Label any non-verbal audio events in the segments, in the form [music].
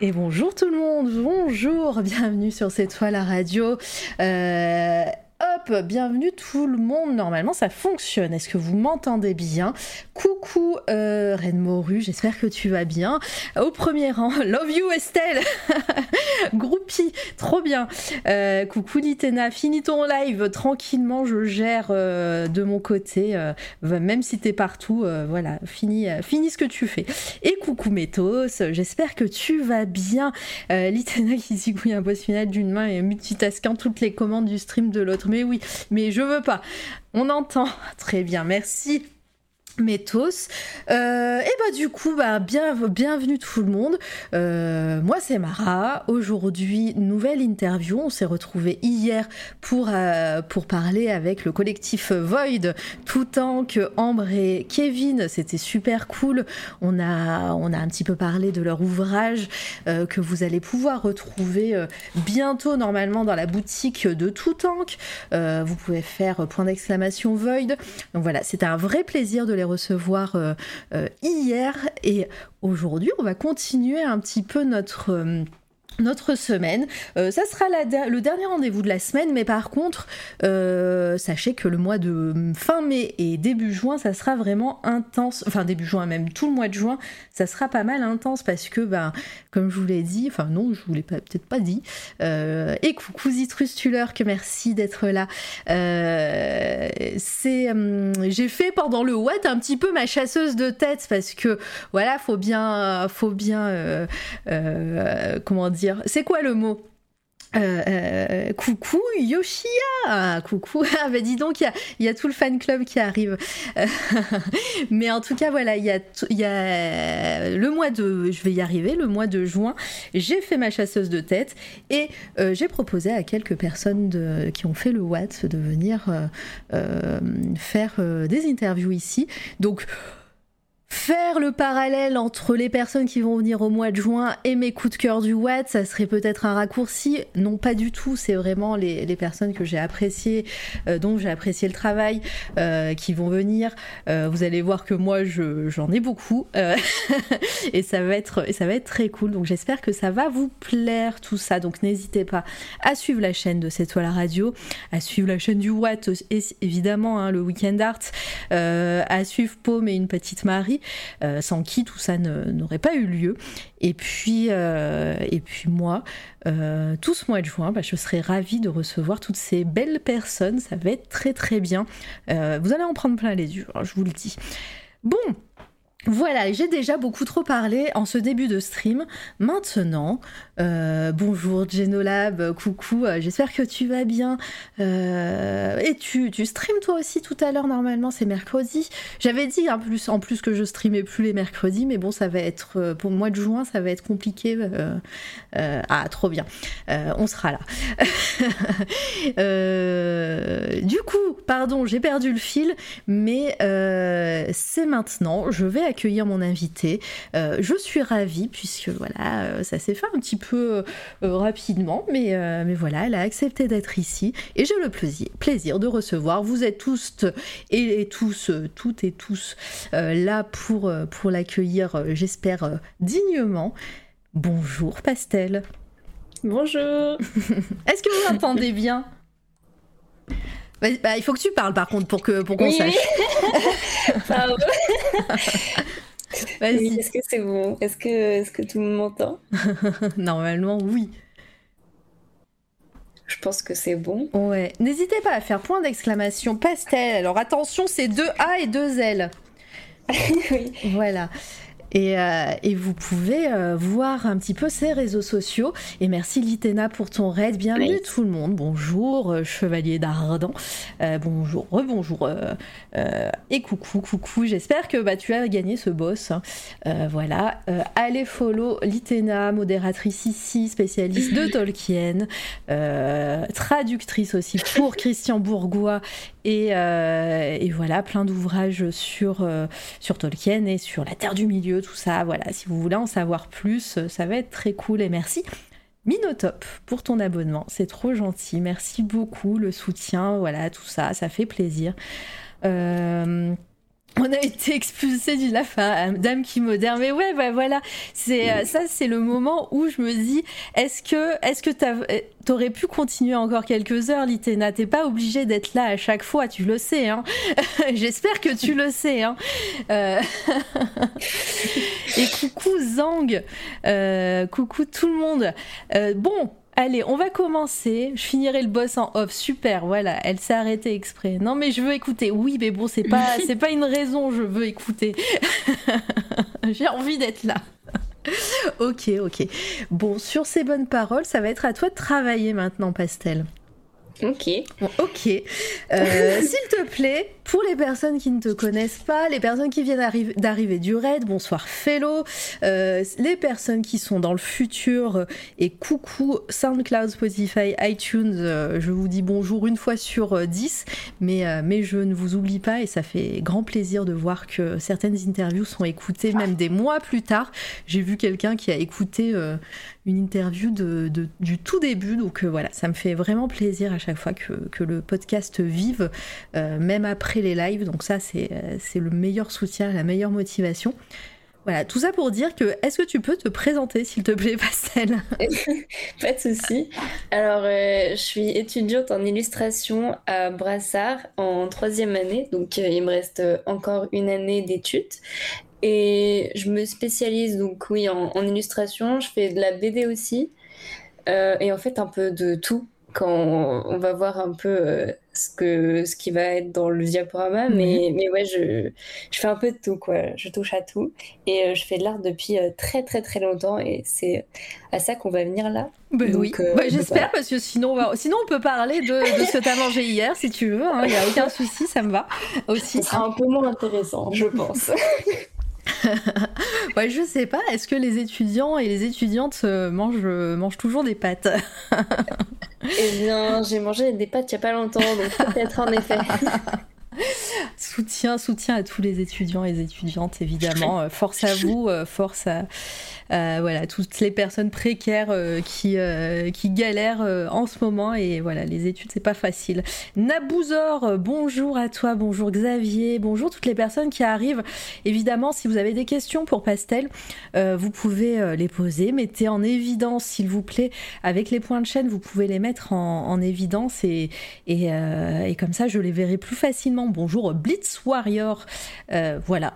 Et bonjour tout le monde, bonjour, bienvenue sur cette fois la radio. Euh, bienvenue tout le monde. Normalement, ça fonctionne. Est-ce que vous m'entendez bien? Coucou euh, Reine Moru, j'espère que tu vas bien. Au premier rang, [laughs] love you Estelle. [laughs] Groupie, trop bien. Euh, coucou Litena, finis ton live tranquillement. Je gère euh, de mon côté, euh, même si t'es partout. voilà, finis, ce que tu fais. Et coucou Métos, j'espère que tu vas bien. Litena [laughs] qui zigouille un boss final d'une main et multitasquant toutes les commandes du stream de l'autre. Mais oui, mais je veux pas. On entend. Très bien, merci. Métos. Euh, et bah du coup, bah, bien, bienvenue tout le monde. Euh, moi c'est Mara. Aujourd'hui, nouvelle interview. On s'est retrouvé hier pour, euh, pour parler avec le collectif Void, tout en que Ambre et Kevin. C'était super cool. On a, on a un petit peu parlé de leur ouvrage que vous allez pouvoir retrouver bientôt normalement dans la boutique de Tout Tank. Euh, vous pouvez faire point d'exclamation Void. Donc voilà, c'était un vrai plaisir de les recevoir euh, euh, hier et aujourd'hui on va continuer un petit peu notre... euh, notre semaine. Ça sera le dernier rendez-vous de la semaine, mais par contre, sachez que le mois de fin mai et début juin, ça sera vraiment intense. Enfin, début juin, même tout le mois de juin, ça sera pas mal intense parce que, ben, comme je vous l'ai dit, enfin, non, je vous l'ai peut-être pas dit. Euh, et coucou Zitrus Tuller, que merci d'être là. Euh, c'est, hum, j'ai fait pendant le Watt un petit peu ma chasseuse de tête parce que, voilà, faut bien, faut bien, euh, euh, comment dire, c'est quoi le mot? Euh, euh, coucou Yoshia Coucou [laughs] Ah bah dis donc, il y a, tout le fan club qui arrive. Euh, [laughs] Mais en tout cas, voilà, il y, a, le mois de... Je vais y arriver, le mois de juin, j'ai fait ma chasseuse de tête et j'ai proposé à quelques personnes qui ont fait le Watt de venir faire des interviews ici. Donc... Faire le parallèle entre les personnes qui vont venir au mois de juin et mes coups de cœur du Watt, ça serait peut-être un raccourci. Non, pas du tout. C'est vraiment les, personnes que j'ai appréciées, euh, dont j'ai apprécié le travail, euh, qui vont venir. Euh, vous allez voir que moi, je- j'en ai beaucoup. [laughs] et, ça va être, très cool. Donc j'espère que ça va vous plaire tout ça. Donc n'hésitez pas à suivre la chaîne de C'est toi la radio, à suivre la chaîne du Watt, évidemment, hein, le Weekend Art, à suivre Paume et une petite Marie euh, sans qui tout ça n'aurait pas eu lieu. Et puis, euh, et puis moi, euh, tout ce mois de juin, bah, je serai ravie de recevoir toutes ces belles personnes. Ça va être très très bien. Vous allez en prendre plein les yeux, hein, je vous le dis. Bon. Voilà, j'ai déjà beaucoup trop parlé en ce début de stream. Maintenant, euh, bonjour Genolab, coucou, euh, j'espère que tu vas bien. Euh, et tu, tu streams toi aussi tout à l'heure normalement, c'est mercredi. J'avais dit en plus, en plus que je streamais plus les mercredis, mais bon, ça va être pour le mois de juin, ça va être compliqué. ah, trop bien, on sera là. [laughs] Du coup, pardon, j'ai perdu le fil, mais c'est maintenant. Je vais accueillir mon invité. Euh, je suis ravie puisque voilà, euh, ça s'est fait un petit peu euh, rapidement, mais, mais voilà, elle a accepté d'être ici et j'ai le plaisir, plaisir de recevoir. Vous êtes tous et, et tous, toutes et tous là pour, pour l'accueillir, j'espère, dignement. Bonjour Pastel. Bonjour. [laughs] Est-ce que vous m'entendez bien? Bah, bah, il faut que tu parles par contre pour que pour qu'on Oui. sache. [laughs] Pardon. Vas-y. Oui, Est-ce que c'est bon? Est-ce que, est que tout le monde m'entend? [laughs] Normalement, oui. Je pense que c'est bon. Ouais. N'hésitez pas à faire point d'exclamation pastel. Alors attention, c'est deux A et deux L. [laughs] oui. Voilà. Et, euh, et vous pouvez euh, voir un petit peu ses réseaux sociaux. Et merci Litena pour ton raid. Bienvenue Oui. tout le monde. Bonjour euh, Chevalier d'Ardent. Euh, bonjour, rebonjour. et coucou, coucou. J'espère que bah, tu as gagné ce boss. hein. Voilà. Allez follow Litena, modératrice ici, spécialiste de [laughs] Tolkien, traductrice aussi pour [laughs] Christian Bourgois. Et, et voilà, plein d'ouvrages sur, sur Tolkien et sur la Terre du Milieu, tout ça. Voilà, si vous voulez en savoir plus, euh, ça va être très cool. Et merci. Minotop pour ton abonnement. C'est trop gentil. Merci beaucoup. Le soutien, voilà, tout ça, ça fait plaisir. Euh, on a été expulsé du Dame qui moderne. Mais ouais, bah voilà, c'est euh, ça, c'est le moment où je me dis, est-ce que, est-ce que euh, t'aurais pu continuer encore quelques heures, Litena? T'es pas obligé d'être là à chaque fois, tu le sais. Hein [laughs] J'espère que tu le sais. Hein euh... [laughs] Et coucou Zang, euh, coucou tout le monde. bon, Allez, on va commencer. Je finirai le boss en off. Super, voilà. Elle s'est arrêtée exprès. Non, mais je veux écouter. Oui, mais bon, c'est pas, [laughs] c'est pas une raison. Je veux écouter. [laughs] J'ai envie d'être là. [laughs] ok, ok. Bon, sur ces bonnes paroles, ça va être à toi de travailler maintenant, Pastel. Ok. ok. Euh, s'il te plaît, pour les personnes qui ne te connaissent pas, les personnes qui viennent d'arriver du raid, bonsoir Fellow, euh, les personnes qui sont dans le futur, euh, et coucou SoundCloud, Spotify, iTunes, je vous dis bonjour une fois sur dix, mais, mais je ne vous oublie pas et ça fait grand plaisir de voir que certaines interviews sont écoutées même des mois plus tard. J'ai vu quelqu'un qui a écouté une interview du tout début. Donc euh, voilà, ça me fait vraiment plaisir à chaque fois que, le podcast vive, euh, même après les lives. Donc ça, euh, c'est le meilleur soutien, la meilleure motivation. Voilà, tout ça pour dire que est-ce que tu peux te présenter, s'il te plaît, Pastel? [laughs] Pas de souci. Alors, je suis étudiante en illustration à Brassard en troisième année, donc il me reste encore une année d'études. Et je me spécialise donc oui en, illustration, je fais de la BD aussi euh, et en fait un peu de tout quand on, va voir un peu euh, ce, que, ce qui va être dans le diaporama. Mais, mais ouais, je, je, fais un peu de tout, quoi. Je touche à tout. Et euh, je fais de l'art depuis très, très, très longtemps. Et c'est à ça qu'on va venir là. Ben oui, bah, j'espère, parce que sinon sinon on peut parler de, de ce que tu as mangé hier, si tu veux. Hein. Il n'y a aucun souci, ça me va aussi. Ce sera un peu moins intéressant, je pense. [laughs] [laughs] ouais, je sais pas. Est-ce que les étudiants et les étudiantes euh, mangent, euh, mangent toujours des pâtes [laughs] Eh bien, j'ai mangé des pâtes il y a pas longtemps, donc peut-être en effet. [laughs] soutien, soutien à tous les étudiants et les étudiantes, évidemment. Euh, force à vous, force à, euh, voilà, toutes les personnes précaires euh, qui, euh, qui galèrent en ce moment. Et voilà, les études, c'est pas facile. Nabouzor, bonjour à toi, bonjour Xavier, bonjour toutes les personnes qui arrivent. Évidemment, si vous avez des questions pour Pastel, vous pouvez les poser. Mettez en évidence, s'il vous plaît, avec les points de chaîne, vous pouvez les mettre en, évidence et, et, et, comme ça, je les verrai plus facilement. Bonjour Blitz Warrior, voilà.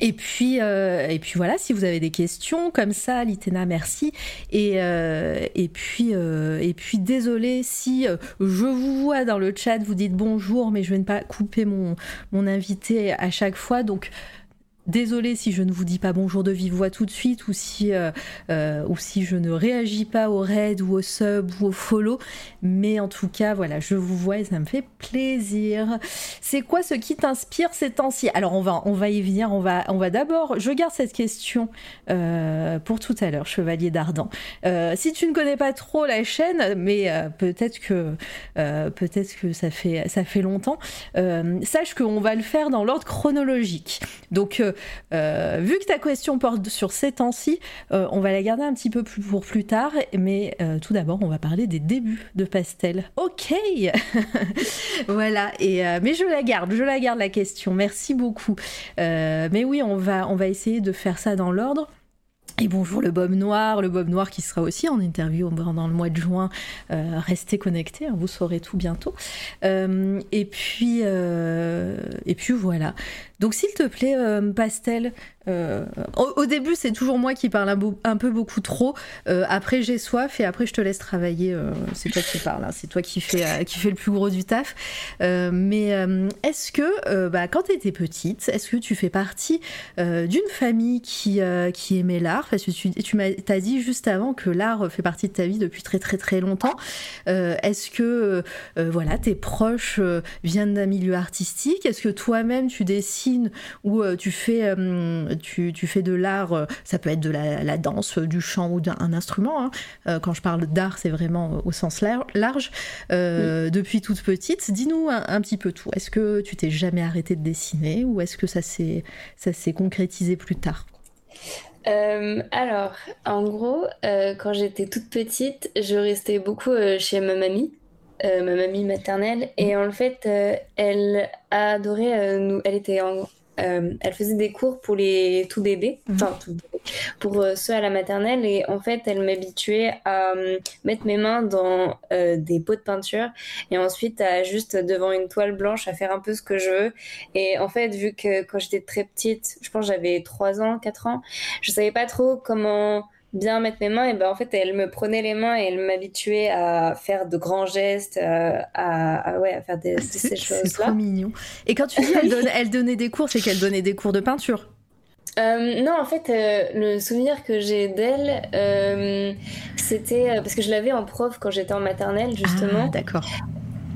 Et puis, euh, et puis voilà, si vous avez des questions comme ça, Litena, merci. Et, euh, et puis, euh, et puis désolé si je vous vois dans le chat, vous dites bonjour, mais je vais ne pas couper mon, mon invité à chaque fois. Donc, Désolée si je ne vous dis pas bonjour de vive voix tout de suite ou si, euh, euh, ou si je ne réagis pas au raid ou au sub ou au follow. Mais en tout cas, voilà, je vous vois et ça me fait plaisir. C'est quoi ce qui t'inspire ces temps-ci? Alors on va, on va y venir. On va, on va d'abord. Je garde cette question euh, pour tout à l'heure, Chevalier d'Ardan. si tu ne connais pas trop la chaîne, mais peut-être que peut-être que ça fait ça fait longtemps, sache qu'on va le faire dans l'ordre chronologique. Donc euh, vu que ta question porte sur ces temps-ci, euh, on va la garder un petit peu pour plus tard, mais euh, tout d'abord, on va parler des débuts de Pastel. Ok [laughs] Voilà, mais je la garde, je la garde la question, merci beaucoup. mais oui, on va, essayer de faire ça dans l'ordre. Et bonjour le Bob Noir, le Bob Noir qui sera aussi en interview pendant le mois de juin. restez connectés, hein, vous saurez tout bientôt. et puis, et puis voilà. Donc s'il te plaît, euh, Pastel, euh, au, début c'est toujours moi qui parle un, peu beaucoup trop. Euh, après j'ai soif et après je te laisse travailler. c'est toi qui parles, hein. c'est toi qui fais, qui le plus gros du taf. mais est-ce que, bah, quand tu étais petite, est-ce que tu fais partie d'une famille qui, qui aimait l'art? Parce que tu, tu m'as dit juste avant que l'art fait partie de ta vie depuis très très très longtemps. est-ce que voilà, tes proches viennent d'un milieu artistique? Est-ce que toi-même tu décides où euh, tu fais, euh, tu, fais de l'art, euh, ça peut être de la, danse, du chant ou d'un instrument. Hein. quand je parle d'art, c'est vraiment au sens large. Depuis toute petite, dis-nous un, petit peu tout. Est-ce que tu t'es jamais arrêté de dessiner ou est-ce que ça s'est concrétisé plus tard? Alors, en gros, quand j'étais toute petite, je restais beaucoup chez ma mamie. Ma mamie maternelle. Et en fait elle a adoré nous elle était en, euh, elle faisait des cours pour les tout bébés, mhm. enfin pour euh, ceux à la maternelle. Et en fait elle m'habituait à euh, mettre mes mains dans des pots de peinture. Et ensuite à juste devant une toile blanche à faire un peu ce que je veux. Et en fait vu que quand j'étais très petite, je pense j'avais 3 ans, 4 ans, je savais pas trop comment bien mettre mes mains, et ben en fait, elle me prenait les mains et elle m'habituait à faire de grands gestes, euh, à, ouais, à faire des, ces choses-là. C'est trop mignon. Et quand tu dis elle, [laughs] donne, elle donnait des cours, c'est qu'elle donnait des cours de peinture euh, non, en fait, euh, le souvenir que j'ai d'elle, c'était parce que je l'avais en prof quand j'étais en maternelle, justement. Ah, d'accord.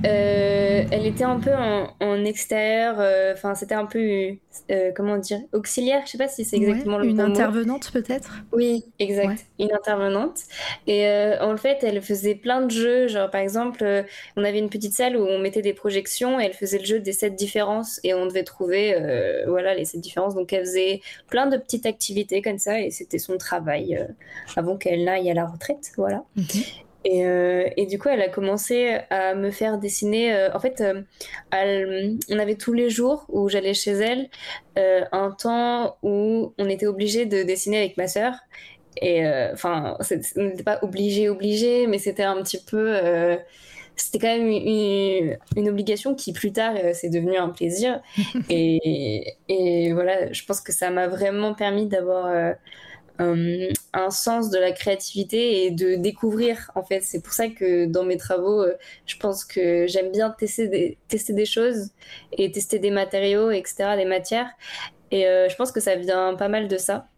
Euh, elle était un peu en, extérieur, euh, enfin c'était un peu, euh, comment dire, auxiliaire, je sais pas si c'est exactement le Une intervenante peut-être? Oui, exact, une intervenante. Et en fait, elle faisait plein de jeux, genre par exemple, on avait une petite salle où on mettait des projections et elle faisait le jeu des sept différences et on devait trouver, voilà, les sept différences. Donc elle faisait plein de petites activités comme ça et c'était son travail avant qu'elle n'aille à la retraite, voilà. Et, euh, et, du coup, elle a commencé à me faire dessiner. Euh, en fait, euh, on avait tous les jours où j'allais chez elle un temps où on était obligé de dessiner avec ma sœur. Et enfin, on n'était pas obligé, obligé, mais c'était un petit peu. c'était quand même une, une, obligation qui, plus tard, c'est devenu un plaisir. [laughs] et, et, voilà, je pense que ça m'a vraiment permis d'avoir euh, un sens de la créativité et de découvrir en fait. C'est pour ça que dans mes travaux euh, je pense que j'aime bien tester des, tester des choses et tester des matériaux etc des matières. Et euh, je pense que ça vient pas mal de ça.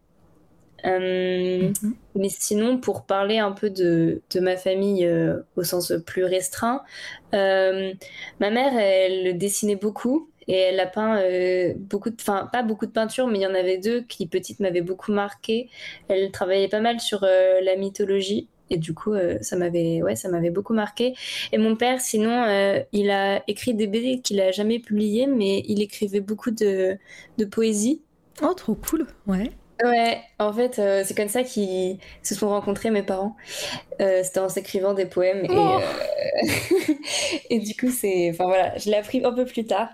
Mhm. mais sinon pour parler un peu de, de ma famille au sens plus restreint ma mère elle dessinait beaucoup et elle a peint euh, beaucoup de, enfin pas beaucoup de peintures, mais il y en avait deux qui petite m'avaient beaucoup marqué. Elle travaillait pas mal sur euh, la mythologie. Et du coup, euh, ça m'avait, ouais, ça m'avait beaucoup marqué. Et mon père, sinon, il a écrit des BD qu'il a jamais publiées, mais il écrivait beaucoup de, de poésie. Oh, trop cool, ouais. Ouais, en fait, euh, c'est comme ça qu'ils se sont rencontrés, mes parents. Euh, c'était en s'écrivant des poèmes. Et, oh. euh, [laughs] et du coup, c'est. Enfin voilà, je l'ai appris un peu plus tard.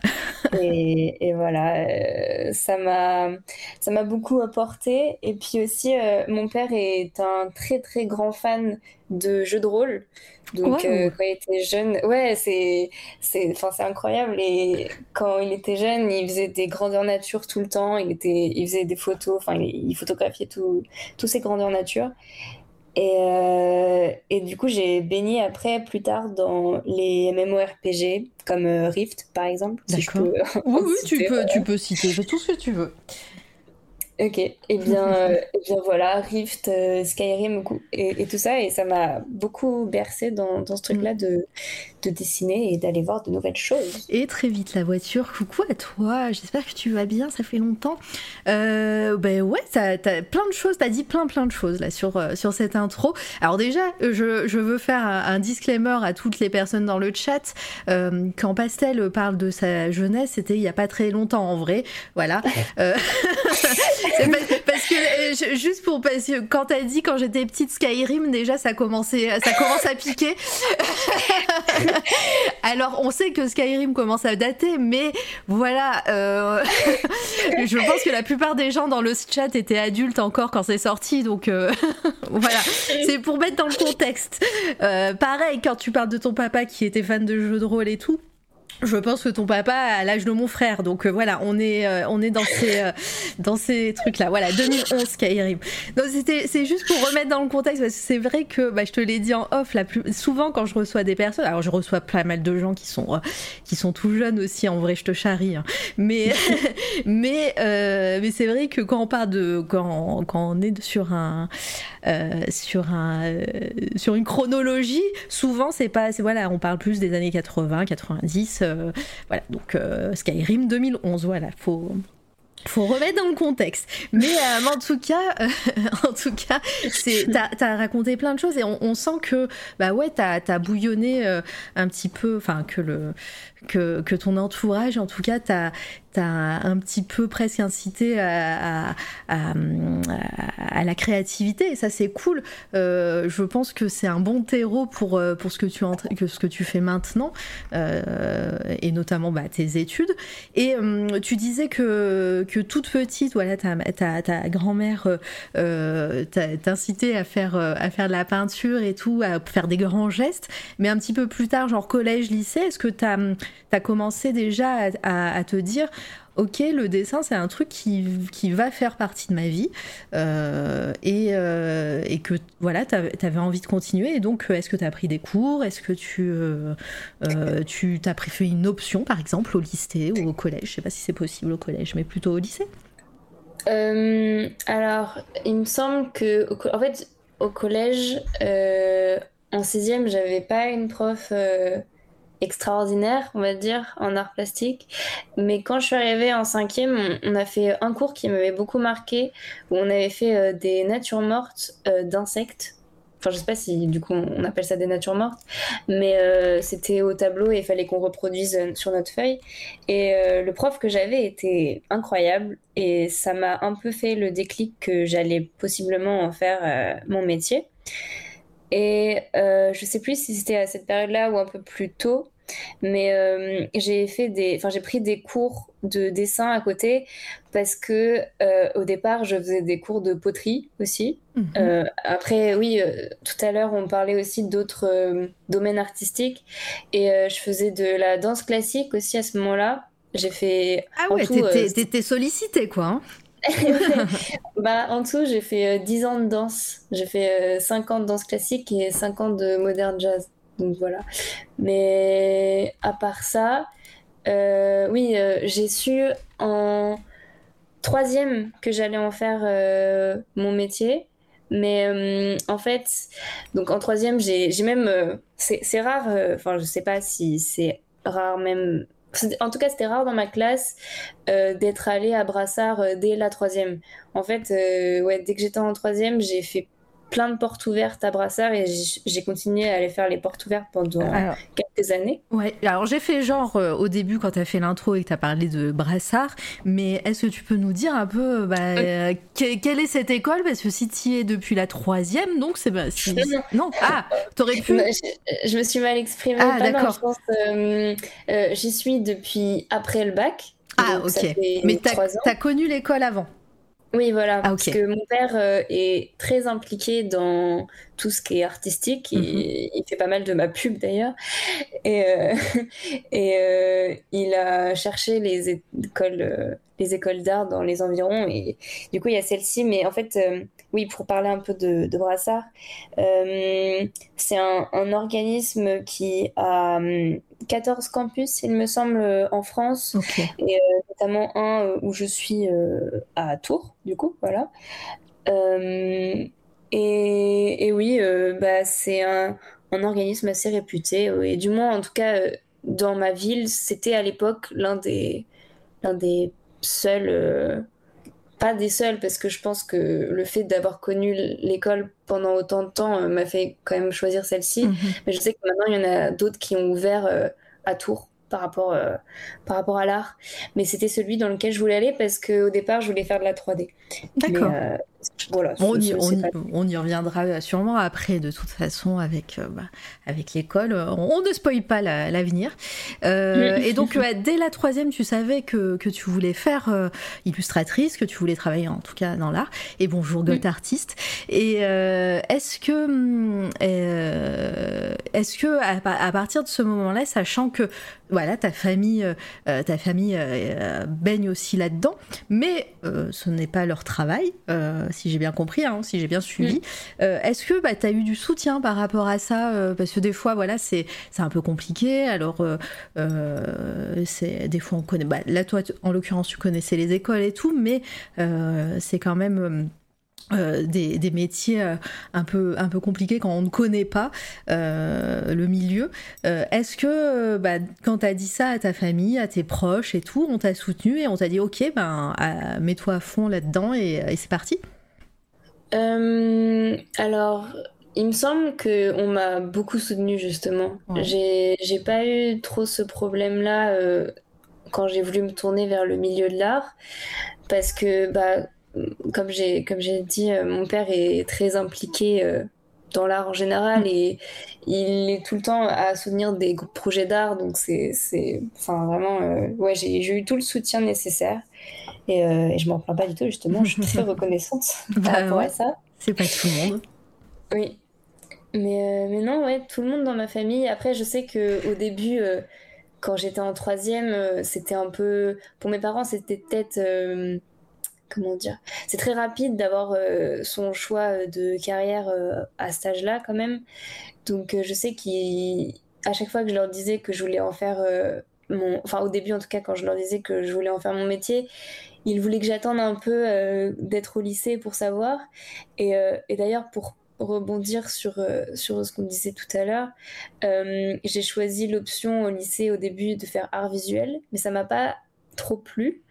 et, et voilà, ça m'a ça m'a beaucoup apporté. Et puis aussi, mon père est un très très grand fan de jeux de rôle. Donc euh, quand il était jeune, ouais, c'est c'est enfin c'est incroyable et quand il était jeune, il faisait des grandeurs nature tout le temps, il était il faisait des photos, enfin il, photographiait tout tous ces grandeurs nature. Et, euh, et du coup, j'ai baigné après, plus tard, dans les MMORPG, comme euh, Rift, par exemple. D'accord. [laughs] oui, oui, tu peux, tu peux citer tout ce que tu veux. Ok, et eh bien, [laughs] euh, eh bien voilà, Rift, euh, Skyrim et, et, tout ça, et ça m'a beaucoup bercé dans, dans ce truc-là de, de dessiner et d'aller voir de nouvelles choses. Et très vite la voiture, coucou à toi, j'espère que tu vas bien, ça fait longtemps. Euh, ben ouais, t'as as plein de choses, t'as dit plein plein de choses là sur, euh, sur cette intro. Alors déjà, je, je veux faire un, disclaimer à toutes les personnes dans le chat. quand Pastel parle de sa jeunesse, c'était il y a pas très longtemps en vrai, voilà. [laughs] euh, juste pour parce que quand t'as dit quand j'étais petite Skyrim déjà ça commençait ça commence à piquer. [laughs] Alors on sait que Skyrim commence à dater mais voilà euh, [laughs] je pense que la plupart des gens dans le chat étaient adultes encore quand c'est sorti donc euh, [laughs] voilà c'est pour mettre dans le contexte. pareil quand tu parles de ton papa qui était fan de jeux de rôle et tout je pense que ton papa a l'âge de mon frère, donc euh, voilà, on est euh, on est dans ces euh, dans ces trucs là. Voilà, 2011 Skyrim. Donc c'était c'est juste pour remettre dans le contexte parce que c'est vrai que bah, je te l'ai dit en off, la plus souvent quand je reçois des personnes, alors je reçois pas mal de gens qui sont qui sont tout jeunes aussi. En vrai, je te charrie, hein. mais [laughs] mais mais c'est vrai que quand on parle de quand quand on est sur un sur un sur une chronologie, souvent c'est pas voilà, on parle plus des années 80, 90 euh, voilà, donc euh, Skyrim 2011, voilà, faut faut remettre dans le contexte. Mais, euh, en tout cas, [laughs] en tout cas, c'est t'as as raconté plein de choses et on, sent que bah ouais t'as as bouillonné un petit peu, enfin que le que, que ton entourage, en tout cas, t'as t'as un petit peu presque incité à, à, la créativité et ça c'est cool. Euh, je pense que c'est un bon terreau pour, euh, pour ce, que tu que ce que tu fais maintenant euh, et notamment bah, tes études. Et tu disais que, que toute petite, voilà, ta, ta, ta grand-mère t'incitait à faire, à faire de la peinture et tout, à faire des grands gestes, mais un petit peu plus tard, genre collège, lycée, est-ce que tu as, commencé déjà à te dire ok, le dessin, c'est un truc qui, qui, va faire partie de ma vie euh, et, euh, et, que voilà, tu avais envie de continuer. Et donc, est-ce que tu as pris des cours? Est-ce que tu, euh, [laughs] tu as fait une option, par exemple, au lycée ou au collège? Je sais pas si c'est possible au collège, mais plutôt au lycée Alors, il me semble que, en fait, au collège, en sixième, j'avais pas une prof extraordinaire, on va dire, en art plastique. Mais quand je suis arrivée en cinquième, on, a fait un cours qui m'avait beaucoup marqué, où on avait fait euh, des natures mortes euh, d'insectes. Enfin, je sais pas si du coup on appelle ça des natures mortes, mais euh, c'était au tableau et il fallait qu'on reproduise sur notre feuille. Et le prof que j'avais était incroyable et ça m'a un peu fait le déclic que j'allais possiblement en faire mon métier. Et je sais plus si c'était à cette période-là ou un peu plus tôt, mais euh, j'ai fait des, enfin j'ai pris des cours de dessin à côté parce que euh, au départ je faisais des cours de poterie aussi. Mhm. Euh, après oui, tout à l'heure on parlait aussi d'autres domaines artistiques et je faisais de la danse classique aussi à ce moment-là. J'ai fait. Ah ouais, t'étais sollicité quoi. Hein. [laughs] bah, en tout, j'ai fait 10 ans de danse. J'ai fait 5 ans de danse classique et 5 ans de modern jazz. Donc voilà. Mais à part ça, euh, oui, euh, j'ai su en troisième que j'allais en faire euh, mon métier. Mais en fait, donc en troisième, j'ai même. c'est rare, enfin, je sais pas si c'est rare même. En tout cas, c'était rare dans ma classe d'être allée à Brassard dès la troisième. En fait, ouais, dès que j'étais en troisième, j'ai fait plein de portes ouvertes à Brassard et j'ai continué à aller faire les portes ouvertes pendant quelques années. Ouais, alors j'ai fait genre euh, au début quand tu as fait l'intro et que tu as parlé de Brassard, mais est-ce que tu peux nous dire un peu bah, euh, quelle est cette école? Parce que si tu es depuis la troisième, donc c'est. Bah, non, ah, t'aurais pu. Je, me suis mal exprimée. Ah, d'accord. Euh, j'y suis depuis après le bac. Ah, ok. Mais tu as connu l'école avant? Oui, voilà, ah, parce que mon père euh, est très impliqué dans tout ce qui est artistique. Mhm. il, fait pas mal de ma pub d'ailleurs. Et, euh, [laughs] et euh, il a cherché les écoles, les écoles d'art dans les environs. Et du coup, il y a celle-ci. Mais en fait, oui, pour parler un peu de, de Brassard, c'est un, un, organisme qui a 14 campus, il me semble, en France, et euh, notamment un euh, où je suis euh, à Tours, du coup, voilà. Et, oui, bah, c'est un, organisme assez réputé, et du moins, en tout cas, dans ma ville, c'était à l'époque l'un des, l'un des seuls pas des seuls, parce que je pense que le fait d'avoir connu l'école pendant autant de temps m'a fait quand même choisir celle-ci. Mhm. Mais je sais que maintenant, il y en a d'autres qui ont ouvert à Tours par rapport, euh, par rapport à l'art. Mais c'était celui dans lequel je voulais aller parce qu'au départ, je voulais faire de la 3D. D'accord. Euh, on, y, reviendra sûrement après, de toute façon, avec, euh, bah, avec l'école. On, ne spoil pas l'avenir. et donc, [laughs] dès la troisième, tu savais que, que tu voulais faire illustratrice, que tu voulais travailler en tout cas dans l'art. Et bonjour, goth artiste. Et est-ce que, hum, est-ce que à, partir de ce moment-là, sachant que voilà, ta famille, ta famille baigne aussi là-dedans, mais ce n'est pas leur travail, si j'ai bien compris, hein, si j'ai bien suivi. Mm. Euh, est-ce que bah, tu as eu du soutien par rapport à ça euh, Parce que des fois, voilà, c'est un peu compliqué. Alors, euh, c'est des fois, on connaît. Bah, là, toi, en l'occurrence, tu connaissais les écoles et tout, mais c'est quand même. des, métiers un, peu, un peu compliqués quand on ne connaît pas le milieu. Est-ce que bah, quand tu as dit ça à ta famille, à tes proches et tout, on t'a soutenu et on t'a dit ok, ben, mets-toi à fond là-dedans et c'est parti? Euh, alors, il me semble que on m'a beaucoup soutenu justement. J'ai, pas eu trop ce problème-là euh, quand j'ai voulu me tourner vers le milieu de l'art, parce que, bah, comme j'ai comme j'ai dit, mon père est très impliqué dans l'art en général et il est tout le temps à soutenir des projets d'art donc c'est c'est enfin vraiment euh, ouais j'ai eu tout le soutien nécessaire et, euh, et je m'en plains pas du tout justement je suis très [laughs] reconnaissante par bah rapport à ça. C'est pas tout le monde. Oui. Mais euh, mais non ouais tout le monde dans ma famille. Après je sais que au début quand j'étais en troisième c'était un peu pour mes parents c'était peut-être comment dire c'est très rapide d'avoir euh, son choix euh, de carrière euh, à cet âge-là quand même. Donc je sais qu'à chaque fois que je leur disais que je voulais en faire enfin au début en tout cas quand je leur disais que je voulais en faire mon métier ils voulaient que j'attende un peu d'être au lycée pour savoir et, et d'ailleurs pour rebondir sur, sur ce qu'on disait tout à l'heure. j'ai choisi l'option au lycée au début de faire art visuel, mais ça m'a pas trop plu.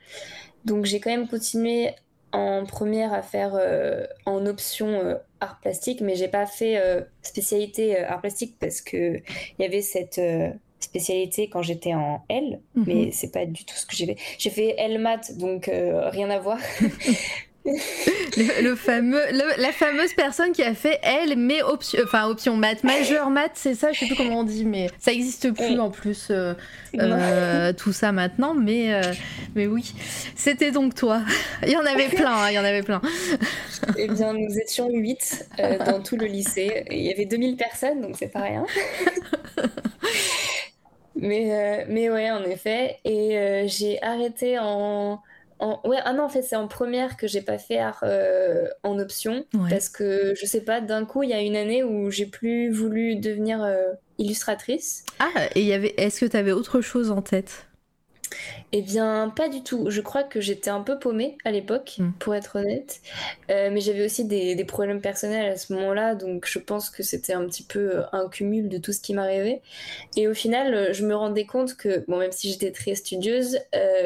Donc j'ai quand même continué en première à faire euh, en option euh, art plastique, mais j'ai pas fait euh, spécialité art plastique parce que il y avait cette spécialité quand j'étais en L, mhm. mais c'est pas du tout ce que j'ai fait. J'ai fait L math, donc rien à voir. [laughs] le, fameux, la fameuse personne qui a fait elle, mais option, enfin option maths, majeur maths, c'est ça, je sais plus comment on dit, mais ça existe plus en plus euh, euh, tout ça maintenant, mais euh, mais oui, c'était donc toi. [laughs] il y en avait plein, hein, il y en avait plein. eh bien, nous étions 8 dans tout le lycée, il y avait 2000 personnes, donc c'est pas rien. [laughs] mais mais ouais, en effet, et j'ai arrêté en Ouais, ah non, en fait, c'est en première que j'ai pas fait art euh, en option. Parce que, je sais pas, d'un coup, il y a une année où j'ai plus voulu devenir euh, illustratrice. Ah, et y avait... est-ce que tu avais autre chose en tête? Eh bien, pas du tout. Je crois que j'étais un peu paumée à l'époque, hmm. pour être honnête. Euh, mais j'avais aussi des, problèmes personnels à ce moment-là, donc je pense que c'était un petit peu euh, un cumul de tout ce qui m'arrivait. Et au final, euh, je me rendais compte que, bon, même si j'étais très studieuse,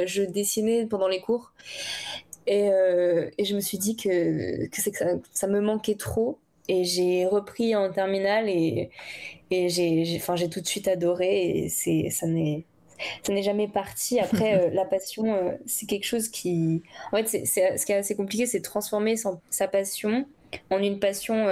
je dessinais pendant les cours. Et, je me suis dit que, que, que ça, ça, me manquait trop. Et j'ai repris en terminale et, et j'ai tout de suite adoré. Et ça n'est ça n'est jamais parti. Après, euh, [laughs] la passion, euh, c'est quelque chose qui. En fait, c'est, ce qui est assez compliqué, c'est de transformer sa passion en une passion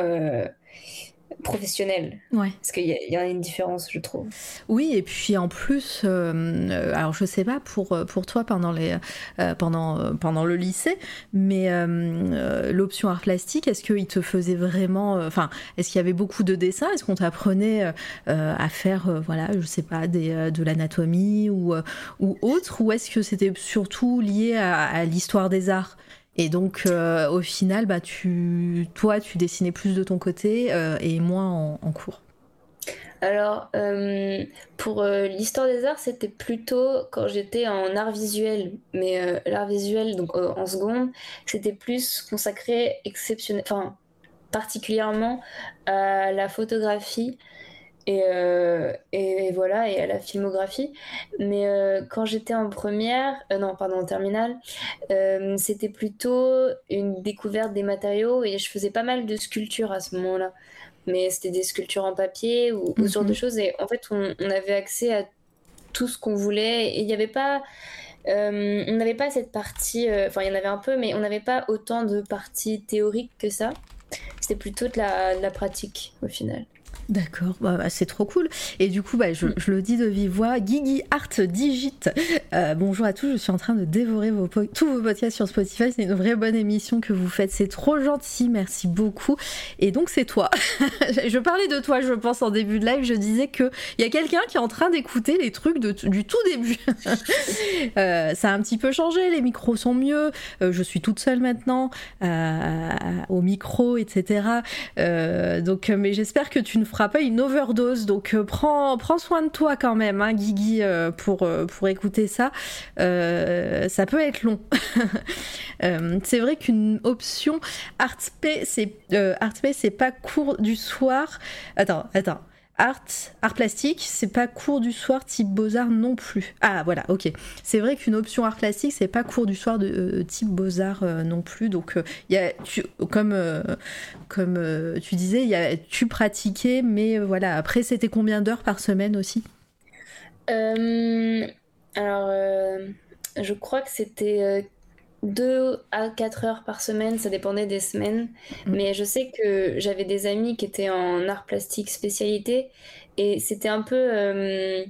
euh, professionnelle. Ouais. Parce qu'il y, a une différence, je trouve. Oui, et puis en plus, euh, alors je sais pas pour, pour toi pendant, les, euh, pendant, pendant le lycée, mais euh, l'option art plastique, est-ce qu'il te faisait vraiment. Enfin, est-ce qu'il y avait beaucoup de dessins? Est-ce qu'on t'apprenait à faire, voilà, je sais pas, des, de l'anatomie ou, ou autre? Ou est-ce que c'était surtout lié à l'histoire des arts? Et donc, euh, au final, bah, tu, toi, tu dessinais plus de ton côté euh, et moins en, cours. Alors, euh, pour l'histoire des arts, c'était plutôt quand j'étais en art visuel. Mais l'art visuel, donc en seconde, c'était plus consacré exceptionnel, enfin, particulièrement à la photographie euh, et, et, voilà, et à la filmographie. Mais euh, quand j'étais en première, euh, non, pardon, en terminale, c'était plutôt une découverte des matériaux et je faisais pas mal de sculptures à ce moment-là. Mais c'était des sculptures en papier ou, ce genre de mhm. choses. Et en fait, on, on avait accès à tout ce qu'on voulait. Et il n'y avait pas. on n'avait pas cette partie, enfin il y en avait un peu, mais on n'avait pas autant de parties théoriques que ça. C'était plutôt de la, de la pratique au final. D'accord, bah, bah, c'est trop cool. Et du coup, bah, je, le dis de vive voix, Guigui Art Digit. Euh, bonjour à tous, je suis en train de dévorer vos tous vos podcasts sur Spotify. C'est une vraie bonne émission que vous faites, c'est trop gentil, merci beaucoup. Et donc c'est toi. [laughs] je parlais de toi, je pense en début de live, je disais que il y a quelqu'un qui est en train d'écouter les trucs du tout début. [laughs] euh, ça a un petit peu changé, les micros sont mieux. Euh, je suis toute seule maintenant au micro, etc. donc, mais j'espère que tu ne feras pas une overdose. Donc euh, prends, prends soin de toi quand même, hein, Guigui, euh, pour, euh, pour écouter ça. ça peut être long. [laughs] c'est vrai qu'une option ArtP, c'est c'est pas court du soir. Attends, attends art, art plastique, c'est pas cours du soir type beaux-arts non plus. Ah voilà, ok. C'est vrai qu'une option art plastique, c'est pas cours du soir de euh, type beaux-arts euh, non plus. Donc euh, comme, tu disais, tu pratiquais, mais voilà, après c'était combien d'heures par semaine aussi? Alors, je crois que c'était 2 à 4 heures par semaine, ça dépendait des semaines. Mm. Mais je sais que j'avais des amis qui étaient en art plastique spécialité et c'était un peu. Euh,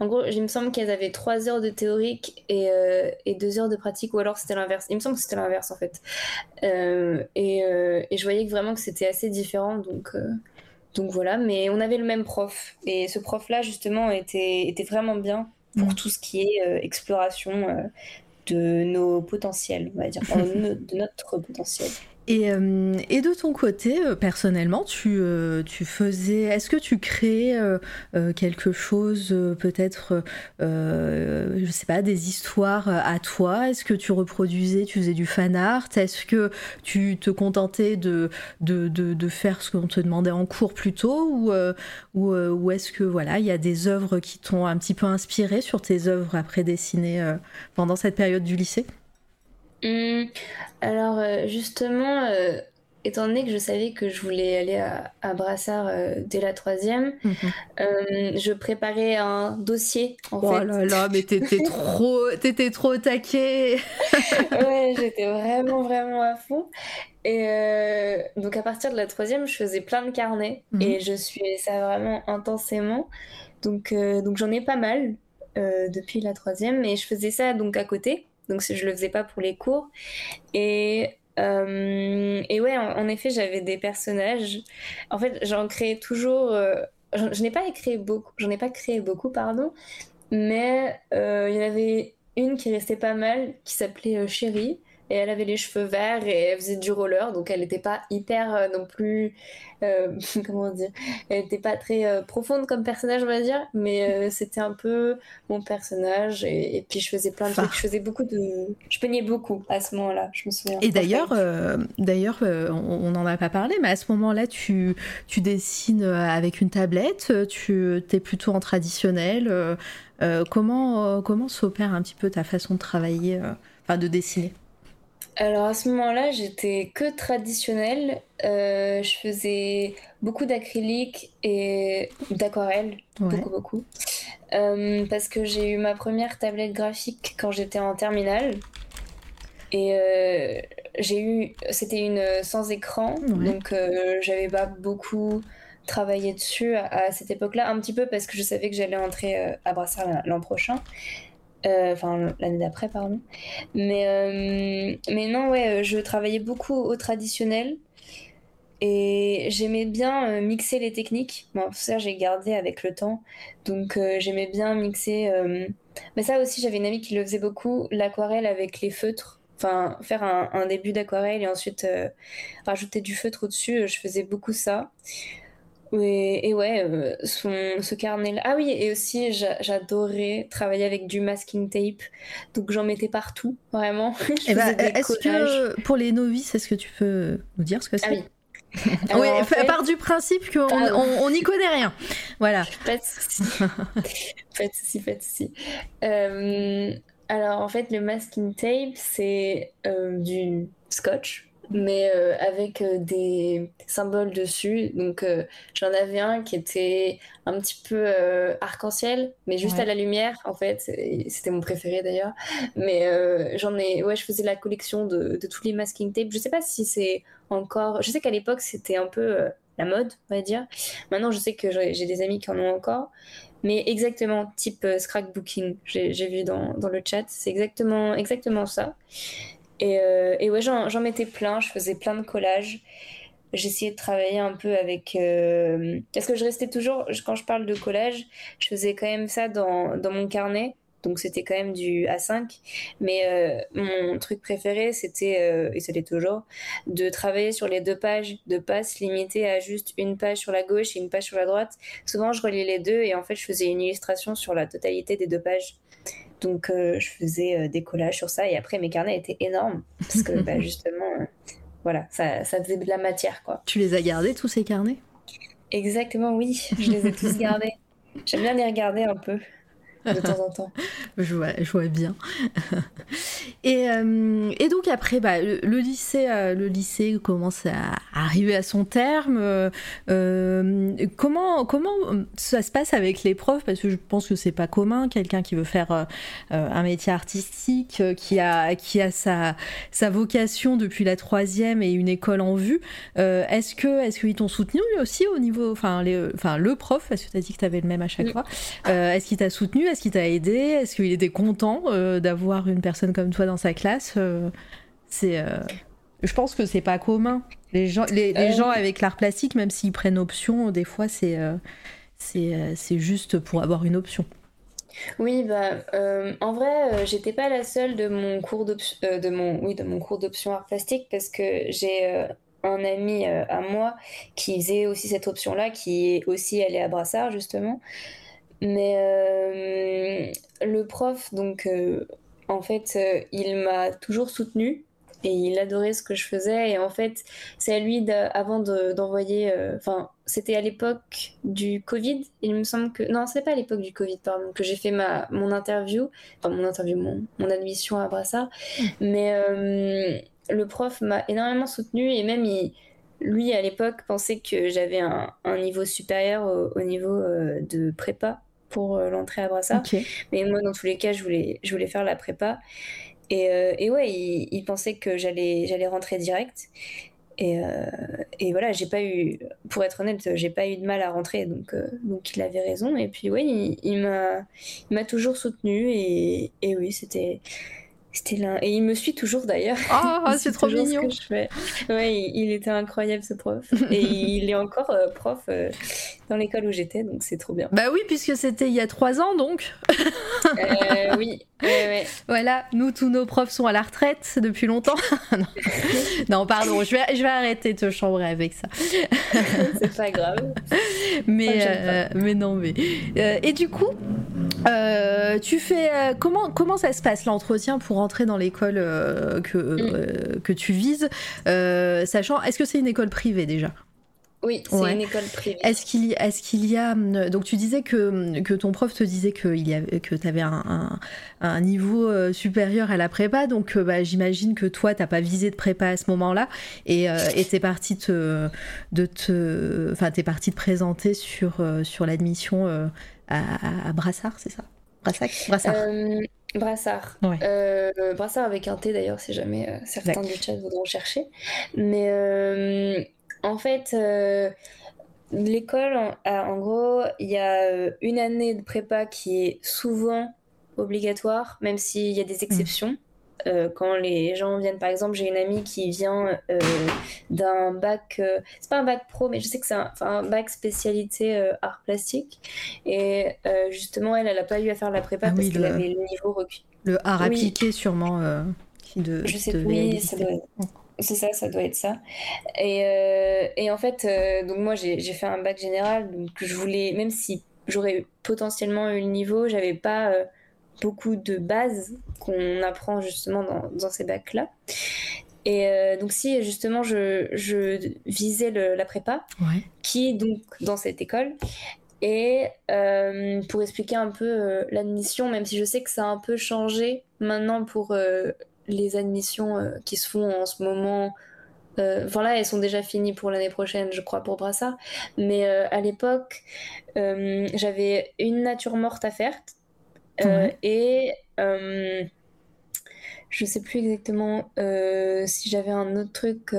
en gros, il me semble qu'elles avaient 3 heures de théorique et, euh, et 2 heures de pratique, ou alors c'était l'inverse. Il me semble que c'était l'inverse en fait. Euh, et, et, je voyais que vraiment que c'était assez différent, donc, donc voilà. Mais on avait le même prof et ce prof-là justement était, était vraiment bien pour mm. tout ce qui est exploration de nos potentiels, on va dire, de notre potentiel. Et, euh, et, de ton côté, euh, personnellement, tu, euh, tu faisais. Est-ce que tu créais quelque chose, peut-être, je sais pas, des histoires à toi? Est-ce que tu reproduisais, tu faisais du fan art? Est-ce que tu te contentais de, de, de, faire ce qu'on te demandait en cours plutôt Ou, ou, ou est-ce que, voilà, il y a des œuvres qui t'ont un petit peu inspiré sur tes œuvres après dessinées pendant cette période du lycée? Mmh. alors euh, justement, euh, étant donné que je savais que je voulais aller à, à Brassard euh, dès la troisième, mmh je préparais un dossier en oh là là, mais t'étais [laughs] trop, t'étais trop taquée. [laughs] ouais, j'étais vraiment vraiment à fond. Et donc à partir de la troisième, je faisais plein de carnets mmh et je suivais ça vraiment intensément. Donc donc j'en ai pas mal depuis la troisième, et je faisais ça donc à côté donc je le faisais pas pour les cours. Et, euh, ouais, en, effet, j'avais des personnages. En fait, j'en créais toujours. Euh, je, n'ai pas écrit beaucoup, j'en ai pas créé beaucoup, pardon, mais euh, il y en avait une qui restait pas mal, qui s'appelait Chérie et elle avait les cheveux verts et elle faisait du roller, donc elle n'était pas hyper euh, non plus, euh, [laughs] comment dire, elle n'était pas très euh, profonde comme personnage, on va dire, mais c'était un peu mon personnage et, puis je faisais plein de trucs, je faisais beaucoup de, je peignais beaucoup à ce moment-là, je me souviens. Et d'ailleurs, d'ailleurs, on n'en a pas parlé, mais à ce moment-là, tu, tu dessines avec une tablette, tu es plutôt en traditionnel. comment comment s'opère un petit peu ta façon de travailler, enfin de dessiner? Alors à ce moment-là, j'étais que traditionnelle. Euh, je faisais beaucoup d'acrylique et d'aquarelle, beaucoup beaucoup. Euh, parce que j'ai eu ma première tablette graphique quand j'étais en terminale. Et euh, j'ai eu, c'était une sans écran, donc j'avais pas beaucoup travaillé dessus à, à cette époque-là, un petit peu parce que je savais que j'allais entrer à Brassard l'an prochain. Euh, enfin l'année d'après pardon. Mais euh, mais non ouais euh, je travaillais beaucoup au traditionnel. Et j'aimais bien mixer les techniques. Bon ça j'ai gardé avec le temps. Donc j'aimais bien mixer mais ça aussi j'avais une amie qui le faisait beaucoup l'aquarelle avec les feutres. Enfin faire un, un début d'aquarelle et ensuite rajouter du feutre au dessus je faisais beaucoup ça et, et ouais, euh, ce carnet-là. Ah oui, et aussi j'adorais travailler avec du masking tape. Donc j'en mettais partout, vraiment. [laughs] Eh ben, est-ce que pour les novices, est-ce que tu peux nous dire ce que c'est? Ah oui. [laughs] oui, à part du principe qu'on n'y connaît rien. Voilà. [laughs] Pas de souci. pas de souci, pas de souci. Euh, alors en fait, le masking tape, c'est euh, du scotch mais euh, avec euh, des symboles dessus. Donc euh, j'en avais un qui était un petit peu arc-en-ciel, mais juste à la lumière en fait. C'était mon préféré d'ailleurs. Mais j'en ai, ouais, je faisais la collection de, de, tous les masking tapes. Je sais pas si c'est encore. Je sais qu'à l'époque c'était un peu la mode, on va dire. Maintenant je sais que j'ai des amis qui en ont encore. Mais exactement, type scrapbooking, j'ai vu dans, dans, le chat, c'est exactement, exactement ça. Et, euh, et ouais, j'en mettais plein, je faisais plein de collages. J'essayais de travailler un peu avec... Euh... Parce que je restais toujours, quand je parle de collage, je faisais quand même ça dans, dans mon carnet. Donc c'était quand même du A5. Mais euh, mon truc préféré, c'était, euh, et c'était toujours, de travailler sur les deux pages, de pas se limiter à juste une page sur la gauche et une page sur la droite. Souvent, je reliais les deux et en fait, je faisais une illustration sur la totalité des deux pages. Donc euh, je faisais euh, des collages sur ça. Et après mes carnets étaient énormes. Parce que [laughs] bah, justement, euh, voilà, ça, ça, faisait de la matière quoi. Tu les as gardés tous ces carnets? Exactement, oui, je les ai tous gardés. J'aime bien les regarder un peu [laughs] de temps en temps. je, vois, je vois bien. [laughs] Et, et, donc après, bah, le, lycée, le lycée commence à arriver à son terme. comment, comment ça se passe avec les profs? Parce que je pense que c'est pas commun, quelqu'un qui veut faire un métier artistique, qui a, qui a sa, sa vocation depuis la troisième et une école en vue. est-ce que est-ce qu'ils t'ont soutenu aussi au niveau, enfin, enfin le prof, parce que tu as dit que tu avais le même à chaque fois. est-ce qu'il t'a soutenu? Est-ce qu'il t'a aidé? Est-ce qu'il était content d'avoir une personne comme toi dans sa classe C'est je pense que c'est pas commun. Les gens, les, gens avec l'art plastique, même s'ils prennent option, des fois c'est c'est juste pour avoir une option. Oui, bah, euh, en vrai, euh, j'étais pas la seule de mon cours d'option, euh, de mon, oui, de mon cours d'option art plastique parce que j'ai un ami à moi qui faisait aussi cette option-là, qui est aussi allé à Brassard justement. Mais le prof, donc, en fait, il m'a toujours soutenue et il adorait ce que je faisais. Et en fait, c'est à lui, avant d'envoyer. Euh, enfin, c'était à l'époque du Covid. Il me semble que. Non, c'est pas à l'époque du Covid, pardon, que j'ai fait ma, mon interview. Enfin, mon interview, mon, admission à Brassard. Mais euh, le prof m'a énormément soutenu et même il lui, à l'époque, pensait que j'avais un, niveau supérieur au, niveau euh, de prépa pour l'entrée à Brassard. Mais moi, dans tous les cas, je voulais, je voulais faire la prépa. Et, euh, et ouais, il, pensait que j'allais, j'allais rentrer direct. Et, euh, et, voilà, j'ai pas eu, pour être honnête, j'ai pas eu de mal à rentrer, donc, euh, donc il avait raison. Et puis ouais, il, il m'a, il m'a toujours soutenu et, et oui, c'était, c'était là. Et il me suit toujours d'ailleurs. Ah, [laughs] c'est trop mignon. je fais. Ouais, il, était incroyable ce prof. [laughs] Et il est encore euh, prof euh, dans l'école où j'étais, donc c'est trop bien. Bah oui, puisque c'était il y a trois ans donc. euh, oui. Voilà, nous tous nos profs sont à la retraite depuis longtemps. [laughs] non. pardon, je vais, je vais arrêter de te chambrer avec ça. c'est pas grave. Mais, euh, mais non, mais. et du coup, tu fais. comment, comment ça se passe l'entretien pour entrer dans l'école euh, que, mm. euh, que tu vises, euh, sachant, est-ce que c'est une école privée déjà? Oui, c'est une école privée. Est-ce qu'il y, est qu'il y a. Donc, tu disais que, que ton prof te disait que, il y avait, que tu avais un, un, niveau supérieur à la prépa. Donc, bah, j'imagine que toi, tu n'as pas visé de prépa à ce moment-là. Et tu es parti te, de te. Enfin, parti te présenter sur, sur l'admission à, à, Brassard, c'est ça? Brassard Brassard. Brassard. Euh, Brassard avec un T d'ailleurs, si jamais euh, certains du chat voudront chercher. Mais euh, en fait, l'école, en, gros, il y a une année de prépa qui est souvent obligatoire, même s'il y a des mm. exceptions. Euh, quand les gens viennent, par exemple, j'ai une amie qui vient euh, d'un bac, euh, c'est pas un bac pro, mais je sais que c'est un, bac spécialité art plastique. Et justement, elle, elle a pas eu à faire la prépa ah parce qu'elle avait le niveau requis. Le art appliqué, sûrement. de, je sais plus, c'est ça, ça doit être ça. Et, et en fait, donc moi, j'ai fait un bac général, donc je voulais, même si j'aurais potentiellement eu le niveau, j'avais pas beaucoup de bases qu'on apprend justement dans, ces bacs-là. Et euh, donc si justement je, je visais la prépa, qui est donc dans cette école, et euh, pour expliquer un peu euh, l'admission, même si je sais que ça a un peu changé maintenant pour les admissions qui se font en ce moment. Enfin là, elles sont déjà finies pour l'année prochaine, je crois, pour Brassard. Mais à l'époque, j'avais une nature morte à faire, euh, et euh, je sais plus exactement euh, si j'avais un autre truc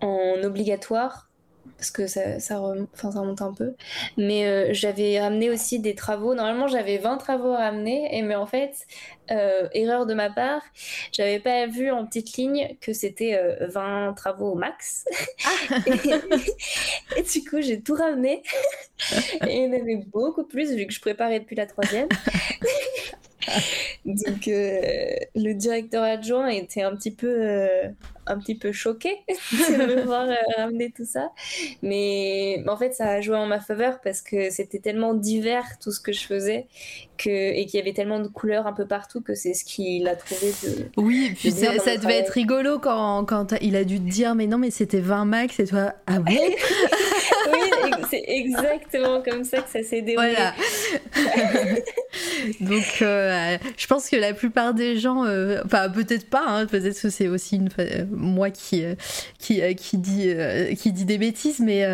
en obligatoire parce que ça, ça, ça remonte un peu. Mais j'avais ramené aussi des travaux. Normalement, j'avais 20 travaux à ramener, et, mais en fait, erreur de ma part, j'avais pas vu en petite ligne que c'était 20 travaux au max. Ah. [laughs] et, et, du coup, j'ai tout ramené. [laughs] et il y en avait beaucoup plus vu que je préparais depuis la troisième. [laughs] Donc euh, le directeur adjoint était un petit peu, euh, un petit peu choqué [laughs] de me [laughs] voir euh, ramener tout ça. Mais en fait, ça a joué en ma faveur parce que c'était tellement divers tout ce que je faisais que, et qu'il y avait tellement de couleurs un peu partout que c'est ce qu'il a trouvé de. Oui, puis ça, devait être rigolo quand, quand il a dû te dire Mais non, mais c'était 20 max et toi, ah Oui, c'est exactement comme ça que ça s'est déroulé. Voilà. [laughs] Donc, je pense que la plupart des gens, enfin peut-être pas, hein, peut-être que c'est aussi une, moi qui qui qui dit qui dit des bêtises, mais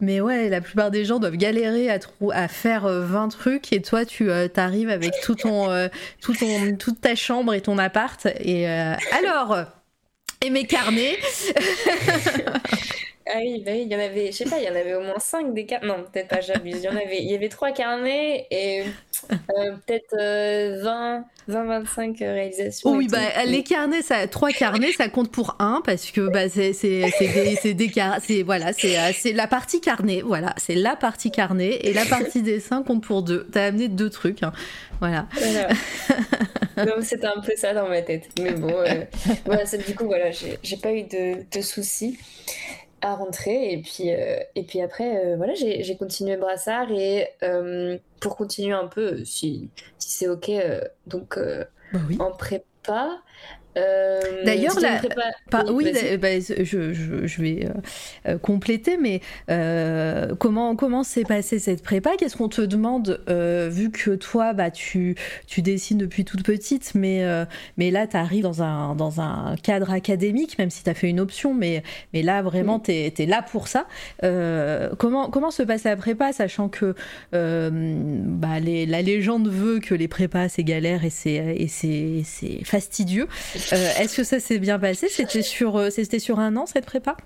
mais ouais, la plupart des gens doivent galérer à à faire 20 trucs et toi tu t'arrives avec tout ton tout ton toute ta chambre et ton appart et alors et mes carnets. [laughs] Ah oui, bah oui, il y en avait, je sais pas, il y en avait au moins 5 des carnets. Non, peut-être pas, j'abuse. Il y en avait, il y avait 3 carnets et euh, peut-être 20, 20, 25 réalisations. oui, bah les carnets, ça, 3 carnets, ça compte pour 1 parce que bah, c'est des, des c'est voilà, euh, c'est la partie carnet, voilà, c'est la partie carnet et la partie dessin compte pour 2. T'as amené deux trucs, hein. voilà. voilà. [laughs] c'était un peu ça dans ma tête. Mais bon, euh, voilà, du coup, voilà, j'ai pas eu de, de soucis à rentrer. Et puis, euh, et puis après, euh, voilà, j'ai continué Brassard. Et euh, pour continuer un peu, si, si c'est OK, donc bah en prépa, euh, D'ailleurs, oui, bah, je, je, je, vais euh, euh, compléter, mais comment comment s'est passée cette prépa? Qu'est-ce qu'on te demande vu que toi, bah, tu, tu dessines depuis toute petite, mais, mais là, tu arrives dans un, dans un cadre académique, même si tu as fait une option, mais, mais là, vraiment, tu es, là pour ça. comment, comment se passe la prépa, sachant que bah, les, la légende veut que les prépas, c'est galère et c'est fastidieux. Euh, est-ce que ça s'est bien passé? C'était sur, euh, c'était sur un an cette prépa?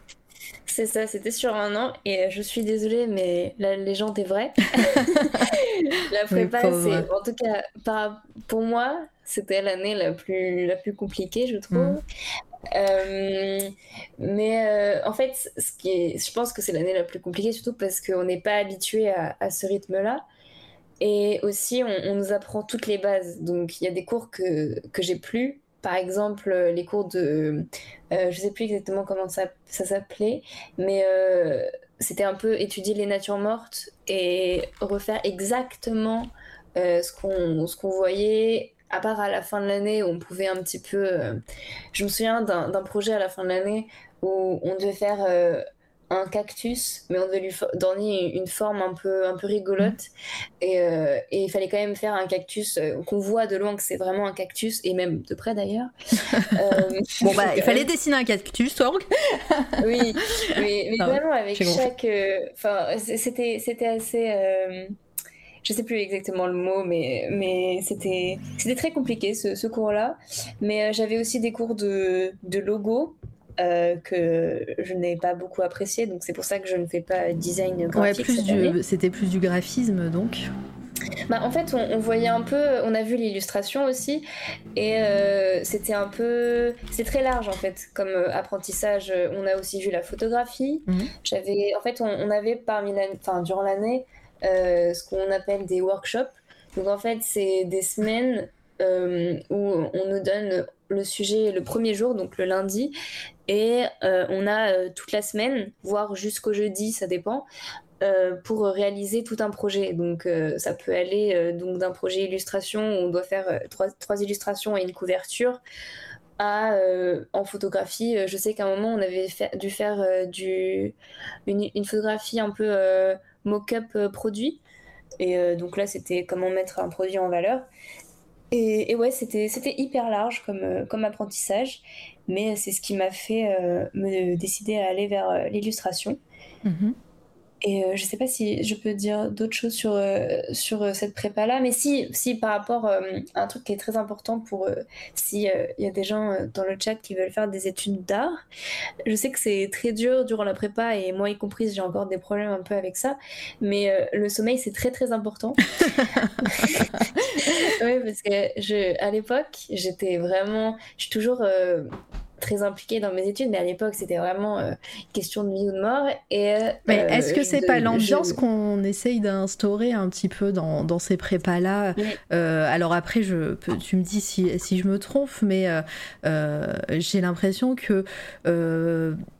C'est ça, c'était sur un an et euh, je suis désolée, mais la légende est vraie. [laughs] la prépa, c'est en tout cas pour moi, c'était l'année la plus la plus compliquée, je trouve. Mm. mais en fait, ce qui est, je pense que c'est l'année la plus compliquée, surtout parce qu'on n'est pas habitué à, ce rythme-là. Et aussi, on, on, nous apprend toutes les bases. Donc, il y a des cours que, que j'ai plus par exemple euh, les cours de euh, je sais plus exactement comment ça, s'appelait mais euh, c'était un peu étudier les natures mortes et refaire exactement ce qu'on ce qu'on voyait. À part à la fin de l'année où on pouvait un petit peu je me souviens d'un projet à la fin de l'année où on devait faire un cactus, mais on devait lui donner une forme un peu, un peu rigolote. Et, euh, et il fallait quand même faire un cactus euh, qu'on voit de loin que c'est vraiment un cactus, et même de près d'ailleurs. [laughs] euh, bon, bah, [laughs] il fallait dessiner un cactus, Torg. [laughs] oui, mais, mais vraiment avec chaque. Enfin, c'était, c'était assez. je sais plus exactement le mot, mais, mais c'était, c'était très compliqué ce, ce cours-là. Mais j'avais aussi des cours de, de logo euh, que je n'ai pas beaucoup apprécié, donc c'est pour ça que je ne fais pas design graphique. Ouais, c'était plus du graphisme donc. Bah, en fait, on, voyait un peu, on a vu l'illustration aussi, et euh, c'était un peu, c'est très large en fait comme euh, apprentissage. On a aussi vu la photographie. Mhm. J'avais, en fait, on, avait parmi enfin durant l'année, ce qu'on appelle des workshops. Donc en fait, c'est des semaines où on nous donne le sujet le premier jour, donc le lundi, et euh, on a euh, toute la semaine, voire jusqu'au jeudi, ça dépend, euh, pour réaliser tout un projet. Donc ça peut aller d'un projet illustration où on doit faire trois, trois, illustrations et une couverture à en photographie. je sais qu'à un moment on avait dû faire du, une, une, photographie un peu mock-up produit. Et donc là c'était comment mettre un produit en valeur. Et, ouais, c'était hyper large comme, comme apprentissage mais c'est ce qui m'a fait euh, me décider à aller vers euh, l'illustration. Mhm. Et euh, je ne sais pas si je peux dire d'autres choses sur, sur cette prépa-là, mais si, si par rapport à un truc qui est très important pour s'il il y a des gens dans le chat qui veulent faire des études d'art, je sais que c'est très dur durant la prépa et moi y compris, j'ai encore des problèmes un peu avec ça, mais le sommeil c'est très très important. [laughs] [laughs] oui, parce que je, à l'époque, j'étais vraiment, je suis toujours très impliquée dans mes études, mais à l'époque, c'était vraiment euh, question de vie ou de mort. Et, euh, mais est-ce que c'est pas l'ambiance qu'on essaye d'instaurer un petit peu dans, dans ces prépas-là? Euh, Alors après, je, tu me dis si, si je me trompe, mais j'ai l'impression que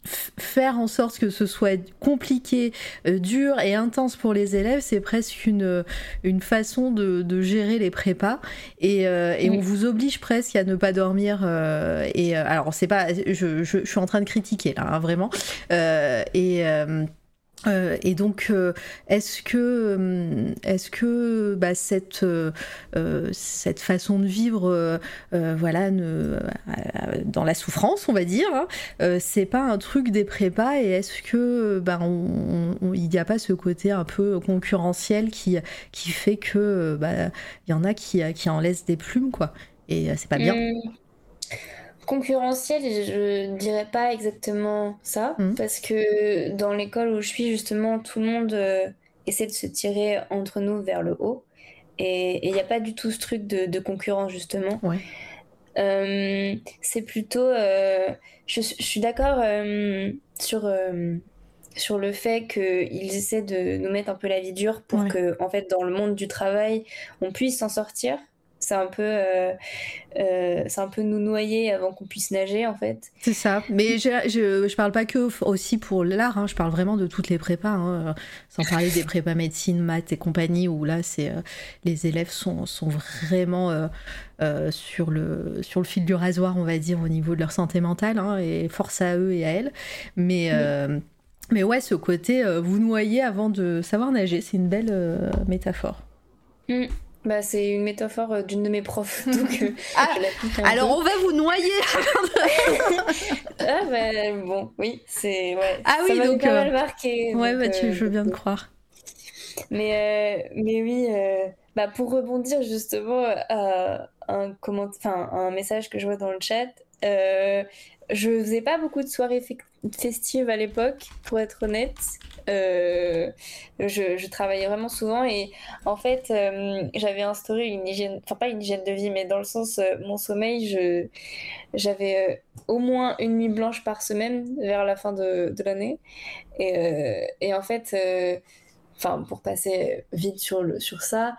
faire en sorte que ce soit compliqué, dur et intense pour les élèves, c'est presque une, une façon de, de gérer les prépas. Et, et on vous oblige presque à ne pas dormir. et alors, c'est pas, je, je, suis en train de critiquer là, hein, vraiment. Euh, et euh, et donc, euh, est-ce que, euh, est-ce que bah, cette, cette façon de vivre, voilà, dans la souffrance, on va dire, hein, c'est pas un truc des prépas Et est-ce que, bah, il n'y a pas ce côté un peu concurrentiel qui, qui fait que, bah, y en a qui, qui en laissent des plumes, quoi Et c'est pas bien. Mmh concurrentiel, je dirais pas exactement ça, mmh. parce que dans l'école où je suis, justement, tout le monde euh, essaie de se tirer entre nous vers le haut. Et il n'y a pas du tout ce truc de, concurrence, justement. Euh, c'est plutôt. Euh, je, suis d'accord sur, sur le fait qu'ils essaient de nous mettre un peu la vie dure pour que, en fait, dans le monde du travail, on puisse s'en sortir c'est un peu euh, euh, c'est un peu nous noyer avant qu'on puisse nager en fait c'est ça mais je, je, parle pas que aussi pour l'art hein. je parle vraiment de toutes les prépas hein. sans parler des prépas médecine maths et compagnie où là c'est euh, les élèves sont, sont vraiment sur le sur le fil du rasoir on va dire au niveau de leur santé mentale hein, et force à eux et à elles mais mais ouais ce côté vous noyer avant de savoir nager c'est une belle métaphore mm. Bah, c'est une métaphore euh, d'une de mes profs. [laughs] Donc, euh, ah, alors on va vous noyer [laughs] Ah, bah, bon, oui, c'est. Ouais, ah oui, donc. pas mal euh, marqué. Ouais, bah, tu, je veux bien te croire. Mais, mais oui, bah, pour rebondir justement à un, comment... enfin, un message que je vois dans le chat, je faisais pas beaucoup de soirées festives à l'époque, pour être honnête. Euh, je, travaillais vraiment souvent et en fait, euh, j'avais instauré une hygiène, enfin pas une hygiène de vie, mais dans le sens, euh, mon sommeil, je, j'avais au moins une nuit blanche par semaine vers la fin de, de l'année. Et, et, en fait, enfin, pour passer vite sur, le, sur ça,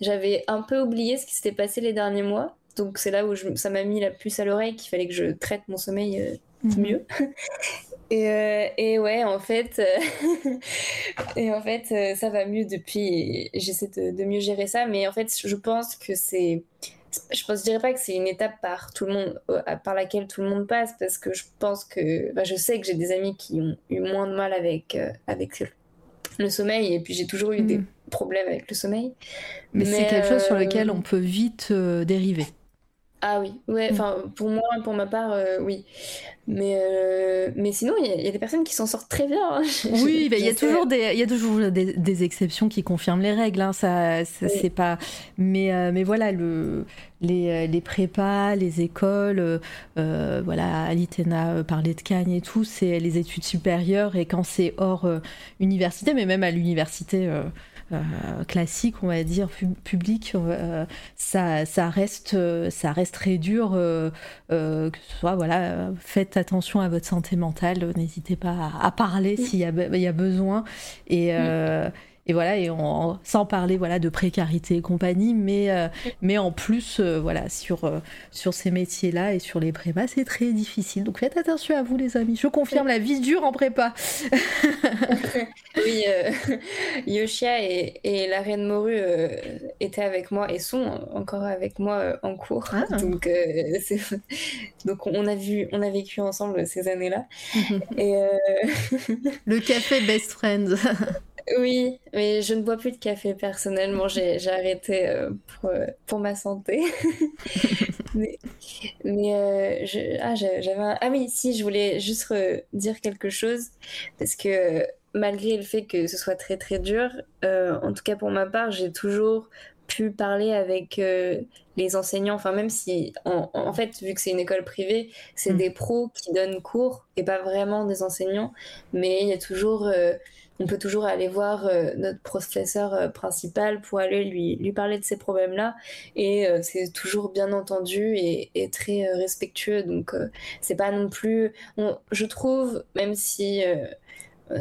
j'avais un peu oublié ce qui s'était passé les derniers mois. Donc c'est là où je, ça m'a mis la puce à l'oreille qu'il fallait que je traite mon sommeil mhm. mieux. Et, euh, et, ouais, en fait, euh, [laughs] et en fait euh, ça va mieux depuis. J'essaie de, de, mieux gérer ça, mais en fait, je pense que c'est. Je pense, je dirais pas que c'est une étape par tout le monde, par laquelle tout le monde passe, parce que je pense que, bah, je sais que j'ai des amis qui ont eu moins de mal avec avec le sommeil, et puis j'ai toujours eu des mm. problèmes avec le sommeil. Mais, c'est quelque chose sur lequel on peut vite dériver. Ah oui, ouais, mm. enfin pour moi, pour ma part, euh, oui. Mais, euh, mais sinon, il y, a des personnes qui s'en sortent très bien. Hein. [laughs] Oui, il y, a toujours des, il y a toujours des, exceptions qui confirment les règles. Hein. Ça, c'est pas. Mais, euh, mais voilà, le, les, les prépas, les écoles, voilà, Alitena parlait de Cagne et tout, c'est les études supérieures et quand c'est hors université, mais même à l'université classique, on va dire, public, euh, ça, ça, reste, ça reste très dur. Euh, que ce soit, voilà, faites attention à votre santé mentale, n'hésitez pas à, parler s'il y a, y a besoin. Et et voilà et on, sans parler voilà de précarité et compagnie mais euh, mais en plus euh, voilà sur euh, sur ces métiers là et sur les prépas c'est très difficile. Donc faites attention à vous les amis. Je confirme la vie dure en prépa. [laughs] Oui [laughs] Yoshia et, et, la reine morue étaient avec moi et sont encore avec moi en cours. Ah. donc [laughs] donc on a vu on a vécu ensemble ces années là et le café best friends oui, mais je ne bois plus de café personnellement. J'ai arrêté euh, pour, euh, pour, ma santé. [laughs] mais, euh, ah, j'avais ah oui, si, je voulais juste dire quelque chose parce que malgré le fait que ce soit très très dur, en tout cas pour ma part, j'ai toujours pu parler avec les enseignants, enfin même si en, fait vu que c'est une école privée, c'est mm. des pros qui donnent cours et pas vraiment des enseignants, mais il y a toujours on peut toujours aller voir euh, notre professeur euh, principal pour aller lui, lui parler de ces problèmes-là. Et euh, c'est toujours bien entendu et, très respectueux. Donc, c'est pas non plus. je trouve, même si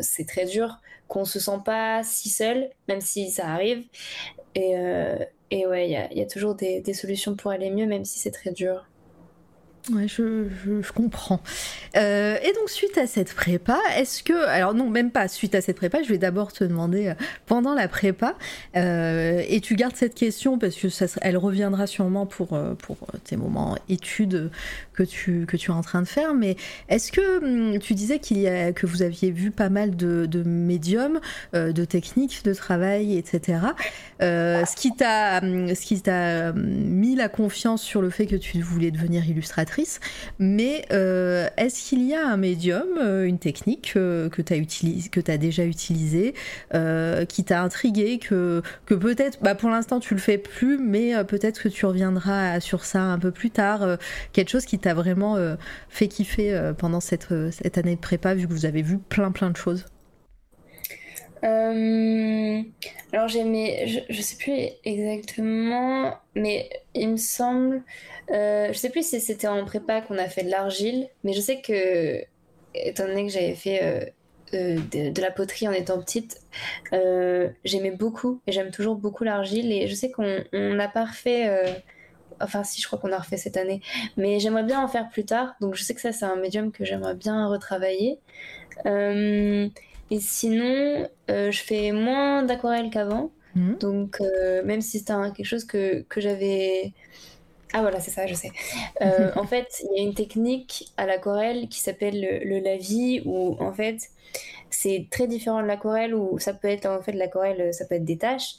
c'est très dur, qu'on se sent pas si seul, même si ça arrive. Et, et ouais, il y a, toujours des, solutions pour aller mieux, même si c'est très dur. Ouais, je, comprends. Euh, et donc, suite à cette prépa, est-ce que. Alors, non, même pas suite à cette prépa, je vais d'abord te demander euh, pendant la prépa, euh, et tu gardes cette question parce que ça, elle reviendra sûrement pour, pour tes moments études que tu, que tu es en train de faire, mais est-ce que hum, tu disais qu'il y a, que vous aviez vu pas mal de, médiums, de techniques de travail, etc. ce qui t'a hum, mis la confiance sur le fait que tu voulais devenir illustratrice mais euh, est-ce qu'il y a un médium, euh, une technique euh, que tu as, utilisé, déjà utilisée, qui t'a intrigué, que, que peut-être, bah pour l'instant tu le fais plus, mais peut-être que tu reviendras sur ça un peu plus tard, quelque chose qui t'a vraiment fait kiffer pendant cette, cette année de prépa, vu que vous avez vu plein plein de choses? Alors j'aimais, je, sais plus exactement, mais il me semble euh, je sais plus si c'était en prépa qu'on a fait de l'argile, mais je sais que, étant donné que j'avais fait euh, euh, de, la poterie en étant petite, j'aimais beaucoup et j'aime toujours beaucoup l'argile. Et je sais qu'on n'a pas refait. Enfin, si, je crois qu'on a refait cette année. Mais j'aimerais bien en faire plus tard. Donc, je sais que ça, c'est un médium que j'aimerais bien retravailler. et sinon, je fais moins d'aquarelle qu'avant. Mmh. Donc, même si c'était quelque chose que, que j'avais ah voilà, c'est ça, je sais. Euh, [laughs] en fait, il y a une technique à l'aquarelle qui s'appelle le, lavis, où en fait, c'est très différent de l'aquarelle, où ça peut être en fait l'aquarelle, ça peut être des taches,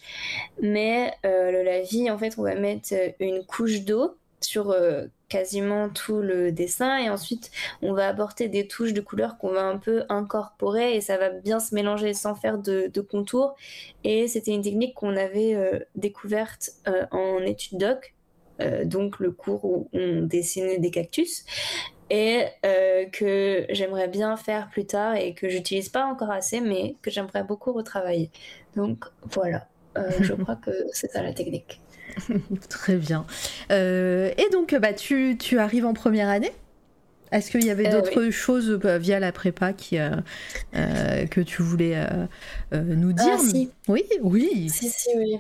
mais euh, le lavis, en fait, on va mettre une couche d'eau sur euh, quasiment tout le dessin et ensuite on va apporter des touches de couleurs qu'on va un peu incorporer et ça va bien se mélanger sans faire de, de contours et c'était une technique qu'on avait découverte en étude doc euh, donc le cours où on dessinait des cactus et euh, que j'aimerais bien faire plus tard et que j'utilise pas encore assez mais que j'aimerais beaucoup retravailler. Donc voilà, euh, je [laughs] crois que c'est ça la technique. [laughs] Très bien. et donc bah, tu, tu arrives en première année? Est-ce qu'il y avait d'autres choses via la prépa qui, que tu voulais nous dire? Ah, si. Oui, oui. Si, si, oui.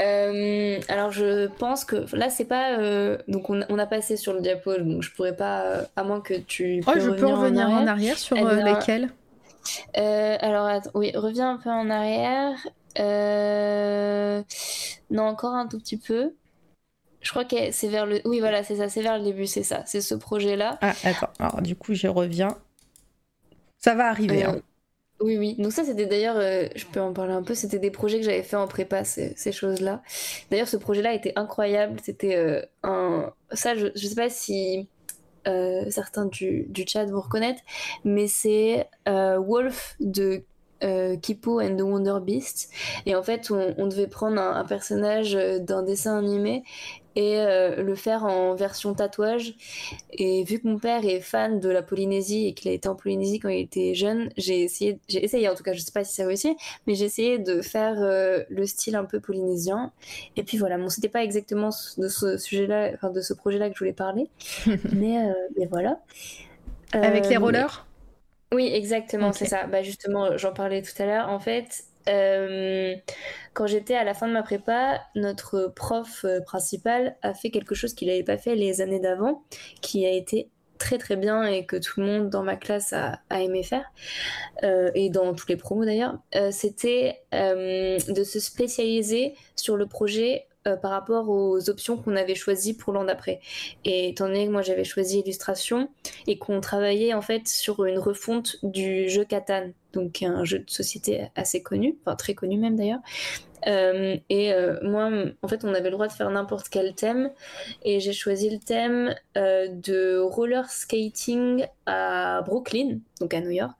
Euh, alors je pense que là c'est pas euh, donc on, a passé sur le diapo donc je pourrais pas euh, à moins que tu oh, je peux revenir en arrière, sur lesquels alors oui reviens un peu en arrière non encore un tout petit peu je crois que c'est vers le oui voilà c'est ça c'est vers le début c'est ça c'est ce projet là ah d'accord alors du coup je reviens ça va arriver hein. Oui, oui. Donc ça, c'était d'ailleurs, euh, je peux en parler un peu, c'était des projets que j'avais fait en prépa, ces, choses-là. D'ailleurs, ce projet-là était incroyable. C'était euh, un... Ça, je ne sais pas si euh, certains du, du, chat vont reconnaître, mais c'est Wolf de Kipo and the Wonder Beast. Et en fait, on, devait prendre un personnage d'un dessin animé et euh, le faire en version tatouage. Et vu que mon père est fan de la Polynésie et qu'il a été en Polynésie quand il était jeune, j'ai essayé, j'ai essayé en tout cas, je sais pas si ça réussit, mais j'ai essayé de faire euh, le style un peu polynésien. Et puis voilà, bon, c'était pas exactement de ce sujet-là, enfin de ce projet-là que je voulais parler, [laughs] mais, euh, mais voilà. Avec les rollers? Oui, exactement, c'est ça. Bah justement, j'en parlais tout à l'heure. En fait, euh, quand j'étais à la fin de ma prépa, notre prof euh, principal a fait quelque chose qu'il n'avait pas fait les années d'avant, qui a été très très bien et que tout le monde dans ma classe a, aimé faire, euh, et dans tous les promos d'ailleurs, c'était de se spécialiser sur le projet par rapport aux options qu'on avait choisies pour l'an d'après. Et étant donné que moi j'avais choisi illustration et qu'on travaillait en fait sur une refonte du jeu Catan, donc un jeu de société assez connu, enfin très connu même d'ailleurs. Euh, et euh, moi, en fait, on avait le droit de faire n'importe quel thème. Et j'ai choisi le thème de roller skating à Brooklyn, donc à New York.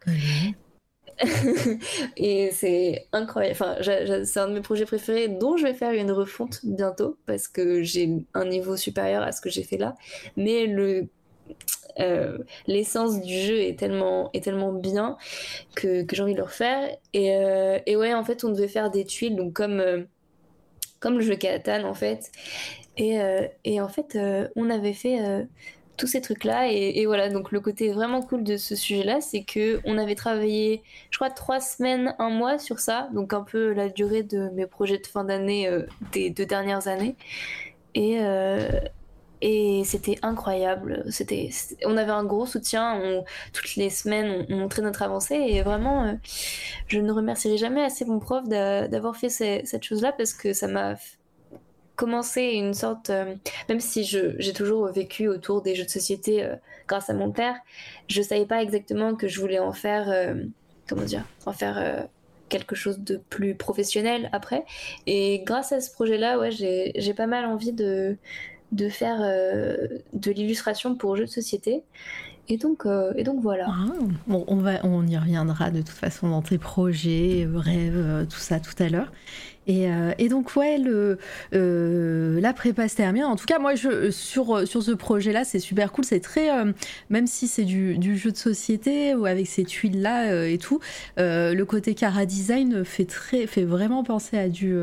[laughs] et c'est incroyable. Enfin, c'est un de mes projets préférés dont je vais faire une refonte bientôt parce que j'ai un niveau supérieur à ce que j'ai fait là. Mais le euh, l'essence du jeu est tellement, est tellement bien que, j'ai envie de le refaire. Et, euh, et, ouais, en fait, on devait faire des tuiles, donc comme, euh, comme le jeu Catan, en fait. Et, et en fait, on avait fait tous ces trucs-là. Et, voilà, donc le côté vraiment cool de ce sujet-là, c'est que on avait travaillé, je crois, trois semaines, un mois sur ça, donc un peu la durée de mes projets de fin d'année euh, des deux dernières années. Et, euh, Et c'était incroyable. C'était, on avait un gros soutien. toutes les semaines, on, montrait notre avancée. Et vraiment, euh, je ne remercierai jamais assez mon prof d'avoir fait cette chose-là parce que ça m'a commencé une sorte. Euh, même si j'ai toujours vécu autour des jeux de société euh, grâce à mon père, je savais pas exactement que je voulais en faire. comment dire En faire quelque chose de plus professionnel après. Et grâce à ce projet-là, ouais, j'ai pas mal envie de, de faire euh, de l'illustration pour jeux de société. Et donc, euh, et donc voilà. Ah, bon, on, va, on y reviendra de toute façon dans tes projets, rêves, tout ça tout à l'heure. Euh, et, donc, ouais, le, euh, la prépa se termine. En tout cas, moi, je, sur, sur ce projet-là, c'est super cool. C'est très, euh, même si c'est du, du, jeu de société ou avec ces tuiles-là et tout, le côté cara design fait, très, fait vraiment penser à du,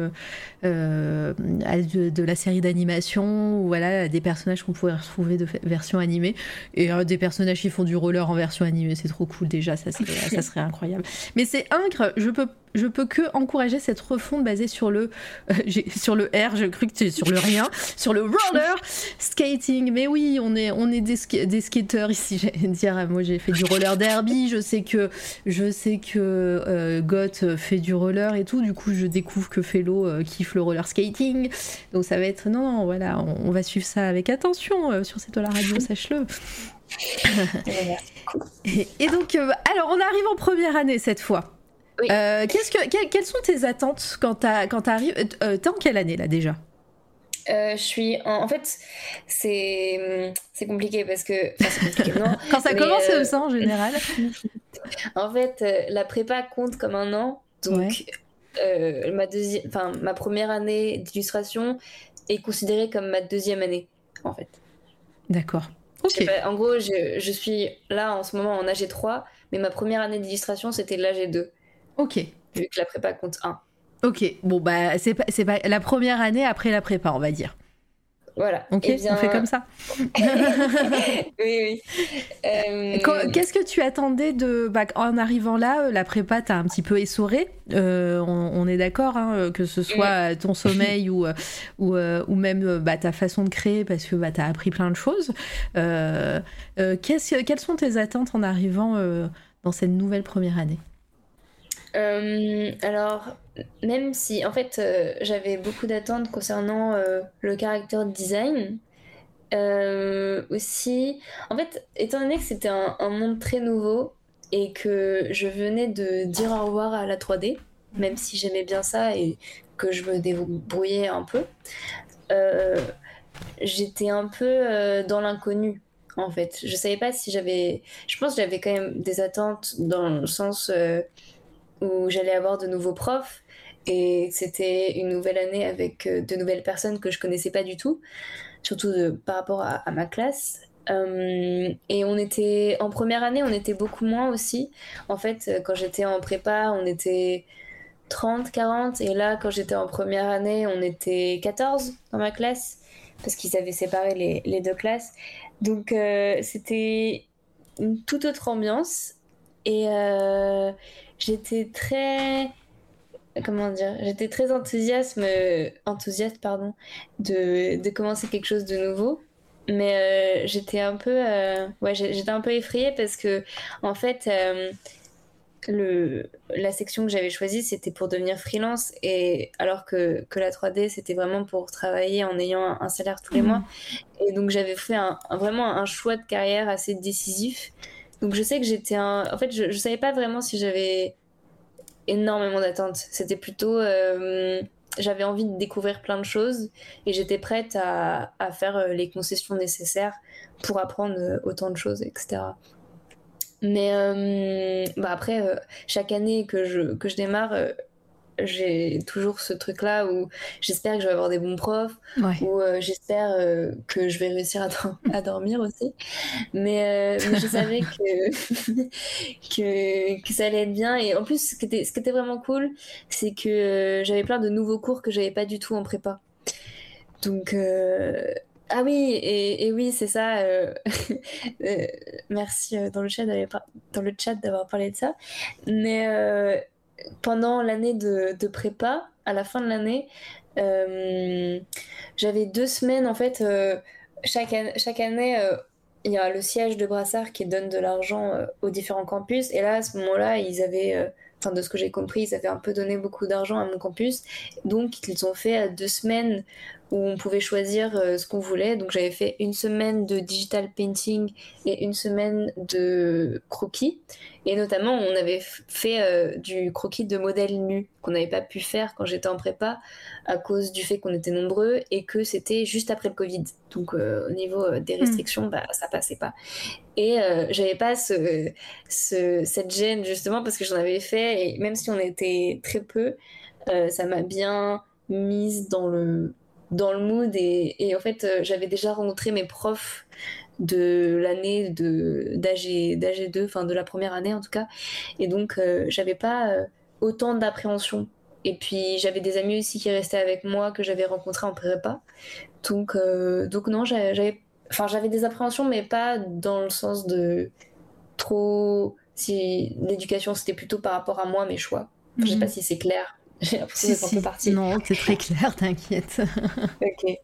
à de, la série d'animation ou voilà, des personnages qu'on pourrait retrouver de version animée. Et des personnages qui font du roller en version animée, c'est trop cool déjà, ça serait, ça serait incroyable. Mais c'est incre, je peux je peux que encourager cette refonte basée sur le, euh, [laughs] sur le R, je cru que tu sur le rien, sur le roller skating. Mais oui, on est, on est des, des skateurs ici. [laughs] J'allais dire, moi j'ai fait du roller derby. Je sais que, je sais que euh, Goth fait du roller et tout. Du coup, je découvre que Fellow euh, kiffe le roller skating. Donc ça va être, non, non, voilà, on, va suivre ça avec attention sur cette la radio, sache-le. [laughs] et, et, donc, alors on arrive en première année cette fois. Euh, qu'est-ce que, quelles sont tes attentes quand tu arrives euh, euh, T'es en quelle année là déjà? Je suis en, fait c'est c'est compliqué parce que [laughs] quand ça commence comme ça en général. [laughs] En fait la prépa compte comme un an. Donc ma deuxième enfin ma première année d'illustration est considérée comme ma deuxième année en fait. D'accord. En gros je, je, suis là en ce moment en AG3 mais ma première année d'illustration c'était l'AG2 Ok. Vu que la prépa compte 1. Ok, bon, bah, c'est pas, pas la première année après la prépa, on va dire. Voilà. Ok, eh on fait comme ça. [laughs] oui, oui. Euh, qu'est-ce que tu attendais de. Bah, en arrivant là, euh, la prépa t'a un petit peu essoré? Euh, on, est d'accord, hein, que ce soit ton sommeil ou, ou, ou même bah, ta façon de créer, parce que bah, t'as appris plein de choses. Euh, quelles sont tes attentes en arrivant dans cette nouvelle première année? Euh, alors, même si en fait euh, j'avais beaucoup d'attentes concernant euh, le caractère design, aussi, en fait, étant donné que c'était un, monde très nouveau et que je venais de dire au revoir à la 3D, même si j'aimais bien ça et que je me débrouillais un peu, j'étais un peu dans l'inconnu en fait. Je savais pas si j'avais. Je pense que j'avais quand même des attentes dans le sens où j'allais avoir de nouveaux profs et c'était une nouvelle année avec euh, de nouvelles personnes que je connaissais pas du tout, surtout par rapport à, ma classe. Euh, et on était en première année, on était beaucoup moins aussi. En fait, quand j'étais en prépa, on était 30, 40, et là, quand j'étais en première année, on était 14 dans ma classe parce qu'ils avaient séparé les, deux classes. Donc, euh, c'était une toute autre ambiance. Et, j'étais très comment dire j'étais très enthousiaste enthousiaste pardon de, de, commencer quelque chose de nouveau. Mais euh, j'étais un peu euh, ouais j'étais un peu effrayée parce que en fait euh, le, la section que j'avais choisie c'était pour devenir freelance. Et alors que, que la 3D c'était vraiment pour travailler en ayant un, salaire tous les mmh. mois. Et donc j'avais fait un, vraiment un choix de carrière assez décisif donc je sais que j'étais un... En fait, je, je savais pas vraiment si j'avais énormément d'attentes. C'était plutôt... Euh, j'avais envie de découvrir plein de choses et j'étais prête à, à, faire euh, les concessions nécessaires pour apprendre euh, autant de choses, etc. Mais bah après, chaque année que je, que je démarre, j'ai toujours ce truc là où j'espère que je vais avoir des bons profs ou euh, j'espère euh, que je vais réussir à, [laughs] à dormir aussi mais, euh, je savais que, [laughs] que, que ça allait être bien et en plus ce qui était, ce qui était vraiment cool c'est que j'avais plein de nouveaux cours que j'avais pas du tout en prépa donc ah oui, et, et oui, c'est ça. [laughs] merci dans le chat d'avoir parlé de ça. Mais pendant l'année de, de, prépa, à la fin de l'année, euh, j'avais deux semaines en fait euh, chaque, chaque année, il y a le siège de Brassard qui donne de l'argent aux différents campus. Et là, à ce moment-là, ils avaient enfin de ce que j'ai compris, ils avaient un peu donné beaucoup d'argent à mon campus. Donc ils ont fait deux semaines où on pouvait choisir euh, ce qu'on voulait. Donc j'avais fait une semaine de digital painting et une semaine de croquis. Et notamment, on avait fait euh, du croquis de modèle nu qu'on n'avait pas pu faire quand j'étais en prépa à cause du fait qu'on était nombreux et que c'était juste après le Covid. Donc euh, au niveau des hmm. restrictions, bah, ça passait pas. Et j'avais pas ce, ce, cette gêne justement parce que j'en avais fait et même si on était très peu, ça m'a bien mise dans le dans le mood et, en fait euh, j'avais déjà rencontré mes profs de l'année de d'AG2 enfin de la première année en tout cas. Et donc euh, j'avais pas euh, autant d'appréhension. Et puis j'avais des amis aussi qui restaient avec moi que j'avais rencontrés en prépa. Donc donc non j'avais enfin j'avais des appréhensions mais pas dans le sens de trop si l'éducation c'était plutôt par rapport à moi mes choix. Je sais mhm. pas si c'est clair j'ai l'impression d'être un peu partie. Non, c'est très clair, t'inquiète. [laughs] ok.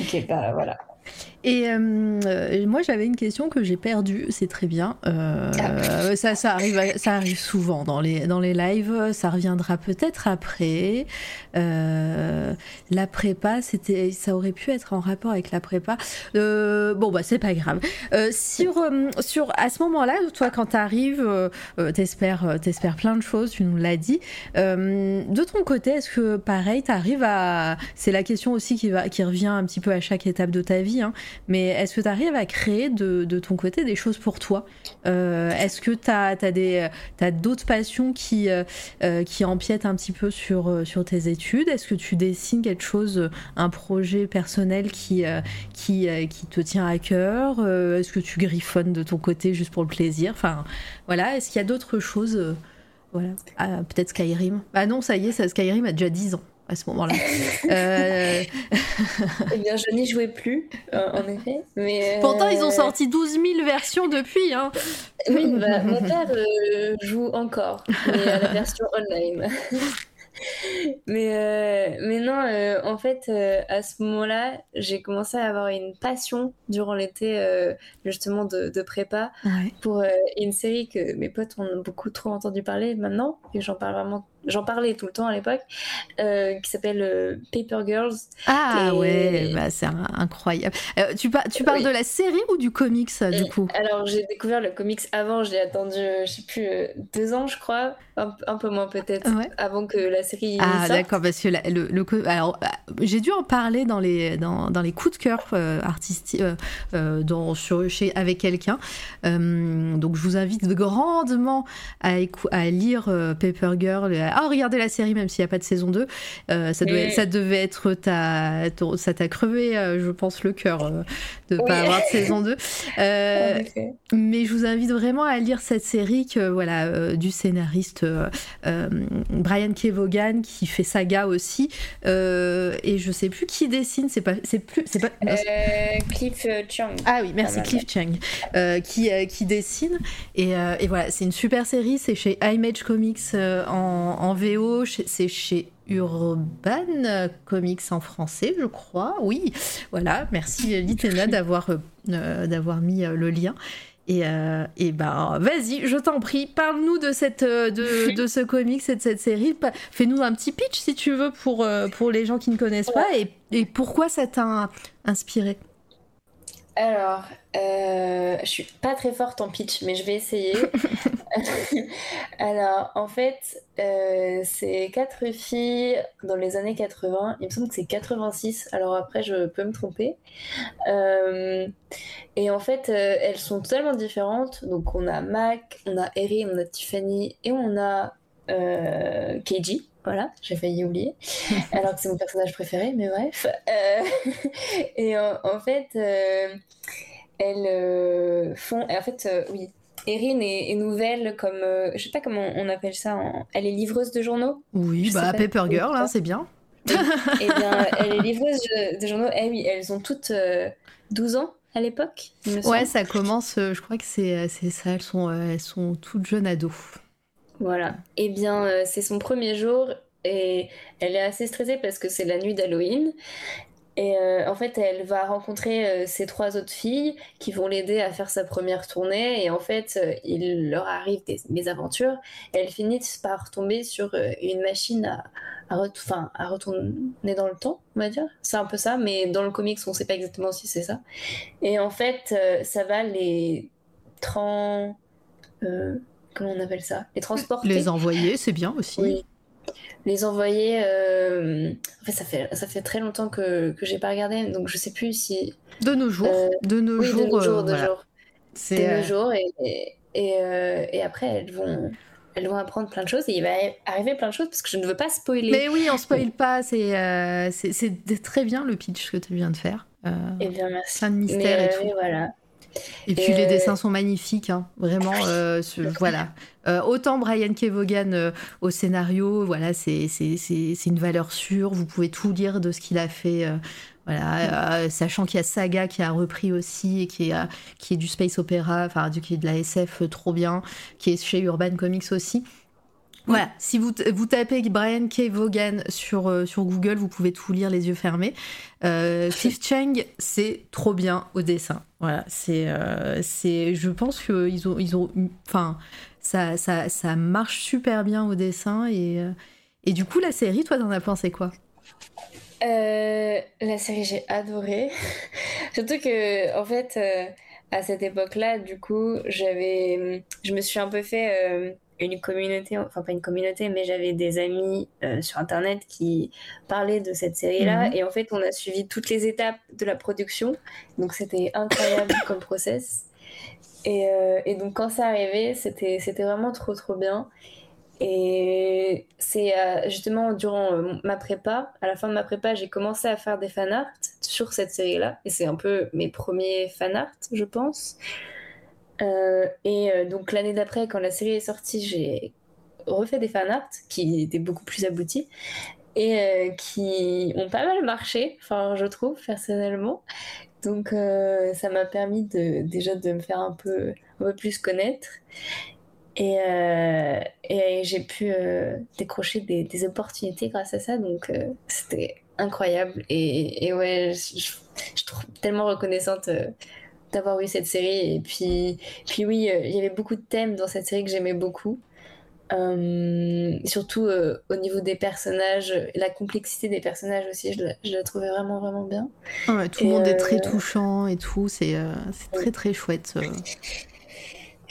Ok, bah voilà. Et euh, moi, j'avais une question que j'ai perdue, c'est très bien. Euh, ah. ça, ça, arrive, ça arrive souvent dans les, dans les lives, ça reviendra peut-être après. Euh, la prépa, c'était, ça aurait pu être en rapport avec la prépa. bon, bah, c'est pas grave. sur, sur, à ce moment-là, toi, quand tu arrives, t'espères, t'espères plein de choses, tu nous l'as dit. de ton côté, est-ce que, pareil, tu arrives à. C'est la question aussi qui, va, qui revient un petit peu à chaque étape de ta vie. Hein. Mais est-ce que tu arrives à créer de, ton côté des choses pour toi? Euh, Est-ce que tu as, d'autres passions qui, euh, euh, qui empiètent un petit peu sur, sur tes études? Est-ce que tu dessines quelque chose, un projet personnel qui, qui, qui te tient à cœur? Est-ce que tu griffonnes de ton côté juste pour le plaisir? Enfin, voilà. Est-ce qu'il y a d'autres choses voilà. Ah, peut-être Skyrim? Ah non, ça y est, Skyrim a déjà 10 ans à ce moment-là. euh... eh bien, je n'y jouais plus, en effet. Mais, euh, Pourtant, ils ont sorti 12 000 versions depuis. Hein. Oui, bah, mon père euh, joue encore, mais à la version online. [laughs] mais, mais non, en fait, à ce moment-là, j'ai commencé à avoir une passion durant l'été, justement, de, de prépa pour une série que mes potes ont beaucoup trop entendu parler maintenant, et j'en parle vraiment j'en parlais tout le temps à l'époque, qui s'appelle Paper Girls. Ah ouais, bah, c'est incroyable. tu, tu parles de la série ou du comics du coup? Alors j'ai découvert le comics avant, j'ai attendu, je sais plus, deux ans je crois, un, peu moins peut-être, avant que la série. Ah d'accord, parce que le, le, alors bah, j'ai dû en parler dans les dans, dans les coups de cœur euh, artistiques euh, euh, dans sur chez avec quelqu'un. donc je vous invite grandement à, à lire Paper Girl, à regarder la série même s'il n'y a pas de saison 2. ça, devait, ça devait être ta, ça t'a crevé, je pense, le cœur de ne pas avoir de saison 2. mais je vous invite vraiment à lire cette série que voilà du scénariste euh, euh, Brian Kevogan qui fait Saga aussi. Euh, et je sais plus qui dessine, c'est pas, c'est plus, c'est pas. Cliff Chang. Ah oui, merci Cliff Chang qui qui dessine. Et, et voilà, c'est une super série. C'est chez Image Comics en, en VO. C'est chez Urban Comics en français, je crois. Oui, voilà. Merci Litena d'avoir d'avoir mis le lien. Et, euh, et ben, vas-y, je t'en prie, parle-nous de, cette, euh, de, de, ce comics et de cette série. Fais-nous un petit pitch si tu veux pour, euh, pour les gens qui ne connaissent pas et, et pourquoi ça t'a inspiré? Alors, euh, je suis pas très forte en pitch, mais je vais essayer. [laughs] Alors, en fait, euh, c'est quatre filles dans les années 80. Il me semble que c'est 86. Alors après, je peux me tromper. Euh, et en fait, euh, elles sont totalement différentes. Donc, on a Mac, on a Erin, on a Tiffany et on a Keiji. Voilà, j'ai failli oublier. [laughs] Alors que c'est mon personnage préféré, mais bref. et en, fait, elles font. En fait, oui, Erin est, nouvelle comme, euh, je sais pas comment on appelle ça, elle est livreuse de journaux? Oui, bah Paper Girl, hein, c'est bien. [laughs] Eh bien, elle est livreuse de, journaux. Eh oui, elles ont toutes 12 euh, ans à l'époque. Ouais, ça commence, euh, je crois que c'est ça, elles sont, elles sont toutes jeunes ados. Voilà. Eh bien, c'est son premier jour et elle est assez stressée parce que c'est la nuit d'Halloween. Et euh, en fait, elle va rencontrer euh, ces trois autres filles qui vont l'aider à faire sa première tournée. Et en fait, euh, il leur arrive des mésaventures. Elles finissent par tomber sur une machine à, à, retourner dans le temps, on va dire. C'est un peu ça, mais dans le comics, on ne sait pas exactement si c'est ça. Et en fait, ça va les trans... comment on appelle ça? Les transporter. Les envoyer, c'est bien aussi. Oui les envoyer. Euh... En fait, ça fait ça fait très longtemps que que j'ai pas regardé, donc je sais plus si. De nos jours. Euh, de nos oui, jours. De nos jours. De jours. C'est de nos jours et et, euh, et, après elles vont. Elles vont apprendre plein de choses et il va arriver plein de choses parce que je ne veux pas spoiler. Mais oui, on spoil pas. C'est euh, c'est très bien le pitch que tu viens de faire. et eh bien, merci. Plein de mystères et tout. voilà. Et puis les dessins sont magnifiques, hein. vraiment. Euh, [laughs] voilà. Euh, autant Brian Kevogan euh, au scénario, voilà, c'est une valeur sûre. Vous pouvez tout lire de ce qu'il a fait. voilà, sachant qu'il y a Saga qui a repris aussi et qui est, qui est du space opéra, enfin du qui est de la SF trop bien, qui est chez Urban Comics aussi. Voilà, si vous, vous tapez Brian K. Vaughan sur, euh, sur Google, vous pouvez tout lire les yeux fermés. Euh, Cliff Chang, c'est trop bien au dessin. Voilà, c'est, euh, c'est, je pense qu'ils ont, ils ont, enfin, ça, ça, ça marche super bien au dessin et, euh, et du coup la série, toi, t'en as pensé quoi? La série, j'ai adoré. [laughs] Surtout que, en fait, à cette époque-là, du coup, j'avais, je me suis un peu fait une communauté, enfin pas une communauté, mais j'avais des amis euh, sur internet qui parlaient de cette série-là. Mhm. Et en fait, on a suivi toutes les étapes de la production. Donc c'était incroyable comme process. Et, euh, et, donc quand ça arrivait, c'était vraiment trop trop bien. Et c'est euh, justement durant ma prépa, à la fin de ma prépa, j'ai commencé à faire des fanarts sur cette série-là. Et c'est un peu mes premiers fanarts, je pense. Euh, et euh, donc l'année d'après, quand la série est sortie, j'ai refait des fanarts qui étaient beaucoup plus aboutis et euh, qui ont pas mal marché, je trouve personnellement. Donc ça m'a permis déjà de me faire un peu, un peu plus connaître. Et, j'ai pu décrocher des, opportunités grâce à ça, donc c'était incroyable. Et, et ouais, je, je, je, trouve tellement reconnaissante d'avoir eu cette série. Et puis, puis oui, euh, il y avait beaucoup de thèmes dans cette série que j'aimais beaucoup. Euh, surtout euh, au niveau des personnages, la complexité des personnages aussi, je la, trouvais vraiment vraiment bien. Ah tout le monde est très touchant et tout, c'est très très chouette.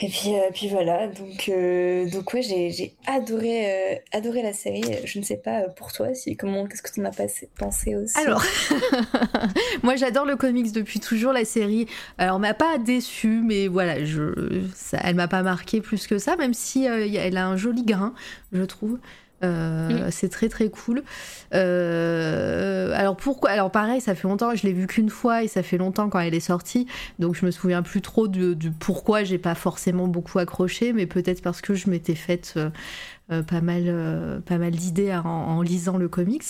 Et puis, euh, puis voilà, donc, euh, donc ouais, j'ai adoré, euh, adoré la série. Je ne sais pas pour toi, si, comment, qu'est-ce que tu en as pensé aussi? Alors, [laughs] moi j'adore le comics depuis toujours, la série. Alors, m'a pas déçue, mais voilà, je, ça, elle m'a pas marqué plus que ça, même si elle a un joli grain, je trouve. Euh, c'est très très cool. Euh, alors pourquoi Alors pareil, ça fait longtemps, je l'ai vu qu'une fois et ça fait longtemps quand elle est sortie, donc je me souviens plus trop de, pourquoi j'ai pas forcément beaucoup accroché, mais peut-être parce que je m'étais faite euh, pas mal, pas mal d'idées en, lisant le comics.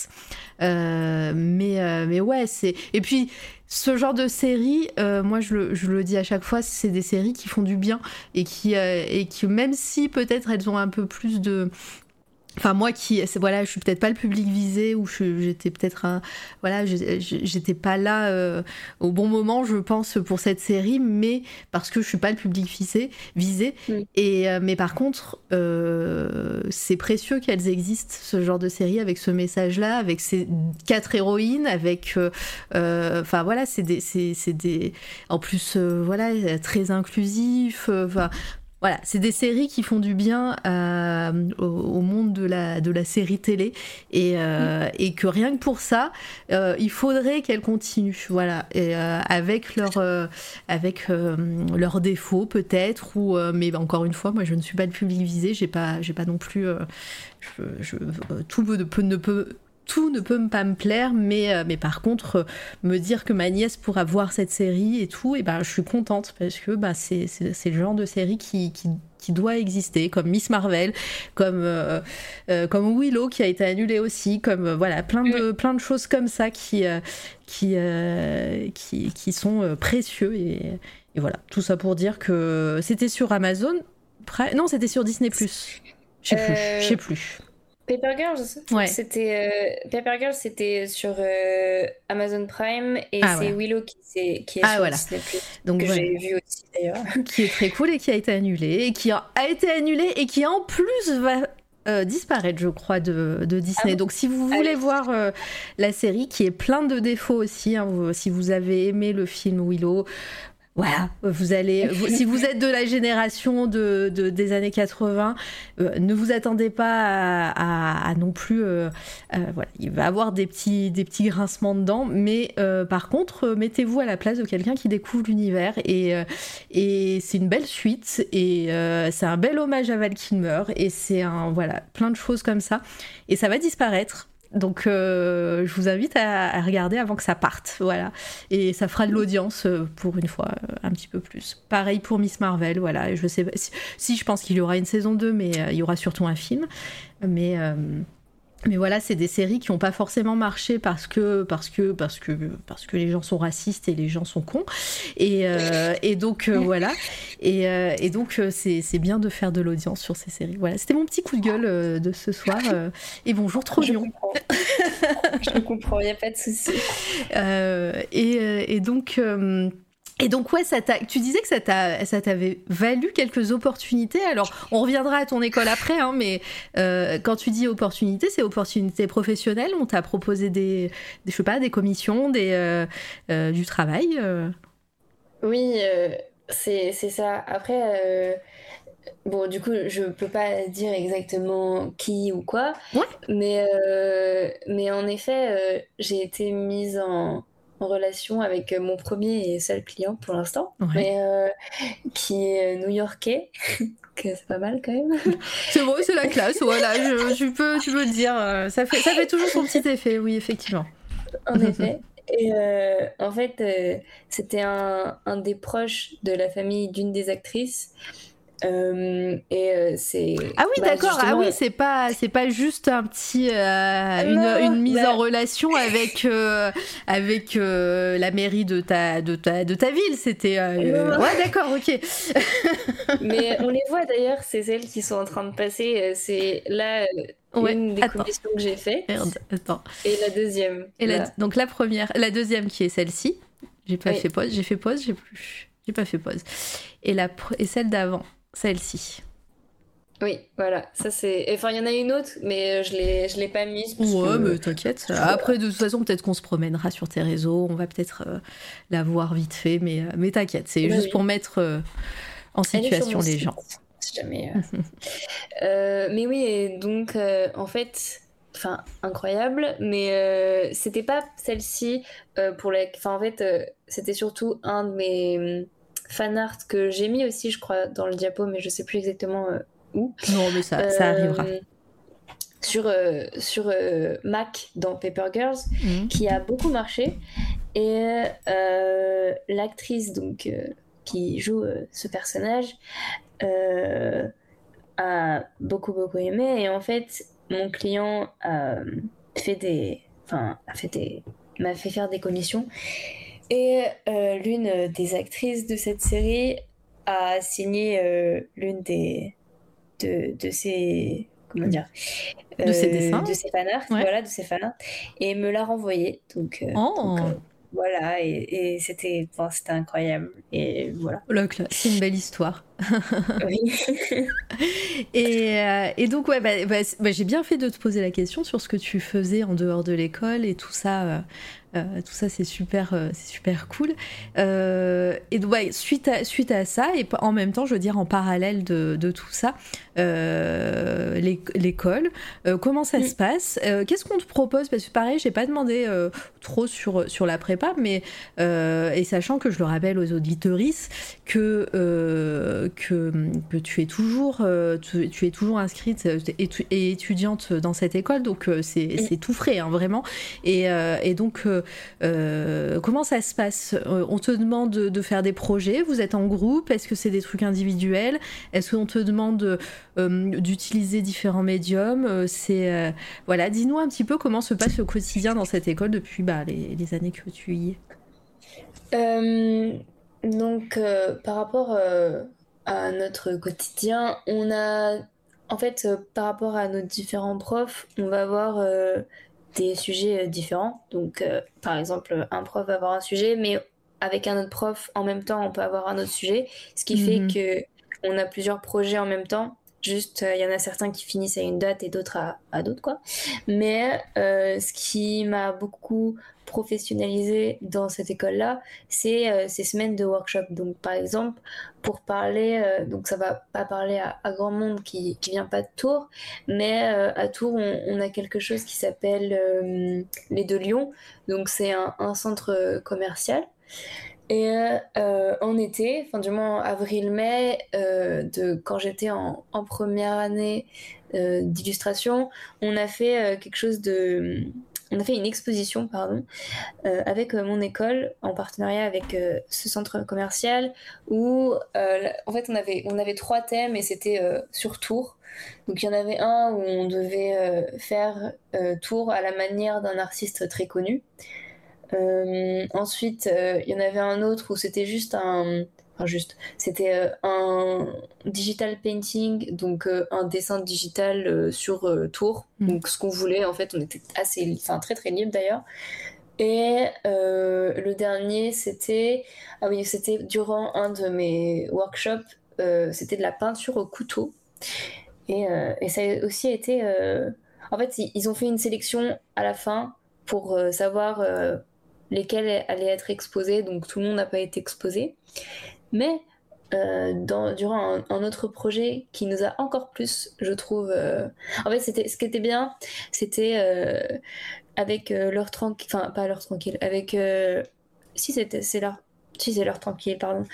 mais mais ouais, c'est et puis ce genre de série, moi je le, je le, dis à chaque fois, c'est des séries qui font du bien et qui, et qui même si peut-être elles ont un peu plus de, Enfin moi qui voilà je suis peut-être pas le public visé ou j'étais peut-être un voilà j'étais pas là euh, au bon moment je pense pour cette série mais parce que je suis pas le public visé visé. Et euh, mais par contre euh, c'est précieux qu'elles existent ce genre de série avec ce message là avec ces quatre héroïnes avec enfin voilà c'est des c'est des en plus voilà très inclusif enfin voilà, c'est des séries qui font du bien euh, au, monde de la, de la série télé. Et, euh, et que rien que pour ça, euh, il faudrait qu'elles continuent, voilà, et, avec leurs avec leurs défauts peut-être ou mais encore une fois, moi je ne suis pas le public visé, j'ai pas j'ai pas non plus je, je, tout peut, ne peut tout ne peut pas me plaire, mais, euh, mais par contre, euh, me dire que ma nièce pourra voir cette série et tout, et ben, je suis contente parce que bah, c'est, le genre de série qui, qui, doit exister, comme Miss Marvel, comme, euh, comme Willow qui a été annulée aussi, comme voilà, plein de, plein de choses comme ça qui, qui, qui, qui, sont précieux. Et, et, voilà, tout ça pour dire que c'était sur Amazon. Non, c'était sur Disney. Je sais plus. Je sais plus. Paper Girls, c'était euh, Paper Girls, c'était sur euh, Amazon Prime et ah, c'est Willow qui, est, qui est ah, sur voilà. Disney+. Donc que j'ai vu aussi d'ailleurs. [laughs] Qui est très cool et qui a été annulé et qui a, été annulé et qui en plus va euh, disparaître, je crois, de, de Disney. Ah Donc, si vous voulez voir la série, qui est plein de défauts aussi, hein, si vous avez aimé le film Willow, voilà, vous allez, [laughs] si vous êtes de la génération de, des années 80, euh, ne vous attendez pas à, non plus. Euh, euh, voilà, il va avoir des petits, des petits grincements dedans, mais par contre, mettez-vous à la place de quelqu'un qui découvre l'univers et, et c'est une belle suite et c'est un bel hommage à Val Kilmer et c'est un voilà plein de choses comme ça et ça va disparaître donc, euh, je vous invite à, regarder avant que ça parte, voilà. Et ça fera de l'audience euh, pour une fois, euh, un petit peu plus. Pareil pour Miss Marvel, voilà. Je sais si, si je pense qu'il y aura une saison 2, mais il y aura surtout un film. Mais mais voilà, c'est des séries qui n'ont pas forcément marché parce que, parce, que, parce, que, parce que les gens sont racistes et les gens sont cons. Et, euh, et donc, euh, [laughs] voilà. Et, euh, et donc, c'est bien de faire de l'audience sur ces séries. Voilà, c'était mon petit coup de gueule de ce soir. et bonjour, trop Je comprends, [laughs] Je comprends, il n'y a pas de souci. et, et, donc. Et donc ouais, ça tu disais que ça t'avait valu quelques opportunités. Alors on reviendra à ton école après, hein, mais euh, quand tu dis opportunités, c'est opportunités professionnelles. On t'a proposé des, des, je sais pas, des commissions, des, euh, euh, du travail. Oui, c'est ça. Après. Bon, du coup, je peux pas dire exactement qui ou quoi, mais, mais en effet, j'ai été mise en, en relation avec euh, mon premier et seul client pour l'instant, mais euh, qui est new-yorkais. [laughs] que c'est pas mal quand même. [laughs] c'est bon, c'est la classe, voilà, je, peux, tu peux le dire. Euh, ça fait, ça fait toujours son petit effet, oui, effectivement. En [laughs] effet. Et en fait, c'était un, un, des proches de la famille d'une des actrices euh, et euh, c'est ah oui bah, d'accord. Ah oui c'est pas c'est pas juste un petit euh, une, une, mise bah en relation avec avec la mairie de ta de ta de ta ville. C'était ouais d'accord ok. [laughs] Mais on les voit d'ailleurs c'est celles qui sont en train de passer. C'est là une des commissions que j'ai fait attends. Et la deuxième et la, donc la première la deuxième qui est celle-ci. J'ai pas fait pause j'ai fait pause j'ai plus j'ai pas fait pause. Et la et celle d'avant celle-ci. Oui, voilà, ça c'est. Enfin, il y en a une autre, mais je l'ai, je l'ai pas mise. ouais, mais t'inquiète. Après, de toute façon, peut-être qu'on se promènera sur tes réseaux, on va peut-être euh, la voir vite fait, mais, euh, mais t'inquiète, c'est juste pour mettre euh, en situation les gens. Si jamais. [laughs] mais oui, et donc, en fait, enfin, incroyable, mais c'était pas celle-ci pour la. Enfin, en fait, c'était surtout un de mes fan art que j'ai mis aussi, je crois, dans le diapo, mais je sais plus exactement euh, où. Non, mais ça, ça arrivera. Euh, sur, euh, sur Mac dans Paper Girls, mhm. qui a beaucoup marché. Et l'actrice donc qui joue ce personnage a beaucoup beaucoup aimé. Et en fait, mon client a fait des, enfin, a fait des, m'a fait faire des commissions. Et euh, l'une des actrices de cette série a signé euh, l'une des de, de ses comment dire de ses dessins. de ses fanarts voilà de ses fanarts. Et me l'a renvoyé donc, euh, oh. voilà et, et c'était c'était incroyable et voilà. Oh, c'est une belle histoire. Oui. [laughs] et, et, donc ouais bah, bah, bah, j'ai bien fait de te poser la question sur ce que tu faisais en dehors de l'école et tout ça euh, tout ça, c'est super, euh, c'est super cool. Euh, et donc, suite, à, suite à ça, et en même temps, je veux dire, en parallèle de, de tout ça, l'école, comment ça se passe? Qu'est-ce qu'on te propose? Parce que pareil, j'ai pas demandé trop sur, sur la prépa, mais et sachant que je le rappelle aux auditeuristes que, que, que tu es toujours, tu, es toujours inscrite et, étudiante dans cette école, donc c'est tout frais, hein, vraiment. Et, et donc euh, comment ça se passe euh, On te demande de, faire des projets, vous êtes en groupe, est-ce que c'est des trucs individuels Est-ce qu'on te demande euh, d'utiliser différents médiums C'est voilà, dis-nous un petit peu comment se passe le quotidien dans cette école depuis bah, les, années que tu y es. donc par rapport à notre quotidien, on a en fait, par rapport à nos différents profs, on va avoir des sujets différents. Donc, par exemple, un prof va avoir un sujet, mais avec un autre prof en même temps, on peut avoir un autre sujet, ce qui fait mhm. que on a plusieurs projets en même temps. Juste, il y en a certains qui finissent à une date et d'autres à, d'autres, quoi. Mais ce qui m'a beaucoup professionnalisé dans cette école-là, c'est euh, ces semaines de workshop. Donc, par exemple, pour parler, euh, donc ça va pas parler à, grand monde qui, qui vient pas de Tours, mais euh, à Tours, on, a quelque chose qui s'appelle les Deux Lions. Donc, c'est un, centre commercial. Et en été, enfin du moins avril-mai, de quand j'étais en, première année d'illustration, on a fait quelque chose de on a fait une exposition pardon, euh, avec euh, mon école en partenariat avec euh, ce centre commercial où en fait on avait, on avait trois thèmes et c'était sur tour. Donc il y en avait un où on devait faire tour à la manière d'un artiste très connu. ensuite, il y en avait un autre où c'était juste un, Enfin, juste, c'était euh, un digital painting, donc euh, un dessin digital euh, sur tour. Mm. Donc ce qu'on voulait, en fait, on était assez, enfin très très libre d'ailleurs. Et le dernier, c'était, ah oui, c'était durant un de mes workshops, c'était de la peinture au couteau. Et, et ça a aussi été, en fait, ils ont fait une sélection à la fin pour savoir lesquels allaient être exposés, donc tout le monde n'a pas été exposé. Mais euh, dans, durant un, autre projet qui nous a encore plus, je trouve. Euh, en fait, c'était ce qui était bien, c'était euh, avec l'heure tranquille, enfin pas l'heure tranquille, avec si c'était c'est l'heure. Si c'est l'heure tranquille, pardon.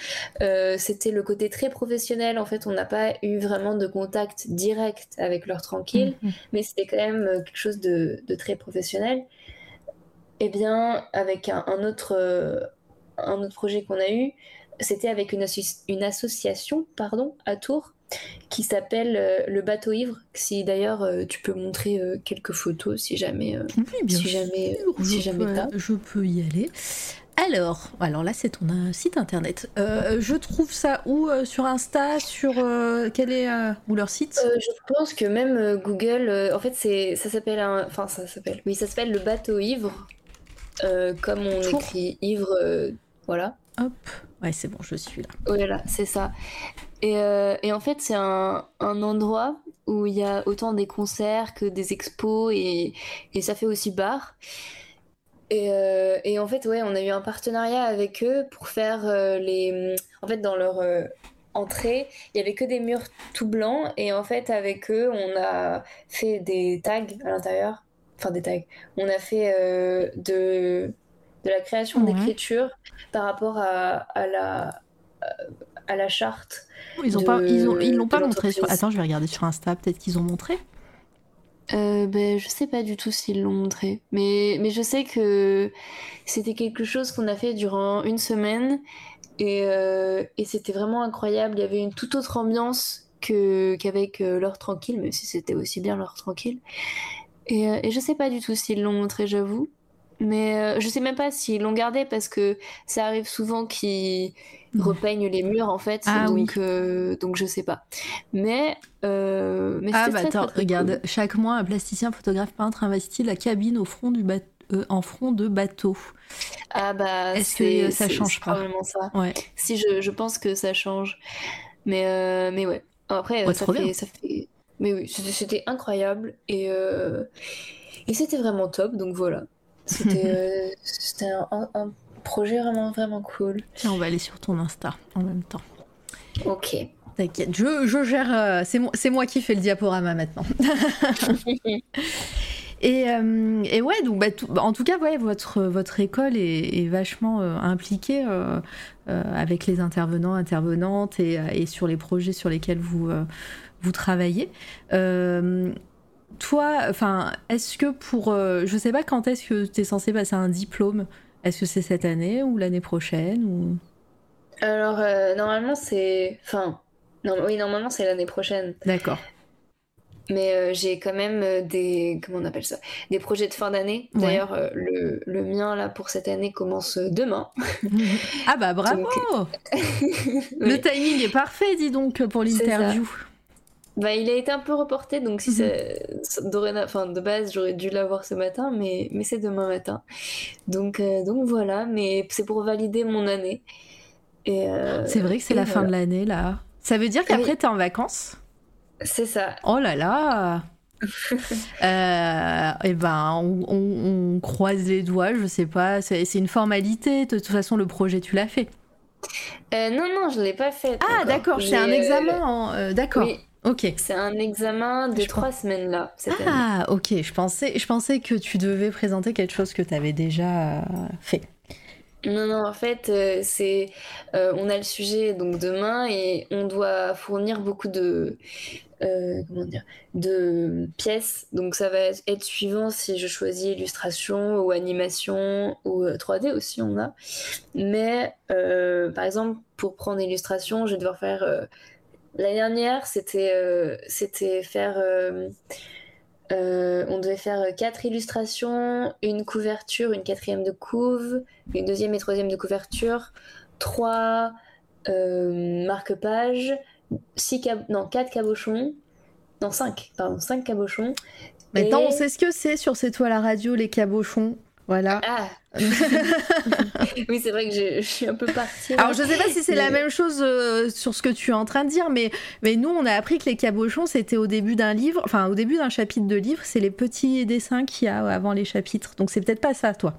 c'était le côté très professionnel. En fait, on n'a pas eu vraiment de contact direct avec l'heure tranquille, mm-hmm. mais c'était quand même quelque chose de, très professionnel. Eh bien, avec un, un autre, un autre projet qu'on a eu, c'était avec une, une, association pardon, à Tours qui s'appelle euh, le bateau ivre. Si d'ailleurs euh, tu peux montrer euh, quelques photos si jamais, oui, bien si jamais, si jamais je peux y aller. Alors, alors là c'est ton site internet. je trouve ça où sur Insta, sur quel est ou leur site? Je pense que même Google, en fait c'est ça s'appelle enfin ça s'appelle, oui ça s'appelle le bateau ivre, comme on écrit ivre, voilà. Ouais, c'est bon, je suis là. Voilà, c'est ça. Et, euh, et, en fait, c'est un, un, endroit où il y a autant des concerts que des expos et, et ça fait aussi bar. Et, euh, et, en fait, ouais, on a eu un partenariat avec eux pour faire euh, les. En fait, dans leur entrée, il y avait que des murs tout blancs et en fait, avec eux, on a fait des tags à l'intérieur. Enfin, des tags. On a fait de de la création d'écriture par rapport à, la, à la charte. Ils ont pas, ils, ont, ils l'ont pas montré sur. Attends, je vais regarder sur Insta. Peut-être qu'ils ont montré. Euh, ben, je sais pas du tout s'ils l'ont montré, mais, mais je sais que c'était quelque chose qu'on a fait durant une semaine et, euh, et c'était vraiment incroyable. Il y avait une toute autre ambiance que, qu'avec euh, l'heure tranquille, même si c'était aussi bien l'heure tranquille. Et, euh, et je sais pas du tout s'ils l'ont montré, j'avoue. Mais euh, je sais même pas s'ils l'ont gardé parce que ça arrive souvent qu'ils repeignent les murs en fait. Ah, donc, euh, donc je sais pas. Mais, euh, mais ah bah attends, regarde, chaque mois un plasticien, photographe, peintre investit la cabine au front du en front de bateau. Ah bah est-ce que ça change pas probablement ça. Ouais. Si je, je, pense que ça change. Mais mais ouais. Après ça, fait, ça, fait, Mais oui, c'était incroyable et et c'était vraiment top. Donc voilà. C'était [laughs] euh, un, projet vraiment, vraiment cool. Tiens, on va aller sur ton Insta en même temps. Ok. T'inquiète, je, je, gère. Euh, c'est moi, moi, qui fais le diaporama maintenant. [laughs] et, euh, et, ouais, donc, bah, bah, en tout cas, ouais, votre, votre école est, vachement impliquée avec les intervenants, intervenantes et, et, sur les projets sur lesquels vous, vous travaillez toi, enfin, est-ce que pour, euh, je sais pas quand est-ce que tu es censé passer un diplôme Est-ce que c'est cette année ou l'année prochaine ou? Alors euh, normalement c'est, enfin, non, oui normalement c'est l'année prochaine. D'accord. Mais euh, j'ai quand même des, comment on appelle ça, des projets de fin d'année. D'ailleurs, le, le, mien là pour cette année commence demain. [laughs] ah bah bravo [laughs] Le timing est parfait, dis donc, pour l'interview. Bah, il a été un peu reporté, donc si dorénavant, enfin de base j'aurais dû l'avoir ce matin, mais, mais c'est demain matin. Donc, euh, donc voilà, mais c'est pour valider mon année. Et euh, C'est vrai que c'est et la fin de l'année là. Ça veut dire Oui. qu'après t'es en vacances? C'est ça. Oh là là [laughs] euh, Eh ben, on, on- on croise les doigts, je sais pas, c'est une formalité. De toute façon, le projet, tu l'as fait. Euh, non, non, je l'ai pas fait. Ah, d'accord, c'est J'ai, un examen. en- euh, d'accord, Oui, ok. c'est un examen de Je trois semaines là, cette année. Ah, ok, je pensais, je pensais que tu devais présenter quelque chose que tu avais déjà euh, fait. Non, non, en fait, euh, c'est, euh, on a le sujet donc demain et on doit fournir beaucoup de, euh, comment dire, de pièces. Donc ça va être suivant si je choisis illustration ou animation ou euh, 3D aussi on a. Mais par exemple, pour prendre illustration, je vais devoir faire. L'année dernière, c'était euh, c'était faire. euh, euh, on devait faire quatre illustrations, une couverture, une quatrième de couve, une deuxième et troisième de couverture, trois marque-pages, six cab- non, quatre cabochons, non, cinq, pardon, cinq cabochons. Maintenant, Et- on sait ce que c'est sur C'est toi la radio, les cabochons? Voilà. Ah [laughs] Oui, c'est vrai que je, je suis un peu partie. là. Alors, je sais pas si c'est la même chose euh, sur ce que tu es en train de dire, mais, mais nous, on a appris que les cabochons, c'était au début d'un livre, enfin, au début d'un chapitre de livre, c'est les petits dessins qu'il y a avant les chapitres. Donc, c'est peut-être pas ça, toi.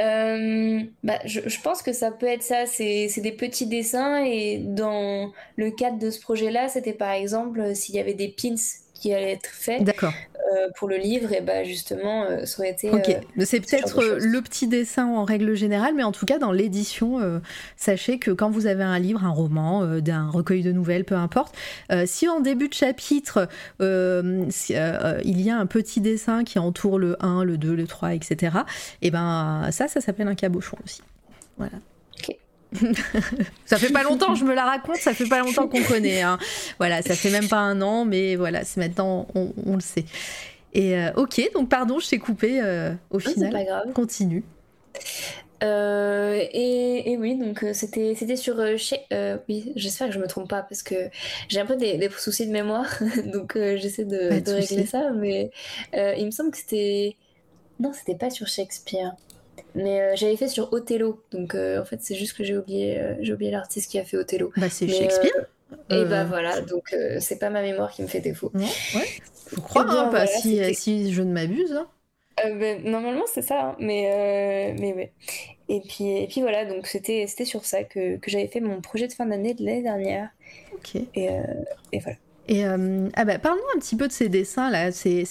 Euh, bah, je, je pense que ça peut être ça, c'est des petits dessins et dans le cadre de ce projet-là, c'était par exemple euh, s'il y avait des pins qui allaient être D'accord. euh, pour le livre, et bah justement, euh, ça aurait été... Ok. euh, c'est ce peut-être le petit dessin en règle générale, mais en tout cas, dans l'édition, sachez que quand vous avez un livre, un roman, d'un recueil de nouvelles, peu importe, si en début de chapitre, si, il y a un petit dessin qui entoure le 1, le 2, le 3, etc., et ben ça, ça s'appelle un cabochon aussi. Voilà. [laughs] Ça fait pas longtemps, je me la raconte, ça fait pas longtemps qu'on connaît. hein. Voilà, ça fait même pas un an, mais voilà, c'est maintenant, on, on le sait. Et euh, ok, donc pardon, je t'ai coupé euh, au c'est final. pas grave. Continue. Euh, et, et oui, donc euh, c'était c'était sur chez oui, j'espère que je me trompe pas parce que j'ai un peu des, des soucis de mémoire, [laughs] donc j'essaie de, Pas de de régler ça, mais il me semble que c'était non, c'était pas sur Shakespeare, mais euh, j'avais fait sur Othello, donc euh, en fait c'est juste que j'ai oublié euh, j'ai oublié l'artiste qui a fait Othello. Bah, c'est Shakespeare. Et bah voilà, donc c'est pas ma mémoire qui me fait défaut. Ouais. Je crois, Eh bien, hein, pas voilà, si, je ne m'abuse. hein. Ben, normalement c'est ça, hein, mais mais ouais. Et puis et puis voilà, donc c'était c'était sur ça que, que j'avais fait mon projet de fin d'année de l'année dernière. Ok. Et, et voilà. Et euh, ah bah, parle-nous un petit peu de ces dessins là, ces,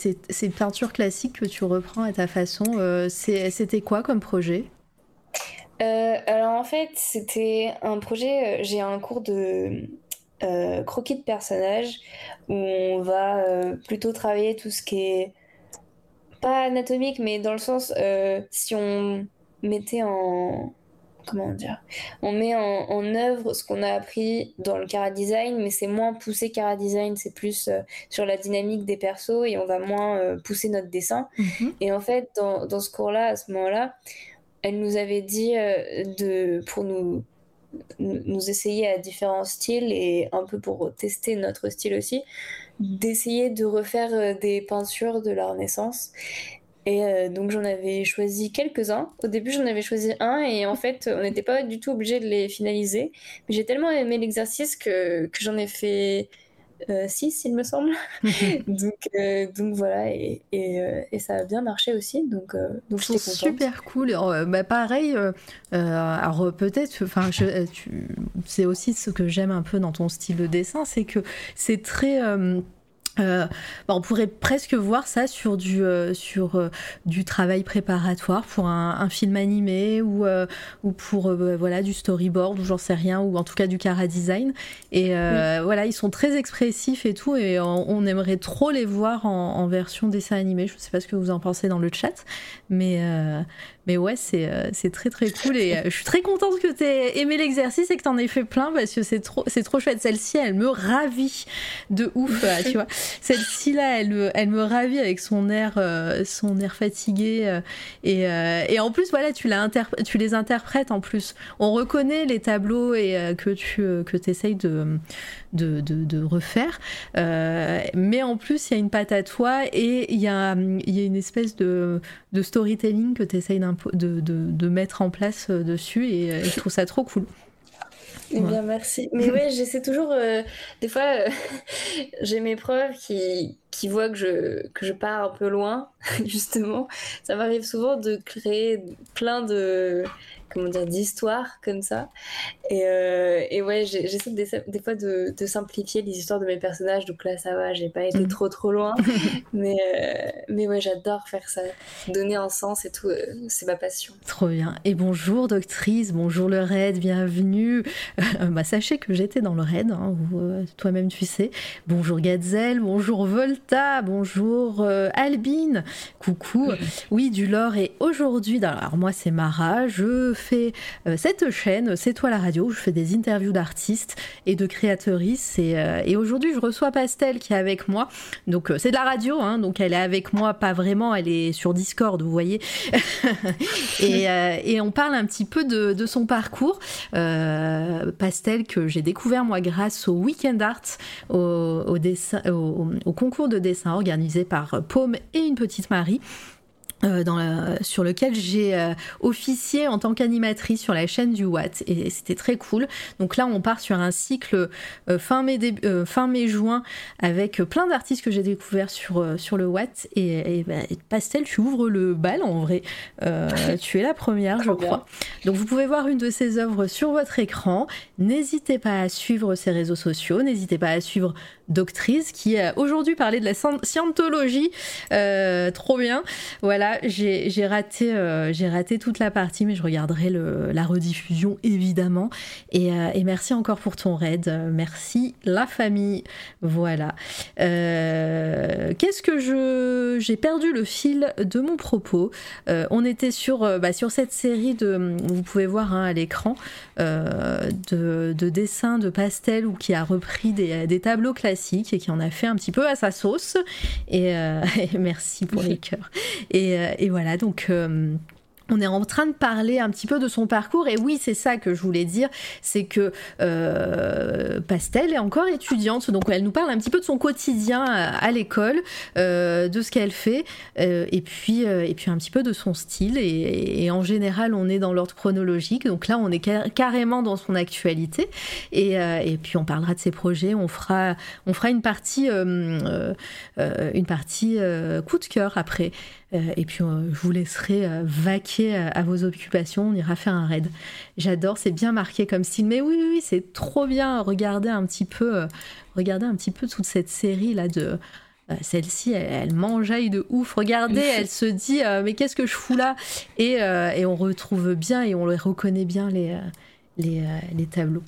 peintures classiques que tu reprends à ta façon. euh, C'était quoi comme projet? Euh, alors en fait, c'était un projet, j'ai un cours de croquis de personnages où on va plutôt travailler tout ce qui est pas anatomique, mais dans le sens si on mettait en comment dire, on met en, en œuvre ce qu'on a appris dans le Cara Design, mais c'est moins poussé Cara Design, c'est plus euh, sur la dynamique des persos et on va moins euh, pousser notre dessin. Et en fait, dans, dans ce cours-là, à ce moment-là, elle nous avait dit euh, de, pour nous, nous essayer à différents styles et un peu pour tester notre style aussi, d'essayer de refaire des peintures de la Renaissance. Et euh, donc j'en avais choisi quelques-uns. Au début j'en avais choisi un et en fait on n'était pas du tout obligé de les finaliser. Mais j'ai tellement aimé l'exercice que, que j'en ai fait euh, six il me semble. [laughs] donc, euh, donc voilà et, et, et ça a bien marché aussi. Donc, donc j'étais contente. super cool. Bah, pareil, alors peut-être, enfin, c'est aussi ce que j'aime un peu dans ton style de dessin, c'est que c'est très. Euh, bah, on pourrait presque voir ça sur du, euh, sur, euh, du travail préparatoire pour un, un film animé ou, euh, ou pour euh, bah, voilà, du storyboard ou j'en sais rien, ou en tout cas du cara design. Et euh, voilà, ils sont très expressifs et tout, et on, on aimerait trop les voir en, en version dessin animé. Je ne sais pas ce que vous en pensez dans le chat, mais, euh, Mais ouais, c'est euh, c'est très très cool et euh, je suis très contente que tu aies aimé l'exercice et que tu en aies fait plein parce que c'est trop, chouette. Celle-ci, elle me ravit de ouf, euh, tu vois. Celle-ci là, elle me, ravit avec son air, son air fatigué et, en plus, voilà, tu les interprètes en plus. On reconnaît les tableaux et que tu que essayes de, de, de, refaire. mais en plus, il y a une patte à toi et il y a, y a une espèce de, de storytelling que tu essayes de, mettre en place euh, dessus et, euh, je trouve ça trop cool. Eh bien, merci. Mais ouais, [laughs] j'essaie toujours. Euh, des fois, [laughs] j'ai mes profs qui, qui voient que je, que je pars un peu loin, [laughs] justement. Ça m'arrive souvent de créer plein de comment dire, d'histoires comme ça. Et, euh, et ouais, j'essaie des, des, fois de, de, simplifier les histoires de mes personnages, donc là ça va, j'ai pas été mm. trop trop loin. [laughs] mais, euh, mais ouais, j'adore faire ça, donner un sens et tout, euh, c'est ma passion. Trop bien. Et bonjour doctrice, bonjour le raid, bienvenue. bah, sachez que j'étais dans le raid, hein, toi-même tu sais. Bonjour Gazelle, bonjour Volta, bonjour Albine, coucou. Oui, du lore. Et aujourd'hui, alors moi c'est Mara, je euh, cette chaîne, C'est toi la radio, où je fais des interviews d'artistes et de créatrices. Et, euh, aujourd'hui, je reçois Pastel qui est avec moi. Donc, euh, c'est de la radio, hein, donc elle est avec moi, pas vraiment, elle est sur Discord, vous voyez. [laughs] et, on parle un petit peu de, son parcours. Pastel que j'ai découvert moi grâce au Weekend Art, au concours de dessin organisé par Paume et une petite Marie. Euh, sur lequel j'ai euh, officié en tant qu'animatrice sur la chaîne du Watt et c'était très cool. Donc là on part sur un cycle euh, fin mai fin mai juin avec plein d'artistes que j'ai découverts sur sur le Watt et, bah, Pastel tu ouvres le bal en vrai. [laughs] tu es la première je crois. Donc vous pouvez voir une de ses œuvres sur votre écran. N'hésitez pas à suivre ses réseaux sociaux, n'hésitez pas à suivre Doctrice qui a aujourd'hui parlé de la scientologie. trop bien. Voilà j'ai raté, euh, j'ai raté toute la partie, mais je regarderai la rediffusion évidemment. Euh, et, merci encore pour ton raid. Merci la famille. Voilà. Euh, qu'est-ce que je. J'ai perdu le fil de mon propos? on était sur, bah, sur cette série de. Vous pouvez voir hein, à l'écran. de, dessins de pastel ou qui a repris des, tableaux classiques et qui en a fait un petit peu à sa sauce. Et, [laughs] et merci pour les [laughs] cœurs. Et, euh, et, voilà, donc euh, on est en train de parler un petit peu de son parcours. Et oui c'est ça que je voulais dire c'est que euh, Pastel est encore étudiante donc elle nous parle un petit peu de son quotidien à, l'école de ce qu'elle fait et puis et puis un petit peu de son style. Et, en général on est dans l'ordre chronologique donc là on est carrément dans son actualité. Et, et, puis on parlera de ses projets on fera on fera une partie une partie coup de cœur après et puis je vous laisserai vaquer à, vos occupations, on ira faire un raid. J'adore, c'est bien marqué comme style. Mais oui, oui, c'est trop bien. Regardez un petit peu, euh, regardez un petit peu toute cette série là de. Euh, celle-ci, elle, elle de ouf. Regardez, elle se dit euh, mais qu'est-ce que je fous là? Et, et, on retrouve bien et on les reconnaît bien les, les, les tableaux.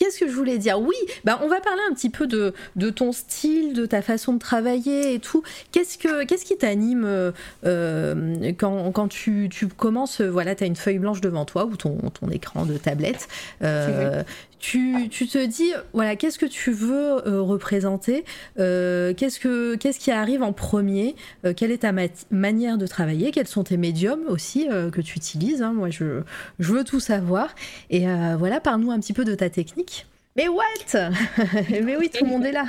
Qu'est-ce que je voulais dire? Oui, bah on va parler un petit peu de, ton style, de ta façon de travailler et tout. Qu'est-ce, que, qu'est-ce qui t'anime euh, euh, quand, quand tu, commences Voilà, tu as une feuille blanche devant toi ou ton, ton écran de tablette. Euh, tu, te dis, voilà, qu'est-ce que tu veux représenter qu'est-ce, que, qu'est-ce qui arrive en premier Quelle est ta manière de travailler Quels sont tes médiums aussi que tu utilises hein? Moi, je, je veux tout savoir. Et voilà, parle-nous un petit peu de ta technique. Mais what? [laughs] Mais oui, tout le monde est là.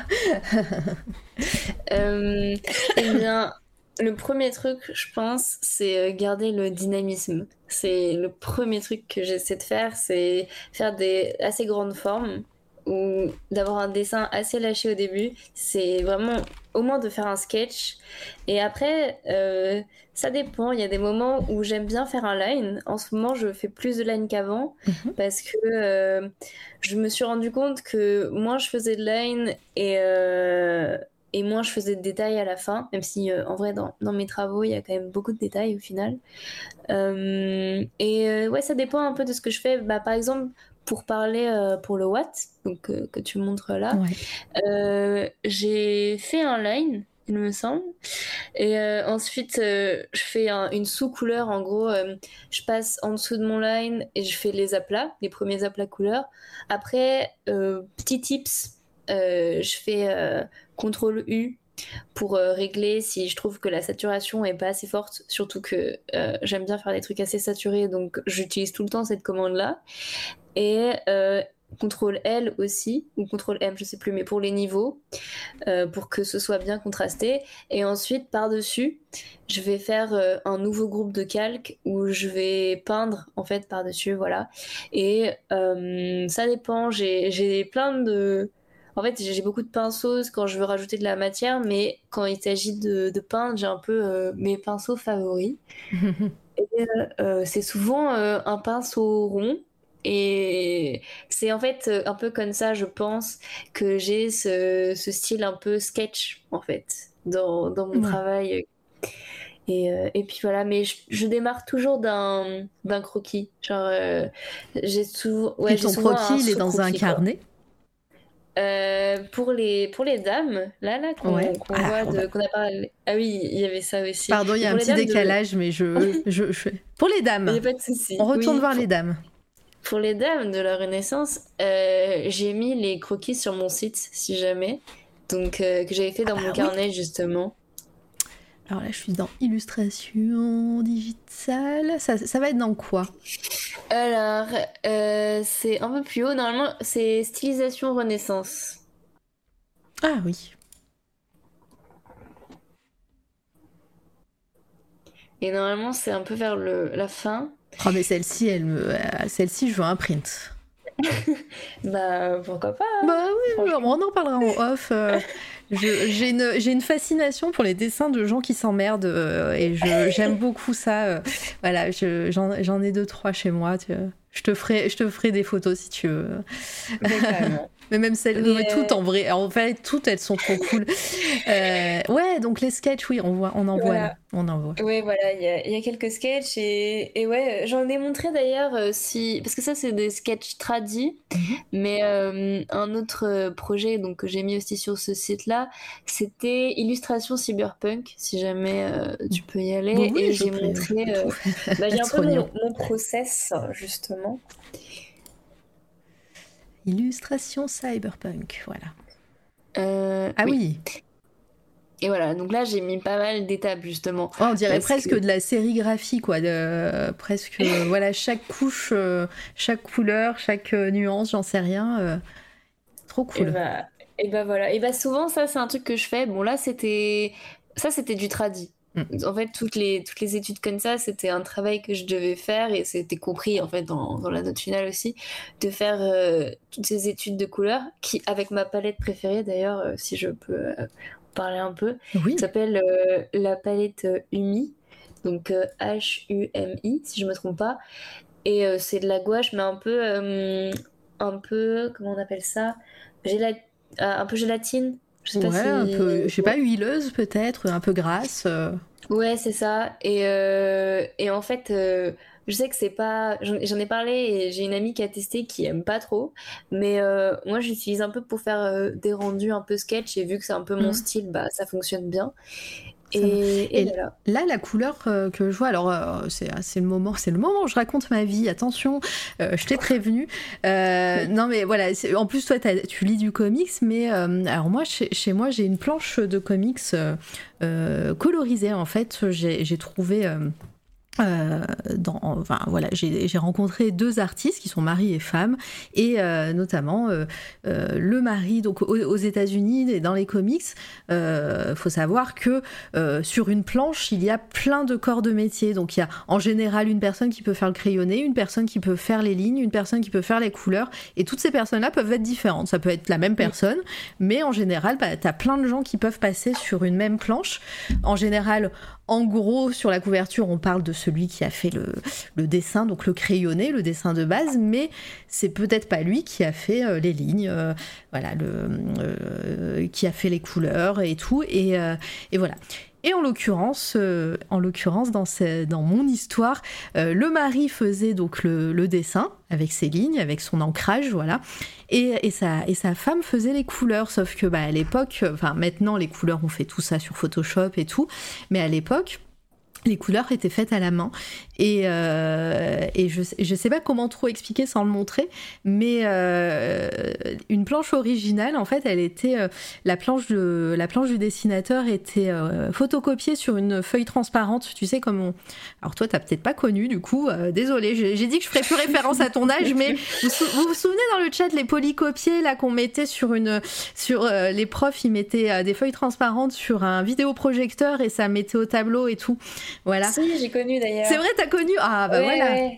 [laughs] euh, eh bien, le premier truc, je pense, c'est euh, garder le dynamisme. C'est le premier truc que j'essaie de faire, c'est faire des assez grandes formes ou d'avoir un dessin assez lâché au début. C'est vraiment au moins de faire un sketch. Et après, euh, ça dépend. Il y a des moments où j'aime bien faire un line. En ce moment, je fais plus de line qu'avant mhm. parce que euh, je me suis rendu compte que moins je faisais de line et, euh, et moins je faisais de détails à la fin. Même si, en vrai, dans, dans, mes travaux, il y a quand même beaucoup de détails au final. et ouais, ça dépend un peu de ce que je fais. Bah, par exemple, pour parler euh, pour le Watt, donc, euh, que tu montres là, euh, j'ai fait un line il me semble. Et euh, ensuite, euh, je fais une sous-couleur. En gros, euh, je passe en dessous de mon line et je fais les aplats, les premiers aplats couleurs. Après, petit tips, je fais CTRL U pour régler si je trouve que la saturation est pas assez forte. Surtout que j'aime bien faire des trucs assez saturés, donc j'utilise tout le temps cette commande-là. Et contrôle L aussi, ou contrôle M, je sais plus, mais pour les niveaux, euh, pour que ce soit bien contrasté. Et ensuite, par-dessus, je vais faire euh, un nouveau groupe de calque où je vais peindre, en fait, par-dessus, voilà. Et euh, ça dépend, j'ai plein de... En fait, j'ai beaucoup de pinceaux quand je veux rajouter de la matière, mais quand il s'agit de, de, peindre, j'ai un peu mes pinceaux favoris. [laughs] c'est souvent un pinceau rond et c'est en fait euh, un peu comme ça, je pense, que j'ai ce, style un peu sketch, en fait, dans, mon travail. Et, euh, et, puis voilà, mais je, démarre toujours d'un croquis. Genre, euh, j'ai souvent. Ouais, ton croquis, il est dans un carnet? Pour les pour les dames là là qu'on ah, voit qu'on a parlé ah oui il y avait ça aussi. Pardon il y a un petit décalage mais je, [laughs] je, je, pour les dames. Il n'y a pas de souci. On retourne voir les dames. Pour les dames de la Renaissance, euh, j'ai mis les croquis sur mon site, si jamais. Donc, euh, que j'avais fait dans ah mon bah carnet, justement. Alors là, je suis dans illustration digitale. Ça, ça va être dans quoi? Alors, euh, c'est un peu plus haut. Normalement, c'est stylisation Renaissance. Ah oui. Et normalement, c'est un peu vers le, la fin. Oh, mais celle-ci, elle me... Euh, celle-ci, je veux un print. [laughs] bah, pourquoi pas? Hein. Bah oui, on en parlera en off. Euh, [laughs] j'ai une, une, fascination pour les dessins de gens qui s'emmerdent euh, et j'aime beaucoup ça. voilà, j'en ai deux, trois chez moi. je, te ferai, je te ferai des photos si tu veux. Même celles, mais toutes en vrai, en fait, toutes elles sont trop cool. ouais, donc les sketchs, oui, on voit, on en voit on en voit. Oui, voilà, il y, a quelques sketchs et, et ouais, j'en ai montré d'ailleurs euh, si parce que ça c'est des sketchs tradis, mhm. mais euh, un autre euh, projet donc que j'ai mis aussi sur ce site-là, c'était illustration cyberpunk. Si jamais tu peux y aller, oui, et j'ai montré, [laughs] bah, j'ai un peu mon, mon, process justement. Illustration cyberpunk, voilà. ah oui. Et voilà, donc là j'ai mis pas mal d'étapes justement. on dirait presque de la sérigraphie, quoi. De, presque, [laughs] voilà, chaque couche, euh, chaque couleur, chaque euh, nuance, j'en sais rien. Euh, trop cool. Et bah, et bah, voilà. Et bah souvent, ça c'est un truc que je fais. Bon, là c'était. Ça c'était du tradi. Mm. En fait, toutes les, toutes les études comme ça, c'était un travail que je devais faire et c'était compris en fait dans, dans, la note finale aussi, de faire toutes ces études de couleurs qui, avec ma palette préférée d'ailleurs, si je peux parler un peu. Oui. S'appelle euh, la palette euh, UMI, donc H-U-M-I, euh, si je me trompe pas. Et c'est de la gouache, mais un peu, un peu, comment on appelle ça? Un peu gélatine. Je sais pas si... un peu, je sais pas, huileuse peut-être, un peu grasse. Ouais, c'est ça. Et, et en fait, je sais que c'est pas. J'en ai parlé et j'ai une amie qui a testé qui aime pas trop. Mais euh, moi, j'utilise un peu pour faire euh, des rendus un peu sketch et vu que c'est un peu mon mhm. style, bah ça fonctionne bien. Et, là, la couleur euh, que je vois, alors c'est le moment, c'est le moment où je raconte ma vie. Attention, je t'ai prévenu. [laughs] non, mais voilà. En plus, toi, tu lis du comics, mais alors moi, chez, chez moi, j'ai une planche de comics colorisée. En fait, j'ai trouvé euh, dans, enfin voilà, j'ai rencontré deux artistes qui sont mari et femme, et euh, notamment euh, le mari donc aux, États-Unis et dans les comics. Il faut savoir que sur une planche, il y a plein de corps de métier. Donc il y a en général une personne qui peut faire le crayonné, une personne qui peut faire les lignes, une personne qui peut faire les couleurs, et toutes ces personnes-là peuvent être différentes. Ça peut être la même personne, mais en général, bah, tu as plein de gens qui peuvent passer sur une même planche. En général, en gros, sur la couverture, on parle de celui qui a fait le, dessin, donc le crayonné, le dessin de base, mais c'est peut-être pas lui qui a fait euh, les lignes, euh, voilà, euh, qui a fait les couleurs et tout, et, voilà. Et en l'occurrence, en l'occurrence dans, mon histoire, le mari faisait donc le, dessin avec ses lignes, avec son ancrage, voilà, et, et, sa, et sa femme faisait les couleurs. Sauf que bah, à l'époque, enfin maintenant les couleurs on fait tout ça sur Photoshop et tout, mais à l'époque les couleurs étaient faites à la main. Et, euh, je, je sais pas comment trop expliquer sans le montrer mais euh, une planche originale en fait elle était euh, la planche la planche du dessinateur était photocopiée sur une feuille transparente. Tu sais comme on... alors toi t'as peut-être pas connu du coup euh, désolé j'ai dit que je ferais plus référence à ton âge mais vous, vous, vous souvenez dans le chat les polycopiés là qu'on mettait sur une sur les profs ils mettaient des feuilles transparentes sur un vidéoprojecteur et ça mettait au tableau et tout voilà. Si, j'ai connu d'ailleurs. C'est vrai, t'as connu? Ah, bah voilà.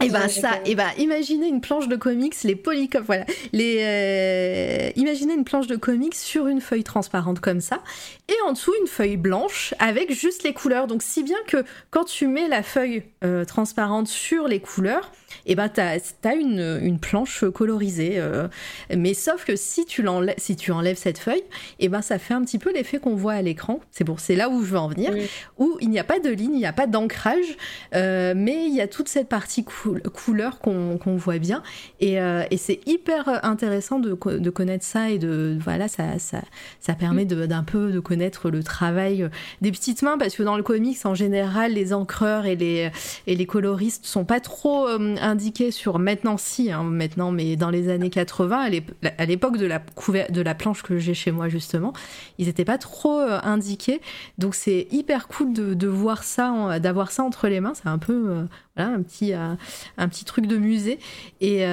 Et eh ben ça, et eh ben imaginez une planche de comics, les polycopies, voilà, les, euh, imaginez une planche de comics sur une feuille transparente comme ça, et en dessous une feuille blanche avec juste les couleurs. Donc si bien que quand tu mets la feuille euh, transparente sur les couleurs, et eh ben t'as as une, une, planche colorisée. Euh, mais sauf que si tu, si tu enlèves cette feuille, et ben ça fait un petit peu l'effet qu'on voit à l'écran. C'est bon, c'est là où je veux en venir, où il n'y a pas de ligne, il n'y a pas d'ancrage, euh, mais il y a toute cette partie couleur qu'on voit bien. Et, euh, et c'est hyper intéressant de, de, connaître ça et de voilà, ça, ça, ça permet d'un peu de connaître le travail des petites mains parce que dans le comics en général, les encreurs et les, et les coloristes sont pas trop indiqué sur maintenant si, hein, maintenant, mais dans les années 80, à l'époque de la, de la planche que j'ai chez moi justement, ils n'étaient pas trop euh, indiqués. Donc c'est hyper cool de, voir ça, d'avoir ça entre les mains. C'est un peu euh, un petit, euh, un petit truc de musée. Et,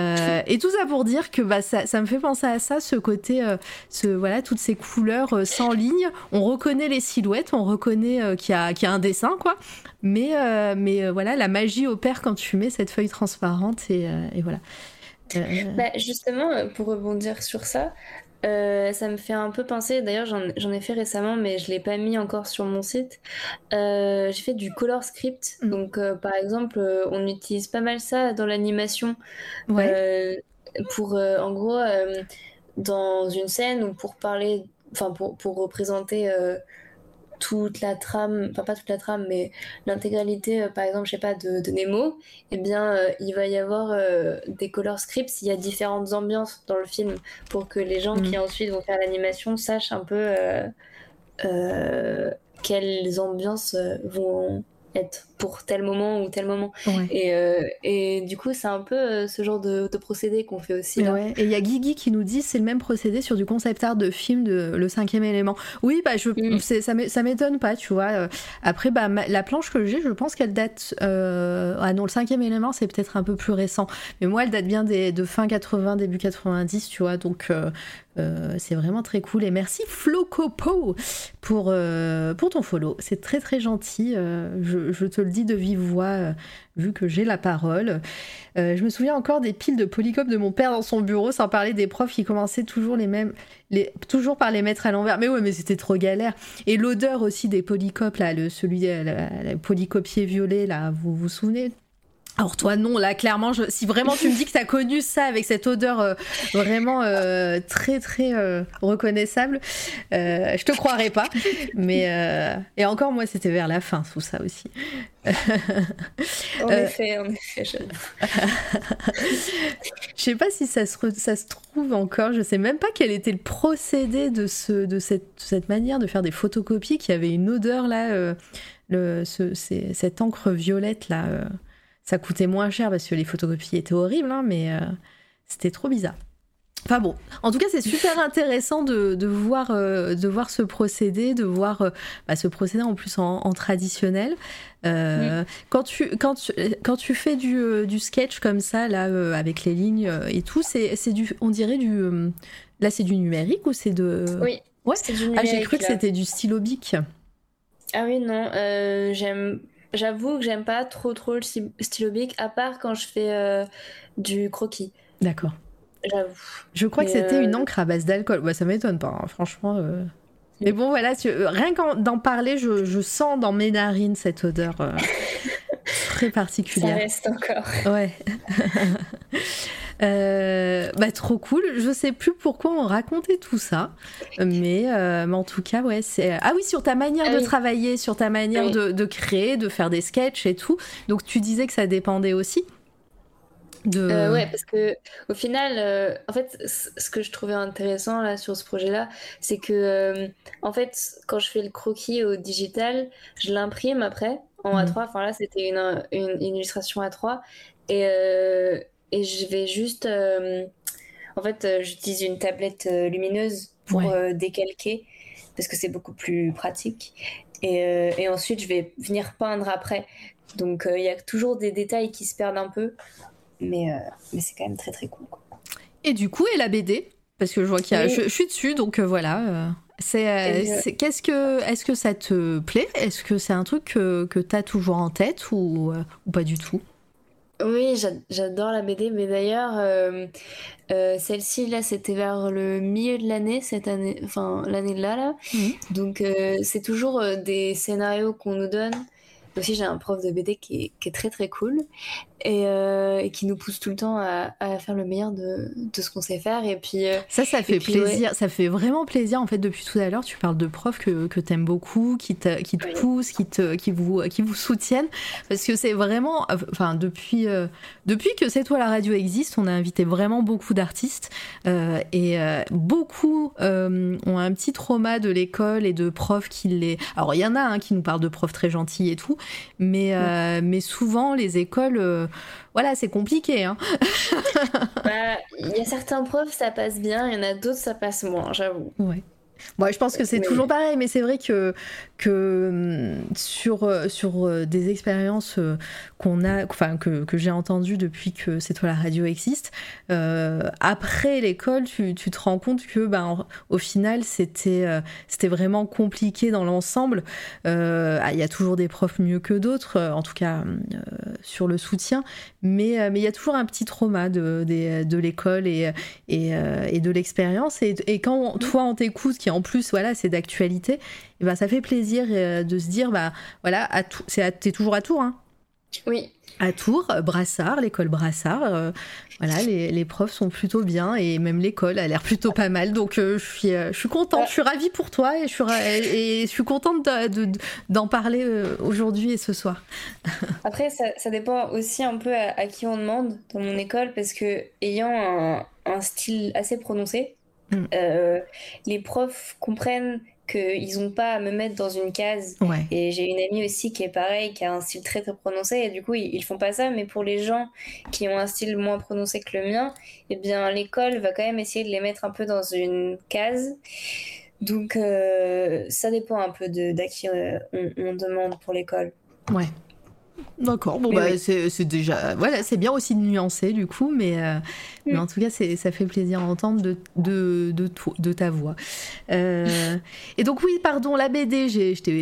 tout ça pour dire que bah, ça, me fait penser à ça, ce côté, ce, voilà, toutes ces couleurs sans ligne. On reconnaît les silhouettes, on reconnaît qu'il y, a, y a un dessin, quoi. Mais, mais voilà, la magie opère quand tu mets cette feuille transparente et, et voilà. Bah, justement, pour rebondir sur ça, euh, ça me fait un peu penser, d'ailleurs j'en ai fait récemment mais je l'ai pas mis encore sur mon site. Euh, j'ai fait du color script, mm. donc euh, par exemple on utilise pas mal ça dans l'animation pour en gros dans une scène ou pour parler, enfin pour, pour représenter toute la trame, enfin pas toute la trame, mais l'intégralité, euh, par exemple, je sais pas, de, de Nemo, eh bien, euh, il va y avoir euh, des color scripts, il y a différentes ambiances dans le film pour que les gens qui mm. ensuite vont faire l'animation sachent un peu quelles ambiances vont être pour tel moment ou tel moment. Et, euh, et, du coup, c'est un peu euh, ce genre de, procédé qu'on fait aussi. Là. Et il y a Guigui qui nous dit c'est le même procédé sur du concept art de film de Le cinquième élément. Oui, bah, je, mm. ça m'étonne pas, tu vois. Euh, après, bah, la planche que j'ai, je pense qu'elle date. ah non, le cinquième élément, c'est peut-être un peu plus récent. Mais moi, elle date bien des, de fin 80, début 90, tu vois. Donc, c'est vraiment très cool. Et merci Flocopo pour, pour ton follow. C'est très très gentil. je, je te le dit de vive voix, euh, vu que j'ai la parole. Euh, je me souviens encore des piles de polycopes de mon père dans son bureau, sans parler des profs qui commençaient toujours les mêmes, toujours par les mettre à l'envers. Mais ouais, mais c'était trop galère. Et l'odeur aussi des polycopes, là, le, celui, le polycopier violet, là, vous vous souvenez alors toi non, là clairement, je, si vraiment tu me dis que tu as connu ça avec cette odeur euh, vraiment euh, très très euh, reconnaissable, je te croirais pas. Mais et encore moi c'était vers la fin tout ça aussi. en effet, en effet. Je... [laughs] je sais pas si ça se, ça se trouve encore. Je sais même pas quel était le procédé de ce de cette, cette manière de faire des photocopies qui avait une odeur là, le, ce, cette encre violette là ça coûtait moins cher parce que les photocopies étaient horribles, hein, mais euh, c'était trop bizarre. Enfin bon, en tout cas, c'est super intéressant de, de voir, euh, de voir ce procédé, de voir euh, bah, ce procédé en plus en, traditionnel. quand, tu, quand, tu, quand tu fais du, du sketch comme ça, là, avec les lignes et tout, c'est du, on dirait du. là, c'est du numérique ou c'est de. Oui. Ouais. Du numérique, ah, j'ai cru que c'était du stylo bic. Ah oui, non, j'aime J'avoue que j'aime pas trop trop le stylo bic, à part quand je fais euh, du croquis. D'accord. J'avoue. Je crois que c'était une euh, encre à base d'alcool. Ouais, ça m'étonne pas, hein, franchement. Euh. Mais bon, voilà, rien qu'en d'en parler, je, je, sens dans mes narines cette odeur [laughs] très particulière. Ça reste encore. Ouais. [laughs] Euh, bah, trop cool. Je sais plus pourquoi on racontait tout ça, mais, euh, mais en tout cas, ouais, c'est. Ah oui, sur ta manière Ah de oui. travailler, sur ta manière de, de créer, de faire des sketchs et tout. Donc tu disais que ça dépendait aussi de. Euh, ouais, parce que au final, en fait, ce que je trouvais intéressant là sur ce projet-là, c'est que en fait, quand je fais le croquis au digital, je l'imprime après en Mhm. A3. Enfin là, c'était une, une, une illustration A3 et euh, et je vais juste, euh, en fait, euh, j'utilise une tablette lumineuse pour Ouais. décalquer parce que c'est beaucoup plus pratique. Et, et ensuite, je vais venir peindre après. Donc, il y a toujours des détails qui se perdent un peu. Mais, mais c'est quand même très très cool. quoi. Et du coup, et la BD Parce que je vois qu'il y a. Oui. Je, je suis dessus, donc voilà. Euh, c'est, euh, c'est- qu'est-ce que, est-ce que ça te plaît? Est-ce que c'est un truc que, que tu as toujours en tête ou, euh, ou pas du tout? Oui, j'a- j'adore la BD, mais d'ailleurs, euh, euh, celle-ci, là, c'était vers le milieu de l'année, cette année, enfin, l'année là, là. Mhm. Donc, euh, c'est toujours des scénarios qu'on nous donne. Aussi, j'ai un prof de BD qui est, qui est très très cool et, euh, et qui nous pousse tout le temps à, à faire le meilleur de, de ce qu'on sait faire. Et puis, euh, Ça, ça fait puis, plaisir. Ça fait vraiment plaisir. En fait, depuis tout à l'heure, tu parles de profs que, que t'aimes beaucoup, qui te, qui te Oui. poussent, qui, te, qui, vous, qui vous soutiennent. Parce que c'est vraiment. Enfin, depuis, euh, depuis que C'est toi la radio existe, on a invité vraiment beaucoup d'artistes. et beaucoup ont un petit trauma de l'école et de profs qui les. Alors, il y en a hein, qui nous parlent de profs très gentils et tout. Mais, mais souvent, les écoles. Voilà, c'est compliqué. Hein. bah, il y a certains profs, ça passe bien, il y en a d'autres, ça passe moins, j'avoue. Ouais. Bon, je pense que c'est Mais- toujours pareil, mais c'est vrai que, que hum, sur, euh, sur euh, des expériences euh, qu'on a, enfin que, que j'ai entendues depuis que C'est toi la radio existe, euh, après l'école, tu, tu te rends compte que ben, en- au final, c'était euh, c'était vraiment compliqué dans l'ensemble. Euh, ah, Il y a toujours des profs mieux que d'autres, en tout cas euh, sur le soutien, mais mais il y a toujours un petit trauma de, des- de l'école et, et, et de l'expérience. Et, et quand on- toi, on t'écoute, qui en plus, voilà, c'est d'actualité, et ben, ça fait plaisir euh, de se dire, bah, voilà, à c'est à- t'es toujours à Tours, hein Oui, à Tours, euh, Brassard, l'école Brassard, euh, voilà, les, les profs sont plutôt bien et même l'école a l'air plutôt pas mal. Donc euh, je suis, je suis contente, je suis ravie pour toi et je suis, ra- et, et je suis contente de- de- d'en parler aujourd'hui et ce soir. [laughs] Après, ça, ça dépend aussi un peu à, à qui on demande dans mon école, parce que ayant un, un style assez prononcé, Mm. euh, les profs comprennent qu'ils n'ont pas à me mettre dans une case. Ouais. Et j'ai une amie aussi qui est pareil, qui a un style très très prononcé, et du coup, ils, ils font pas ça, mais pour les gens qui ont un style moins prononcé que le mien, eh bien, l'école va quand même essayer de les mettre un peu dans une case. Donc, euh, ça dépend un peu de, d'à qui euh, on, on demande pour l'école. Ouais. D'accord, bon Mais bah oui. c'est déjà voilà c'est bien aussi de nuancer du coup mais, euh, mais Mm. en tout cas c'est ça fait plaisir à entendre de, de, de, ta voix Euh, et donc oui pardon la BD j'ai je t'ai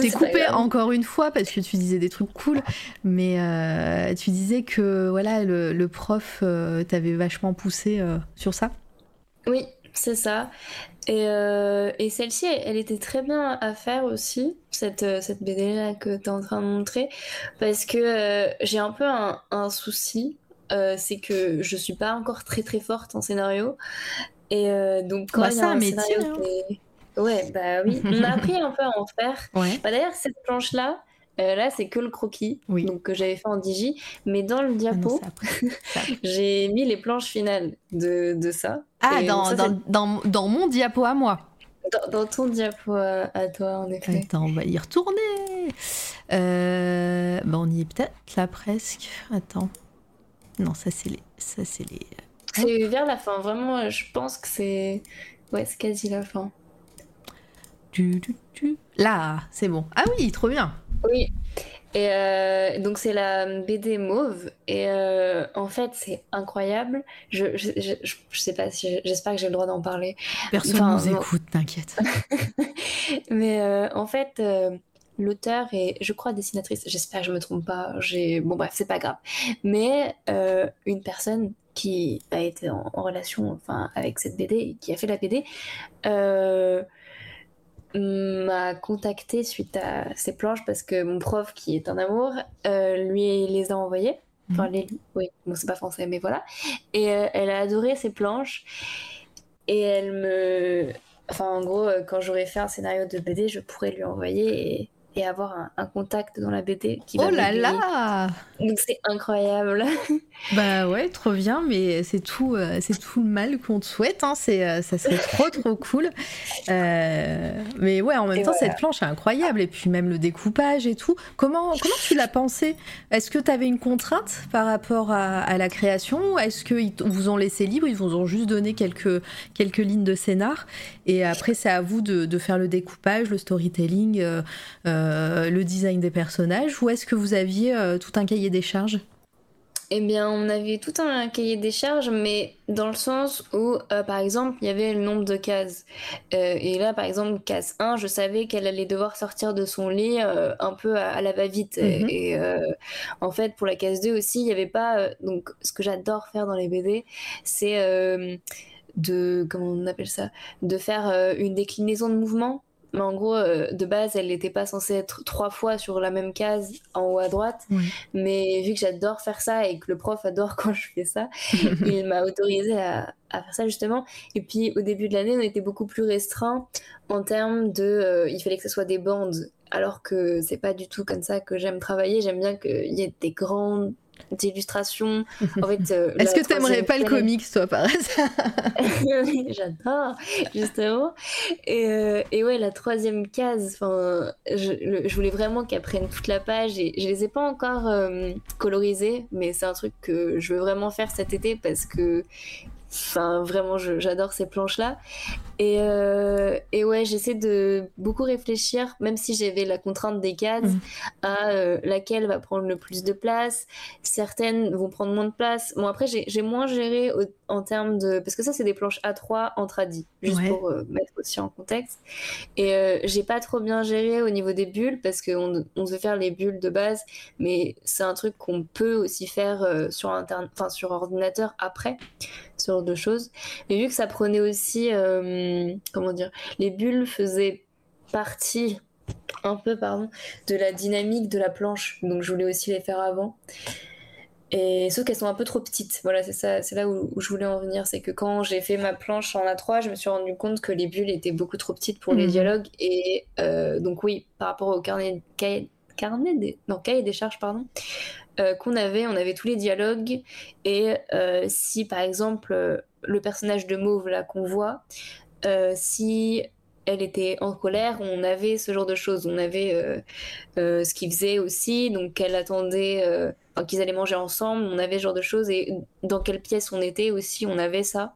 Oui, coupé encore une fois parce que tu disais des trucs cool mais euh, tu disais que voilà le, le prof t'avait vachement poussé sur ça? Oui, c'est ça. Et, euh, et celle-ci, elle, elle était très bien à faire aussi, cette, euh, cette BD-là que tu es en train de montrer, parce que euh, j'ai un peu un, un souci, euh, c'est que je suis pas encore très très forte en scénario. Et donc quand Bah, il y a un un métier, scénario hein. Ouais, bah oui, on a appris un peu à en faire. ouais Bah, D'ailleurs, cette planche-là, euh, là, c'est que le croquis, Oui. donc que j'avais fait en digi, mais dans le Ah diapo, [laughs] j'ai mis les planches finales de, de ça. ah dans, ça, dans, dans, dans mon diapo à moi Dans, ton diapo à, à toi, en effet. Attends, on va y retourner. Euh, bah, on y est peut-être là presque. Attends. Non, ça c'est les. Ça c'est les. C'est vers la fin, vraiment, euh, je pense que c'est. Ouais, c'est quasi la fin. Du, du, du. Là, c'est bon. Ah oui, trop bien. Oui. Et euh, donc, c'est la BD Mauve. Et euh, en fait, c'est incroyable. Je, je, je, je- sais pas si. J'espère que j'ai le droit d'en parler. Personne Enfin, nous écoute, t'inquiète. [laughs] Mais euh, en fait, l'auteur est, je crois, dessinatrice. J'espère que je me trompe pas. J'ai, bon bref, c'est pas grave. Mais une personne qui a été en, en relation, enfin, avec cette BD, et qui a fait la BD, m'a contacté suite à ces planches parce que mon prof, qui est un amour, euh, lui les a envoyées. Enfin, mhm. les oui, bon, c'est pas français, mais voilà. Et elle a adoré ces planches. Et elle me. Enfin, en gros, quand j'aurais fait un scénario de BD, je pourrais lui envoyer et et avoir un, contact dans la BD qui Oh là là Donc c'est incroyable. [laughs] bah ouais, trop bien, mais c'est tout, euh, c'est tout le mal qu'on te souhaite. Hein. C'est, euh, ça serait trop trop cool. Euh, mais ouais, en même temps, cette planche est incroyable et puis même le découpage et tout. Comment comment tu l'as pensé Est-ce que tu avais une contrainte par rapport à, la création? Est-ce qu'ils vous ont laissé libre Ils vous ont juste donné quelques quelques lignes de scénar? Et après c'est à vous de, de, faire le découpage, le storytelling. Euh, le design des personnages ou est-ce que vous aviez euh, tout un cahier des charges? Eh bien, on avait tout un cahier des charges, mais dans le sens où, euh, par exemple, il y avait le nombre de cases. et là, par exemple, case 1, je savais qu'elle allait devoir sortir de son lit un peu à, la va-vite. Et, mhm. et en fait, pour la case 2 aussi, il n'y avait pas... donc, ce que j'adore faire dans les BD, c'est de... Comment on appelle ça? De faire une déclinaison de mouvement mais en gros, euh, de base, elle n'était pas censée être trois fois sur la même case en haut à droite. Mais vu que j'adore faire ça et que le prof adore [laughs] quand je fais ça, [laughs] il m'a autorisé à, faire ça justement. Et puis au début de l'année, on était beaucoup plus restreint en termes de. Euh, il fallait que ce soit des bandes. Alors que c'est pas du tout comme ça que j'aime travailler. J'aime bien qu'il y ait des grandes d'illustrations. En fait, [laughs] euh, Est-ce que tu n'aimerais pas le comics, toi, par hasard [laughs] J'adore, justement. Et, euh, et, ouais, la troisième case, enfin, je, je, voulais vraiment qu'elle prenne toute la page et je les ai pas encore euh, colorisées, mais c'est un truc que je veux vraiment faire cet été parce que Enfin, vraiment, j'adore ces planches-là. Et, euh, et, ouais, j'essaie de beaucoup réfléchir, même si j'avais la contrainte des cases, mm. à euh, laquelle va prendre le plus de place. Certaines vont prendre moins de place. Bon, après, j'ai moins géré en termes de. Parce que ça, c'est des planches A3 en tradi, juste pour euh, mettre aussi en contexte. Et j'ai pas trop bien géré au niveau des bulles, parce qu'on on devait faire les bulles de base, mais c'est un truc qu'on peut aussi faire sur, interne... enfin, sur ordinateur après ce genre de choses. Mais vu que ça prenait aussi, euh, comment dire, les bulles faisaient partie un peu, pardon, de la dynamique de la planche. Donc je voulais aussi les faire avant. Et sauf qu'elles sont un peu trop petites. Voilà, c'est ça, c'est là où, je voulais en venir. C'est que quand j'ai fait ma planche en A3, je me suis rendu compte que les bulles étaient beaucoup trop petites pour les mhm. dialogues. Et euh, donc oui, par rapport au carnet, carnet des, cahier des charges, pardon, euh, qu'on avait, on avait tous les dialogues. Et euh, si par exemple euh, le personnage de Mauve là qu'on voit, si elle était en colère, on avait ce genre de choses. On avait ce qu'ils faisaient aussi, donc qu'elle attendait, qu'ils allaient manger ensemble, on avait ce genre de choses. Et dans quelle pièce on était aussi, on avait ça.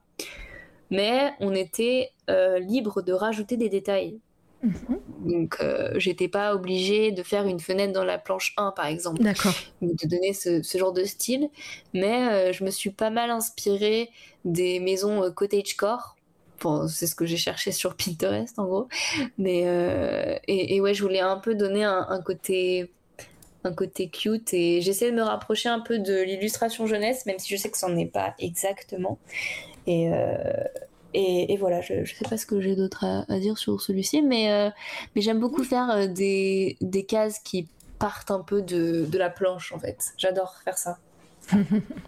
Mais on était libre de rajouter des détails. Mhm. Donc, euh, j'étais pas obligée de faire une fenêtre dans la planche 1, par exemple. D'accord. De donner ce, genre de style. Mais euh, je me suis pas mal inspirée des maisons euh, cottagecore. Bon, c'est ce que j'ai cherché [laughs] sur Pinterest, en gros. Mais, et, ouais, je voulais un peu donner un, côté un côté cute et j'essaie de me rapprocher un peu de l'illustration jeunesse, même si je sais que c'en est pas exactement. Et, et, voilà, je ne sais pas ce que j'ai d'autre à, dire sur celui-ci, mais, euh, mais j'aime beaucoup faire euh, des, des, cases qui partent un peu de, de la planche, en fait. J'adore faire ça. [laughs]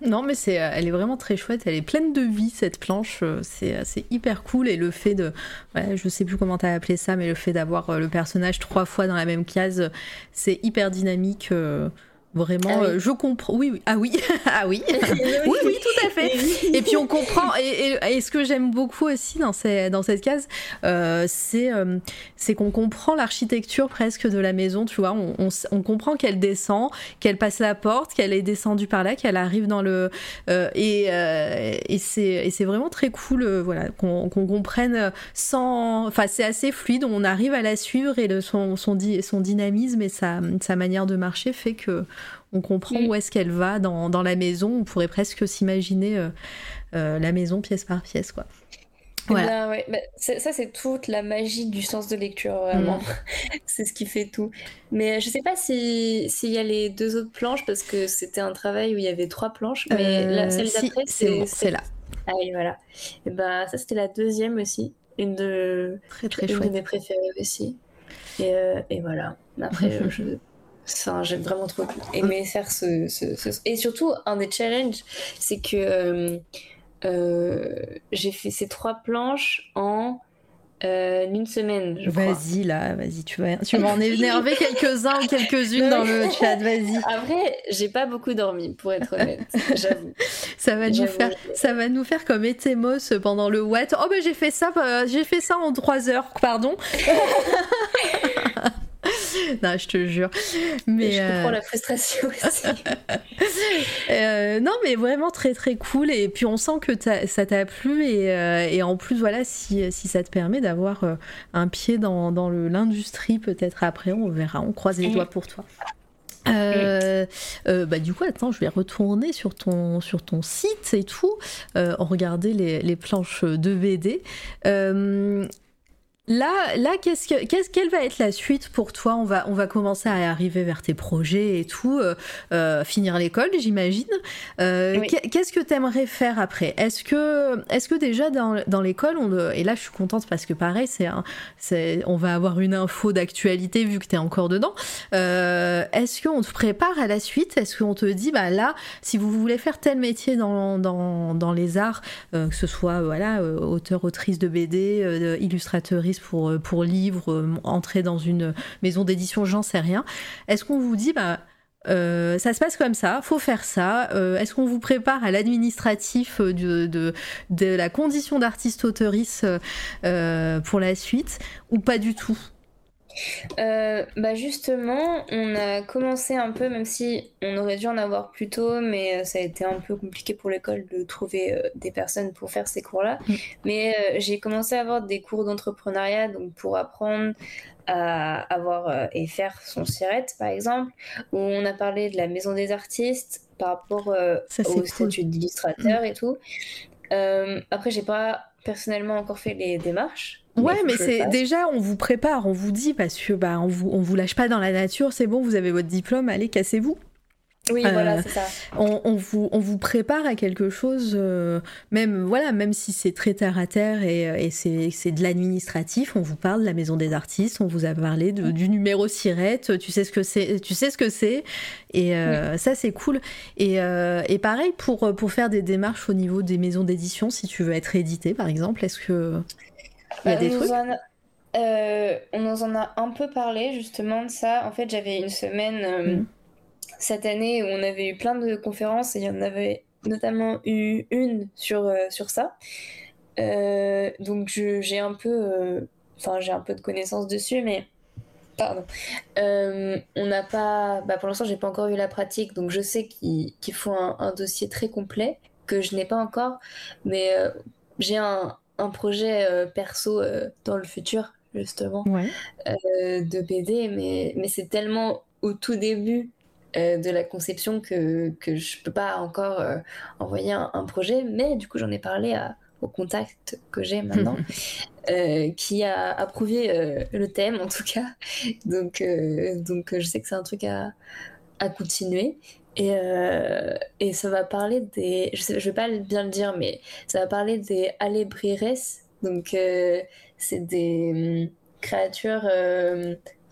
non, mais c'est, euh, elle est vraiment très chouette. Elle est pleine de vie cette planche. C'est, hyper cool et le fait de, ouais, je sais plus comment t'as appelé ça, mais le fait d'avoir le personnage trois fois dans la même case, c'est hyper dynamique. Vraiment, ah euh, je comprends. Oui, oui. Ah oui, [laughs] ah [laughs] oui. oui, oui, tout à fait. Et puis on comprend. Et, et, ce que j'aime beaucoup aussi dans, ces, dans cette case, euh, c'est euh, c'est qu'on comprend l'architecture presque de la maison. Tu vois, on, on, comprend qu'elle descend, qu'elle passe la porte, qu'elle est descendue par là, qu'elle arrive dans le. et et c'est vraiment très cool, voilà, qu'on comprenne sans. Enfin, c'est assez fluide. On arrive à la suivre et le, son, son, son dynamisme et sa, sa manière de marcher fait que on comprend mm. où est-ce qu'elle va dans, dans, la maison. On pourrait presque s'imaginer euh, euh, la maison pièce par pièce, quoi. Voilà. ouais. ça, c'est toute la magie du sens de lecture, vraiment. Mm. [laughs] c'est ce qui fait tout. Mais euh, je sais pas s'il y a les deux autres planches, parce que c'était un travail où il y avait trois planches. Mais celle d'après, c'est là. Ah oui, voilà. Et bah, ça, c'était la deuxième aussi. Une de, très, très une de mes préférées aussi. Et, et voilà. Après, [laughs] je Enfin, j'ai vraiment trop aimé faire ce, Et surtout, un des challenges, c'est que euh, euh, j'ai fait ces trois planches en euh, une semaine. Vas-y, là, vas-y, tu vas, tu vas en énerver [laughs] quelques-uns ou quelques-unes dans le chat, vas-y. Après, j'ai pas beaucoup dormi, pour être honnête, [laughs] j'avoue. Ça va nous faire, ça va nous faire comme Etemos pendant le what. Oh ben j'ai fait ça, j'ai fait ça en trois heures, pardon. [laughs] [laughs] non, je te jure. Mais je comprends euh, la frustration [laughs] aussi. Euh, non, mais vraiment très très cool. Et puis on sent que ça t'a plu. Et, euh, et, en plus, voilà, si, si ça te permet d'avoir un pied dans, dans l'industrie, peut-être après, on verra. On croise les doigts pour toi. bah du coup attends je vais retourner sur ton sur ton site et tout regarder les, les, planches de BD Là, là qu'est-ce que, qu'est-ce, quelle va être la suite pour toi? On va, on va commencer à arriver vers tes projets et tout, euh, euh, finir l'école, j'imagine. Euh, qu'est-ce que tu aimerais faire après? Est-ce que, est-ce que déjà dans, dans l'école, on, et là je suis contente parce que pareil, c'est, c'est on va avoir une info d'actualité vu que tu es encore dedans. est-ce qu'on te prépare à la suite? Est-ce qu'on te dit, bah là, si vous voulez faire tel métier dans, dans, dans les arts, que ce soit voilà, auteur, autrice de BD, pour, euh, pour livres, euh, entrer dans une maison d'édition, j'en sais rien. Est-ce qu'on vous dit, bah, euh, ça se passe comme ça, faut faire ça. Est-ce qu'on vous prépare à l'administratif de, de, de, la condition dartiste auteurice pour la suite ou pas du tout? Euh, bah justement, on a commencé un peu, même si on aurait dû en avoir plus tôt, mais euh, ça a été un peu compliqué pour l'école de trouver euh, des personnes pour faire ces cours-là. Mm. Mais j'ai commencé à avoir des cours d'entrepreneuriat, donc pour apprendre à avoir et faire son sirette, par exemple, où on a parlé de la maison des artistes par rapport au statut d'illustrateur mm. et tout. après, j'ai pas personnellement encore fait les démarches. Ouais, mais c'est déjà on vous prépare, on vous dit parce que bah on vous on vous lâche pas dans la nature, c'est bon, vous avez votre diplôme, allez cassez-vous. Oui, voilà, euh, c'est ça. On, vous, on vous prépare à quelque chose, euh, même voilà, même si c'est très terre à terre et, et c'est de l'administratif, on vous parle de la maison des artistes, on vous a parlé de, du numéro sirette, tu sais ce que c'est, tu sais ce que c'est, et euh, ça c'est cool. Et, et, pareil pour pour faire des démarches au niveau des maisons d'édition, si tu veux être édité par exemple, est-ce que il y a des trucs? On nous en a un peu parlé justement de ça. En fait, j'avais une semaine. Mm cette année on avait eu plein de conférences et il y en avait notamment eu une sur, euh, sur ça. Euh, donc j'ai un peu, euh, enfin j'ai un peu de connaissances dessus, mais pardon. on n'a pas, bah, pour l'instant j'ai pas encore eu la pratique, donc je sais qu'il faut un, dossier très complet que je n'ai pas encore, mais j'ai un, un, projet perso dans le futur justement de BD, mais, mais c'est tellement au tout début euh, de la conception que, que je peux pas encore euh, envoyer un, projet, mais du coup j'en ai parlé au contact que j'ai [laughs] maintenant, euh, qui a approuvé le thème en tout cas. Donc, donc je sais que c'est un truc à, à continuer. Et, et, ça va parler des. Je, je vais pas bien le dire, mais ça va parler des Alebrires. Donc, c'est des hum, créatures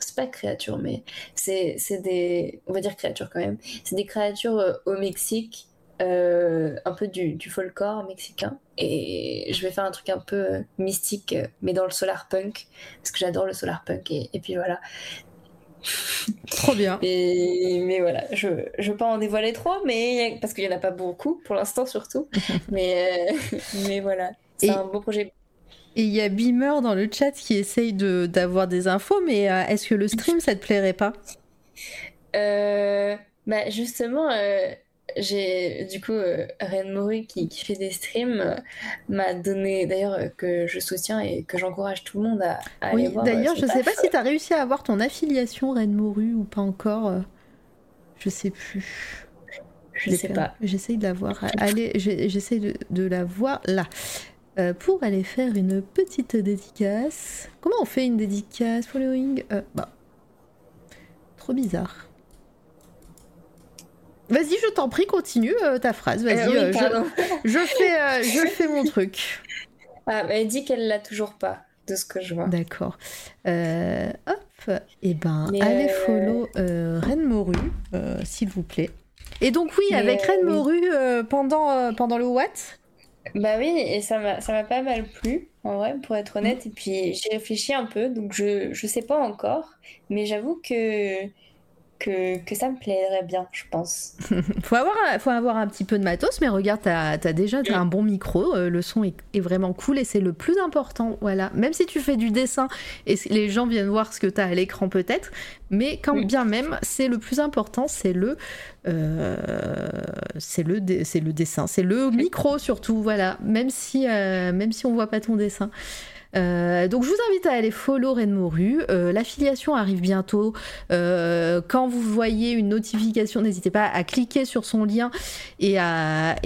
c'est pas créatures, mais c'est des, on va dire créatures quand même, c'est des créatures euh, au Mexique, euh, un peu du, du folklore mexicain. Et je vais faire un truc un peu euh, mystique, mais dans le solar punk, parce que j'adore le solar punk, et, et puis voilà. [laughs] Trop bien. Et, mais voilà, je ne veux pas en dévoiler trop, mais parce qu'il n'y en a pas beaucoup, pour l'instant surtout. [laughs] mais, [laughs] mais voilà, c'est un beau projet et il y a Beamer dans le chat qui essaye d'avoir des infos, mais euh, est-ce que le stream, ça te plairait pas? Euh, bah Justement, euh, j'ai du coup Ren Moru qui, qui, fait des streams m'a donné d'ailleurs que je soutiens et que j'encourage tout le monde à, aller voir. D'ailleurs, je sais pas si tu as réussi à avoir ton affiliation Ren Moru ou pas encore. Je sais plus. Je sais pas. J'essaye de la voir. Allez, j'essaye de, de la voir là. Euh, pour aller faire une petite dédicace. Comment on fait une dédicace ring euh, Bah. Trop bizarre. Vas-y, je t'en prie, continue euh, ta phrase. Vas-y, je, fais, je [laughs] fais mon truc. Ah, elle dit qu'elle l'a toujours pas, de ce que je vois. D'accord. hop. et eh ben, allez follow Reine Morue, s'il vous plaît. Et donc oui, avec Reine Morue pendant, pendant le What Bah oui, et ça m'a pas mal plu, en vrai, pour être honnête. Et puis j'ai réfléchi un peu, donc je, je sais pas encore, mais j'avoue que que, ça me plairait bien, je pense. [laughs] faut, avoir, faut avoir un petit peu de matos, mais regarde, t'as as déjà as un bon micro, euh, le son est, vraiment cool et c'est le plus important. Voilà, même si tu fais du dessin et les gens viennent voir ce que t'as à l'écran peut-être, mais quand bien même, c'est le plus important, c'est le, euh, c'est le, c'est le dessin, c'est le micro surtout. Voilà, même si, euh, même si on voit pas ton dessin. Euh, donc je vous invite à aller follow Renmoru. Euh, L'affiliation arrive bientôt. Euh, quand vous voyez une notification, n'hésitez pas à cliquer sur son lien et à,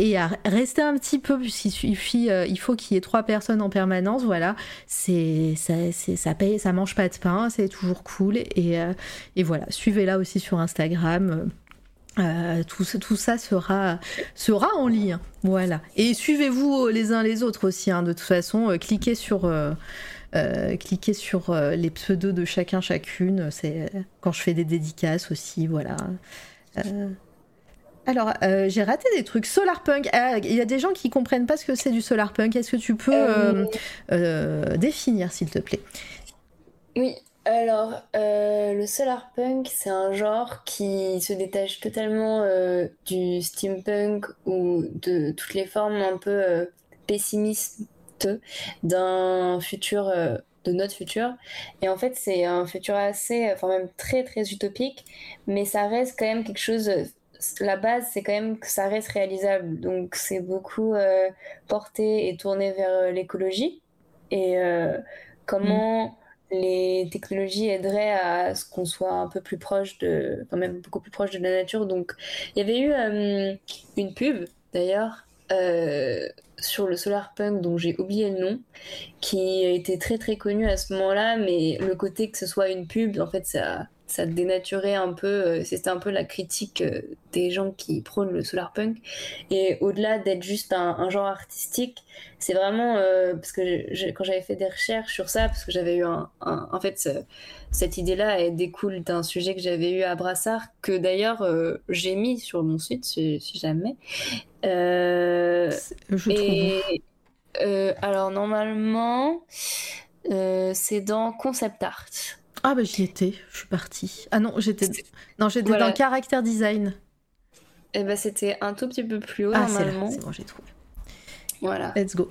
rester un petit peu puisqu'il il faut qu'il y ait trois personnes en permanence. Voilà, ça, ça mange pas de pain, c'est toujours cool voilà. Suivez-la aussi sur Instagram. Euh, tout, tout, ça sera, sera en lien. Voilà. Et suivez-vous les uns les autres aussi. Hein. De toute façon, euh, cliquez sur, euh, cliquez sur les pseudos de chacun, chacune. C'est quand je fais des dédicaces aussi. Voilà. alors, j'ai raté des trucs. Solarpunk. Ah, il y a des gens qui comprennent pas ce que c'est du solarpunk. Est-ce que tu peux définir, s'il te plaît? Oui, alors, euh, le solarpunk, c'est un genre qui se détache totalement euh, du steampunk ou de toutes les formes un peu euh, pessimistes d'un futur, de notre futur. Et en fait, c'est un futur assez, enfin même très très utopique, mais ça reste quand même quelque chose. La base, c'est quand même que ça reste réalisable. Donc, c'est beaucoup porté et tourné vers l'écologie et comment les technologies aideraient à ce qu'on soit un peu plus proche de, quand même beaucoup plus proche de la nature. Donc, il y avait eu euh, une pub d'ailleurs euh, sur le solar punk dont j'ai oublié le nom, qui a été très très connu à ce moment-là, mais le côté que ce soit une pub, en fait, ça ça dénaturait un peu, euh, c'était un peu la critique euh, des gens qui prônent le solar punk. Et au-delà d'être juste un, genre artistique, c'est vraiment euh, parce que quand j'avais fait des recherches sur ça, parce que j'avais eu un, en fait cette idée-là, elle découle d'un sujet que j'avais eu à Brassard, que d'ailleurs j'ai mis sur mon site si, jamais. Je et, alors normalement, c'est dans Concept Art. Ah bah j'y étais, je suis partie. Ah non, j'étais non, j'étais dans caractère design. Et eh bah c'était un tout petit peu plus haut ah, normalement. C'est bon, j'ai trouvé. Voilà. Let's go.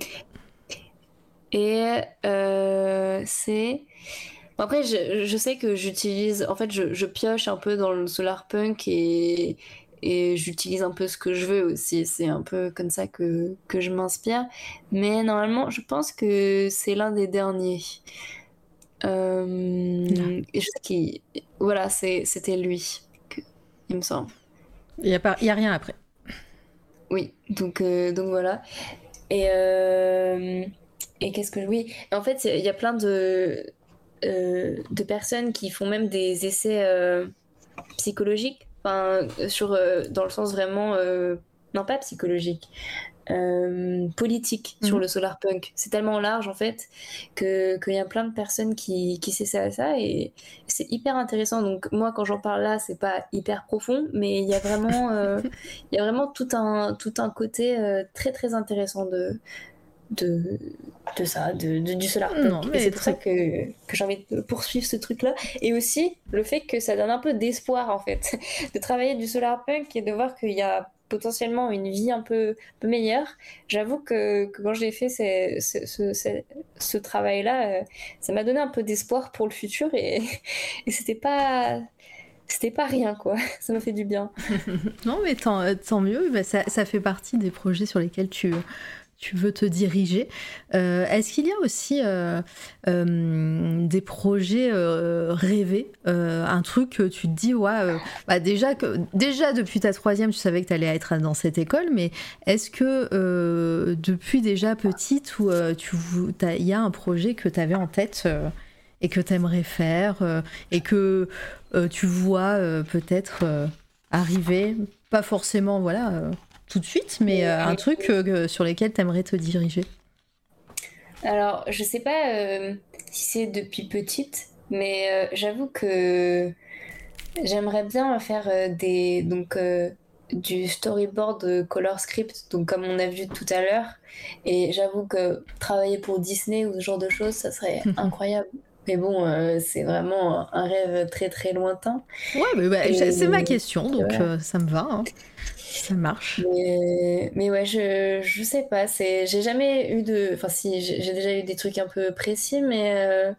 Et euh, c'est bon, après je, je, sais que j'utilise en fait je, je, pioche un peu dans le solar punk et et j'utilise un peu ce que je veux aussi. C'est un peu comme ça que, que je m'inspire. Mais normalement, je pense que c'est l'un des derniers. Euh, et je sais qu'il. Voilà, c'était lui, il me semble. Il n'y a, pas, y a rien après. Oui, donc, euh, donc voilà. Et, euh, et qu'est-ce que. Oui, en fait, il y a plein de, de personnes qui font même des essais psychologiques, enfin, sur, dans le sens vraiment. non, pas psychologique, euh, politique sur mhm. le solar punk. C'est tellement large en fait qu'il y a plein de personnes qui, qui ça, ça et c'est hyper intéressant. Donc moi quand j'en parle là, c'est pas hyper profond, mais il y a vraiment, [laughs] euh, y a vraiment tout un, tout un côté euh, très très intéressant de, de, de ça, de, du solar punk. et c'est pour ça que, que j'ai envie de poursuivre ce truc-là. Et aussi le fait que ça donne un peu d'espoir en fait, [laughs] de travailler du solar punk et de voir qu'il y a potentiellement une vie un peu, meilleure. J'avoue que, quand j'ai fait ce, travail-là, euh, ça m'a donné un peu d'espoir pour le futur et, [laughs] et c'était pas c'était pas rien quoi, [laughs] ça m'a fait du bien. [laughs] non mais tant, tant mieux, bah, ça, ça, fait partie des projets sur lesquels tu, tu veux te diriger. Euh, est-ce qu'il y a aussi euh, euh, des projets rêvés, un truc que tu te dis, ouais, bah déjà, que, déjà depuis ta troisième, tu savais que tu allais être dans cette école, mais est-ce que depuis déjà petite, où il y a un projet que tu avais en tête et que tu aimerais faire et que tu vois peut-être arriver, pas forcément, voilà tout de suite, mais euh, un truc euh, sur lequel tu aimerais te diriger Alors, je sais pas euh, si c'est depuis petite, mais j'avoue que j'aimerais bien faire des donc du storyboard color script, donc comme on a vu tout à l'heure. Et j'avoue que travailler pour Disney ou ce genre de choses, ça serait [laughs] incroyable. Mais bon, euh, c'est vraiment un rêve très très lointain. Ouais, bah, c'est ma question, donc euh, ça me va. Hein. Ça marche. Mais, mais, ouais, je, je sais pas. J'ai jamais eu de. Enfin, si, j'ai déjà eu des trucs un peu précis, mais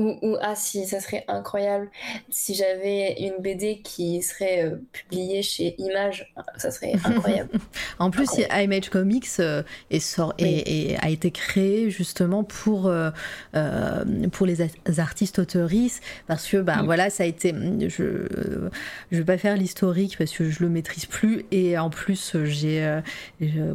euh, ou, ah si, ça serait incroyable si j'avais une BD qui serait euh, publiée chez Image, ça serait [laughs] incroyable. en plus, Image Comics euh, est sort, et, a été créé justement pour, euh, pour les artistes auteuristes parce que bah, voilà, ça a été. Je je vais pas faire l'historique parce que je le maîtrise plus et en plus j'ai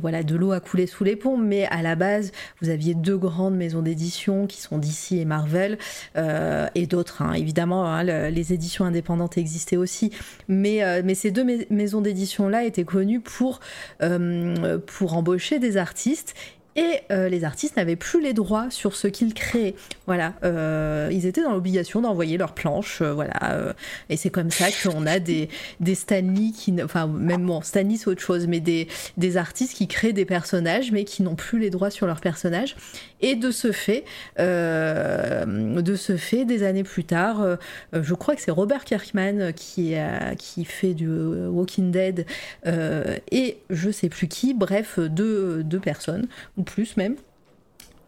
voilà de l'eau à couler sous les ponts, mais à la base vous aviez deux grandes maisons d'édition qui sont DC et Marvel. Euh, et d'autres, hein. évidemment, hein, les éditions indépendantes existaient aussi, mais, euh, ces deux maisons d'édition-là étaient connues pour, euh, pour embaucher des artistes et les artistes n'avaient plus les droits sur ce qu'ils créaient. Voilà, ils étaient dans l'obligation d'envoyer leurs planches, voilà, et c'est comme ça qu'on a des, des Stanley qui, enfin même bon, Stanley c'est autre chose, mais des, des artistes qui créent des personnages mais qui n'ont plus les droits sur leurs personnages. Et de ce fait, de ce fait, des années plus tard, je crois que c'est Robert Kirkman qui, fait du Walking Dead et je sais plus qui, bref, deux, personnes plus même,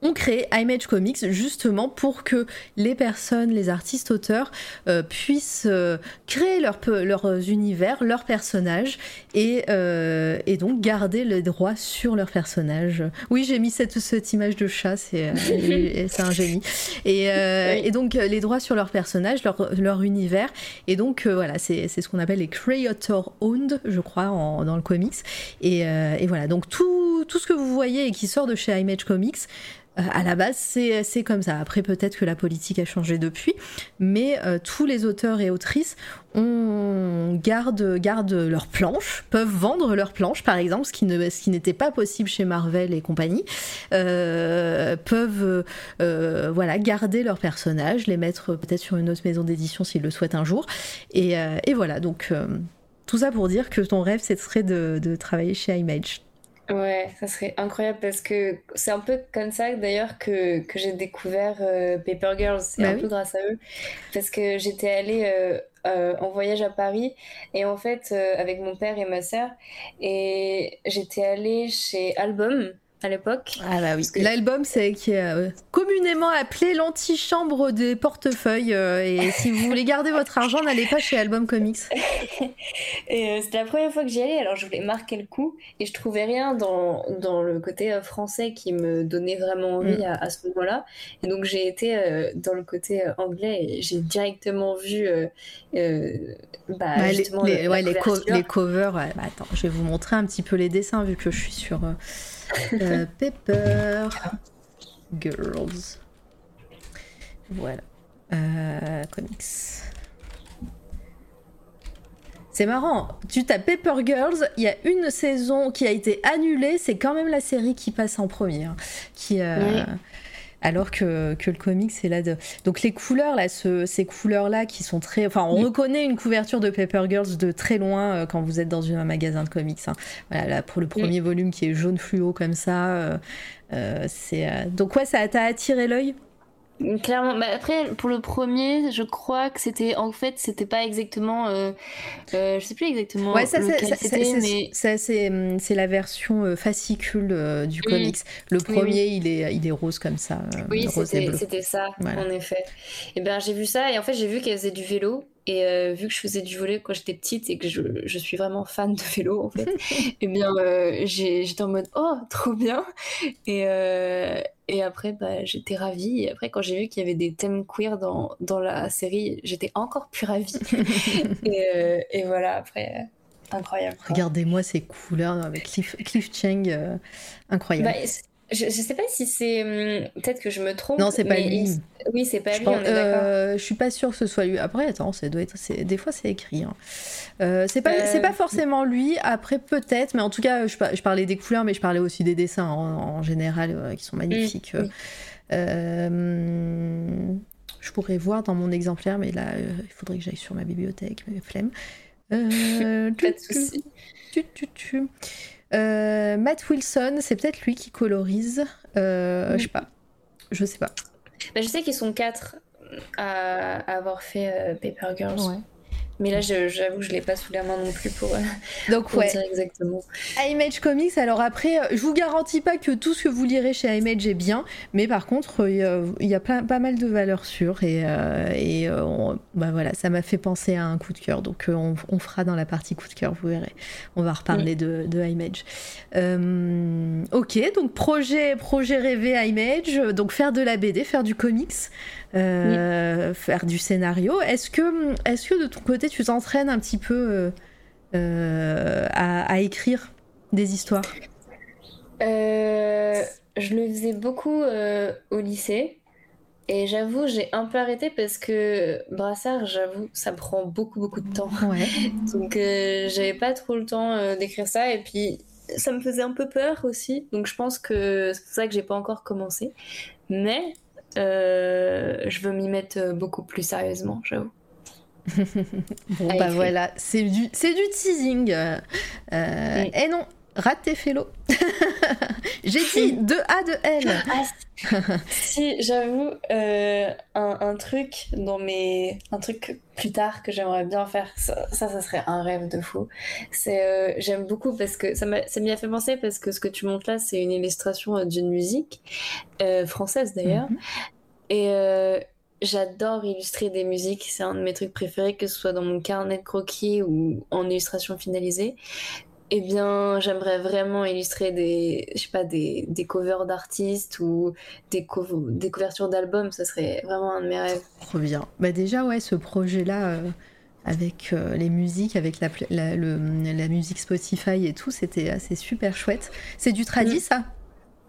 on crée Image Comics justement pour que les personnes, les artistes auteurs euh, puissent euh, créer leur, leurs univers, leurs personnages et, euh, et, donc garder les droits sur leurs personnages. Oui, j'ai mis cette, cette image de chat, c'est [laughs] un génie. Et, et, donc les droits sur leurs personnages, leur, leur univers. Et donc voilà, c'est ce qu'on appelle les creator owned, je crois, dans le comics. Et, et voilà, donc tout, tout ce que vous voyez et qui sort de chez Image Comics, à la base, c'est comme ça. Après, peut-être que la politique a changé depuis, mais euh, tous les auteurs et autrices on garde, garde leurs planches, peuvent vendre leurs planches, par exemple, ce qui n'était pas possible chez Marvel et compagnie, euh, peuvent voilà, garder leurs personnages, les mettre peut-être sur une autre maison d'édition s'ils le souhaitent un jour. Et, voilà, donc tout ça pour dire que ton rêve, ce serait de travailler chez Image. Ouais, ça serait incroyable parce que c'est un peu comme ça d'ailleurs que, que j'ai découvert euh, Paper Girls. C'est bah un peu grâce à eux. Parce que j'étais allée euh, euh, en voyage à Paris et en fait avec mon père et ma sœur et j'étais allée chez Album à l'époque. Ah bah oui. L'album, c'est qui est euh, communément appelé l'antichambre des portefeuilles. Euh, et si vous voulez garder votre argent, n'allez pas chez Album Comics. [laughs] et euh, c'était la première fois que j'y allais, alors je voulais marquer le coup et je trouvais rien dans, dans le côté français qui me donnait vraiment envie mm. à, ce moment-là. Et donc j'ai été dans le côté anglais et j'ai directement vu bah, les, ouais, les, covers. Bah, attends, je vais vous montrer un petit peu les dessins vu que je suis sur. Euh, [laughs] Pepper Girls. Voilà. Euh, comics. C'est marrant, tu tapes Pepper Girls, il y a une saison qui a été annulée, c'est quand même la série qui passe en premier. Hein, qui, euh, alors que, que, le comics c'est là de donc les couleurs là ces couleurs là qui sont très enfin on reconnaît une couverture de Paper Girls de très loin euh, quand vous êtes dans un magasin de comics hein. voilà là, pour le premier volume qui est jaune fluo comme ça euh, euh, c'est donc ouais ça t'a attiré l'œil? Clairement. mais après, pour le premier, je crois que c'était en fait, c'était pas exactement. Euh, euh, je sais plus exactement. Ouais, ça, c'est hum, c'est la version euh, fascicule euh, du comics. Le premier, il est il est rose comme ça. oui, c'était ça, en effet. Et ben j'ai vu ça et en fait j'ai vu qu'elle faisait du vélo et euh, vu que je faisais du volet quand j'étais petite et que je, je, suis vraiment fan de vélo, en fait, et [laughs] eh bien, euh, j'étais en mode oh, trop bien. Et, euh, et après, bah, j'étais ravie. Et après, quand j'ai vu qu'il y avait des thèmes queer dans, dans la série, j'étais encore plus ravie. [laughs] et, et, voilà, après. Incroyable. Regardez-moi ces couleurs avec Cliff, Cliff Chang, incroyable. Bah, je, je sais pas si c'est. Hum, peut-être que je me trompe. Non, c'est pas lui. Oui, c'est pas je lui, on est euh, je suis pas sûre que ce soit lui. Après, attends, ça doit être. Des fois, c'est écrit. Hein. Euh, c'est pas, c'est pas euh, forcément lui. Après, peut-être. Mais en tout cas, je, parlais des couleurs, mais je parlais aussi des dessins en, général qui sont magnifiques. je pourrais voir dans mon exemplaire, mais là, il faudrait que j'aille sur ma bibliothèque, mais flemme. Euh, [laughs] Pas de soucis. tu, tu, tu. Euh, Matt Wilson, c'est peut-être lui qui colorise. Euh, Oui. Je sais pas. Je sais pas. Bah, je sais qu'ils sont quatre à avoir fait euh, Paper Girls. Ouais. Mais là, j'avoue que je l'ai pas sous la main non plus pour, euh, Donc pour ouais, dire exactement. Image Comics. Alors après, euh, je vous garantis pas que tout ce que vous lirez chez Image est bien, mais par contre, euh, il y a, il y a plein- pas mal de valeurs sûres et, euh, et euh, on- bah voilà, ça m'a fait penser à un coup de cœur. Donc on, on fera dans la partie coup de cœur, vous verrez. On va reparler de, de Image. Ok, donc projet, projet rêvé Image, donc faire de la BD, faire du comics. Euh, faire du scénario. Est-ce que, est que de ton côté tu t'entraînes un petit peu euh, euh, à, à écrire des histoires? Je le faisais beaucoup au lycée. Et j'avoue, j'ai un peu arrêté parce que Brassard, j'avoue, ça prend beaucoup, beaucoup de temps. Ouais. [laughs] Donc, euh, j'avais pas trop le temps euh, d'écrire ça. Et puis, ça me faisait un peu peur aussi. Donc, je pense que c'est pour ça que j'ai pas encore commencé. Mais euh, je veux m'y mettre euh, beaucoup plus sérieusement, j'avoue. [laughs] Bon, À bah voilà, c'est du, c'est du teasing. Euh, euh, Oui. Et non, rate tes félos. [laughs] J'ai dit [laughs] de A de L. Ah, si, j'avoue, euh, un, un truc dans mes... Un truc plus tard que j'aimerais bien faire, ça, ça, ça serait un rêve de fou. C'est, euh, j'aime beaucoup parce que ça m'y a fait penser parce que ce que tu montres là, c'est une illustration euh, d'une musique, euh, française d'ailleurs. Mhm. Et j'adore illustrer des musiques, c'est un de mes trucs préférés, que ce soit dans mon carnet de croquis ou en illustration finalisée. Eh bien, j'aimerais vraiment illustrer des, je sais pas, des, des covers d'artistes ou des, cov- des couvertures d'albums, ça serait vraiment un de mes rêves. Trop bien. Bah déjà, ouais, ce projet-là, euh, avec euh, les musiques, avec la, la, le- la musique Spotify et tout, c'était assez super chouette. C'est du tradi, Mm. ça?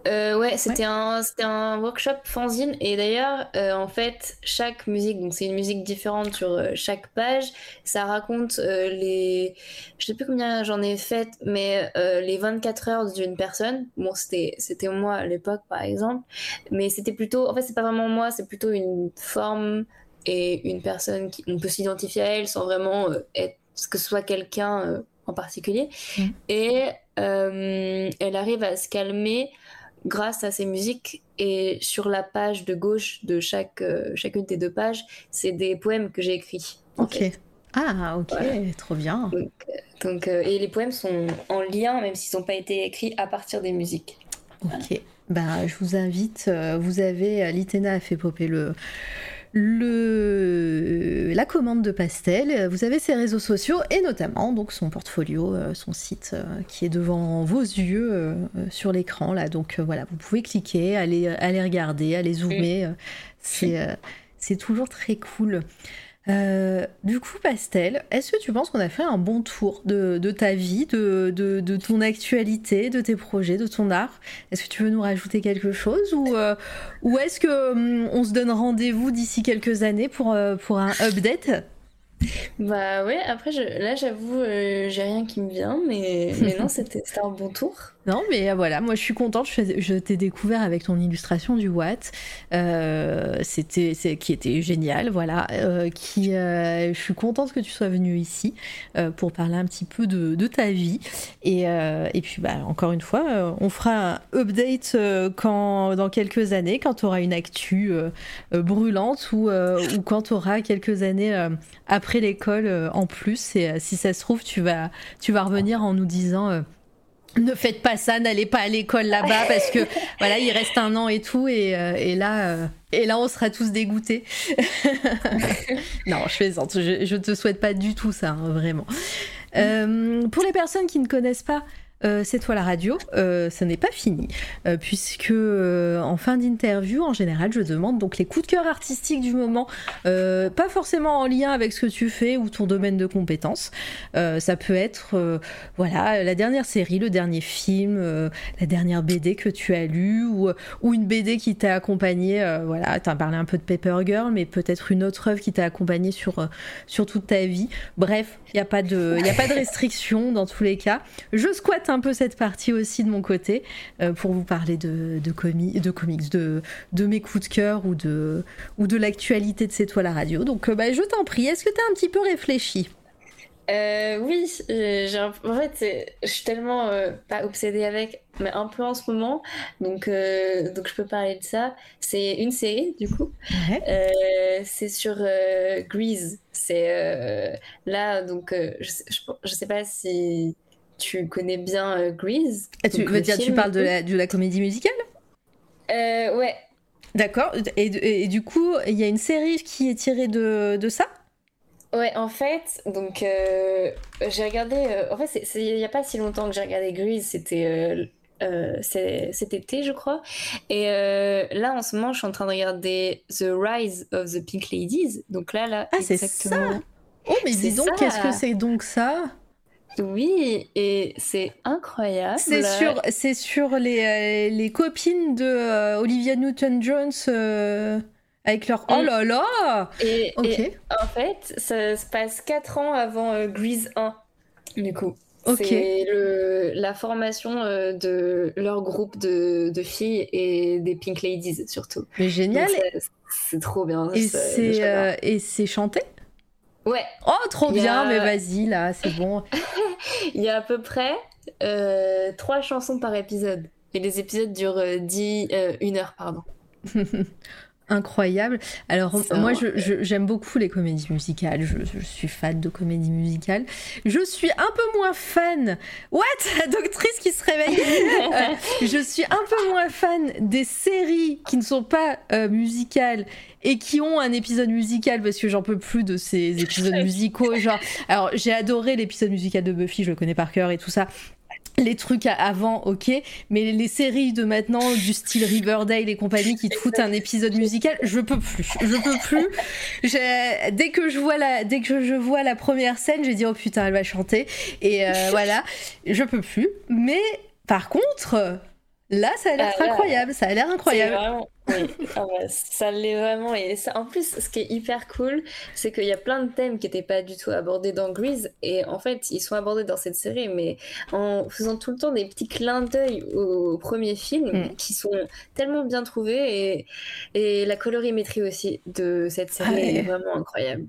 Euh, ouais, c'était un, c'était un workshop fanzine et d'ailleurs, euh, en fait, chaque musique, donc c'est une musique différente sur euh, chaque page, ça raconte les, je sais plus combien j'en ai fait, mais les 24 heures d'une personne. Bon, c'était, moi à l'époque, par exemple, mais c'était plutôt, en fait, c'est pas vraiment moi, c'est plutôt une forme et une personne qui, on peut s'identifier à elle sans vraiment être, que ce soit quelqu'un en particulier. Mm. Et elle arrive à se calmer grâce à ces musiques. Et sur la page de gauche de chaque, euh, chacune des deux pages, c'est des poèmes que j'ai écrits. Ok. fait. Ah, ok, Voilà. trop bien. Donc, euh, et les poèmes sont en lien, même s'ils n'ont pas été écrits à partir des musiques. Ok. Bah, je vous invite. euh, vous avez. euh, Litena a fait popper le. Le, la commande de Pastel, vous avez ses réseaux sociaux et notamment donc son portfolio, euh, son site euh, qui est devant vos yeux euh, sur l'écran là. Donc voilà, vous pouvez cliquer, aller, aller regarder, aller zoomer. C'est [laughs] c'est toujours très cool. Euh, du coup, Pastel, est-ce que tu penses qu'on a fait un bon tour de, ta vie, de, ton actualité, de tes projets, de ton art? Est-ce que tu veux nous rajouter quelque chose ou, euh, ou est-ce que hum, on se donne rendez-vous d'ici quelques années pour, euh, pour un update? Bah ouais, après, là, j'avoue, j'ai rien qui me vient, mais, mais non, c'était un bon tour. Non, mais euh, voilà, moi je suis contente. Je, t'ai découvert avec ton illustration du Watt, euh, c'était, qui était génial, voilà. euh, qui, je suis contente que tu sois venue ici pour parler un petit peu de, ta vie. Et, et puis, bah, encore une fois, on fera un update quand, dans quelques années, quand tu auras une actu brûlante ou, ou quand tu auras quelques années après l'école en plus. Et si ça se trouve, tu vas, tu vas revenir en nous disant. Ne faites pas ça, n'allez pas à l'école là-bas parce que voilà, il reste un an et tout et, euh, euh, là on sera tous dégoûtés. [laughs] non, je plaisante, je, je te souhaite pas du tout ça, hein, vraiment. Euh, pour les personnes qui ne connaissent pas euh, c'est toi la radio, euh, ce n'est pas fini, euh, puisque en fin d'interview, en général, je demande donc les coups de cœur artistiques du moment, pas forcément en lien avec ce que tu fais ou ton domaine de compétences. Ça peut être, voilà, la dernière série, le dernier film, la dernière BD que tu as lue ou, une BD qui t'a accompagné. voilà, tu as parlé un peu de Paper Girl, mais peut-être une autre œuvre qui t'a accompagné sur, toute ta vie. Bref, il n'y a pas de, de restriction dans tous les cas. Je squatte un peu cette partie aussi de mon côté pour vous parler de, de, de comics, de, de mes coups de cœur ou de, ou de l'actualité de C'est toi la radio. Donc bah, je t'en prie, est-ce que tu as un petit peu réfléchi? Euh, oui, j'ai en fait, je suis tellement euh, pas obsédée avec, mais un peu en ce moment, donc euh, donc je peux parler de ça. C'est une série du coup. c'est sur Grease. C'est là donc je je, sais pas si tu connais bien Grease. Ah, tu veux dire tu parles de la, de la comédie musicale? Ouais. D'accord. Et, et, du coup, il y a une série qui est tirée de, de ça? Ouais, en fait, donc euh, j'ai regardé. Euh, en fait, il n'y a pas si longtemps que j'ai regardé Grease, c'était euh, cet été, je crois. Et là, en ce moment, je suis en train de regarder The Rise of the Pink Ladies. Donc là, là, ah, c'est ça. Oh, mais dis donc, qu'est-ce que c'est donc ça? Oui, et c'est incroyable. C'est sur, c'est sur les, les copines de Olivia Newton-Jones. Avec leur oh là là et, en fait, ça se passe 4 ans avant euh, Grease 1, du coup. C'est la formation euh, de leur groupe de, de, filles et des Pink Ladies surtout. Mais génial C'est trop bien. Et c'est euh, et c'est chanté? Ouais. Oh, trop bien, mais vas-y, là, c'est bon. [laughs] Il y a à peu près euh, 3 chansons par épisode. Et les épisodes durent 10, une heure, pardon. [laughs] incroyable. Alors moi, j'aime beaucoup les comédies musicales. Je, suis fan de comédies musicales. Je suis un peu moins fan. What? Doctrice qui se réveille. [laughs] Euh, je suis un peu moins fan des séries qui ne sont pas euh, musicales et qui ont un épisode musical parce que j'en peux plus de ces épisodes [laughs] musicaux. Genre, alors j'ai adoré l'épisode musical de Buffy, je le connais par cœur et tout ça les trucs avant, ok, mais les séries de maintenant, du style Riverdale et compagnie, qui te foutent un épisode musical, je peux plus. Je peux plus. Dès que je vois la, dès que je vois la première scène, j'ai dit oh putain, elle va chanter et euh, voilà, je peux plus. Mais par contre, Là, ça a l'air ah, incroyable, ça a l'air incroyable. oui, ah ça l'est vraiment. Et ça, en plus, ce qui est hyper cool, c'est qu'il y a plein de thèmes qui n'étaient pas du tout abordés dans Grease. Et en fait, ils sont abordés dans cette série, mais en faisant tout le temps des petits clins d'œil au, premier film mm. qui sont tellement bien trouvés. Et, et la colorimétrie aussi de cette série ah est vraiment incroyable.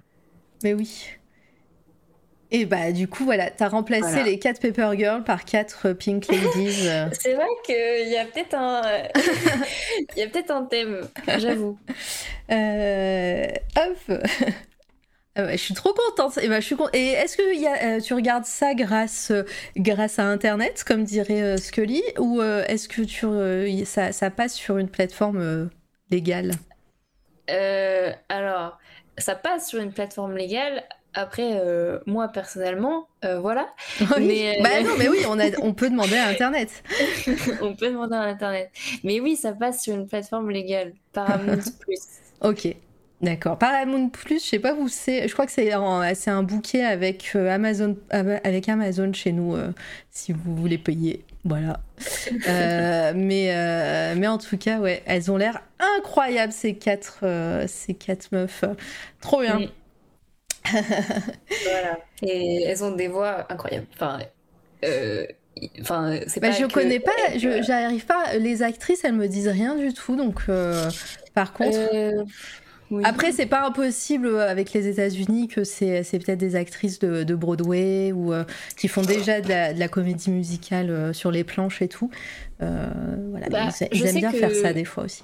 Mais oui. Et bah du coup voilà, t'as remplacé les 4 Paper Girls par 4 Pink Ladies. Euh. [laughs] C'est vrai qu'il y a peut-être un, il [laughs] y a peut-être un thème, j'avoue. Euh... Hop. [laughs] Ah je suis trop contente. Et, bah, je suis Et est-ce que y a, euh, tu regardes ça grâce, grâce à Internet, comme dirait euh, Scully, ou est-ce que tu, ça, ça, passe sur une plateforme légale? Alors, ça passe sur une plateforme légale. Après, euh, moi personnellement, euh, voilà. [laughs] mais, euh, bah non, mais oui, on, a, [laughs] on peut demander à Internet. [laughs] on peut demander à Internet. Mais oui, ça passe sur une plateforme légale, Paramount Plus. ok, d'accord. Paramount Plus, je sais pas où c'est. Je crois que c'est un bouquet avec Amazon, avec Amazon chez nous, si vous voulez payer. Voilà. mais, mais en tout cas, ouais, elles ont l'air incroyables ces quatre, ces quatre meufs. Trop bien. [laughs] voilà. Et elles ont des voix incroyables. Enfin, euh, enfin c'est bah, pas. je connais pas, je j'arrive pas. Les actrices, elles me disent rien du tout. Donc, euh, par contre. Euh, Après, c'est pas impossible avec les États-Unis que c'est peut-être des actrices de, de Broadway ou qui font déjà de la, de la comédie musicale sur les planches et tout. voilà, bah, ils, aiment bien faire ça des fois aussi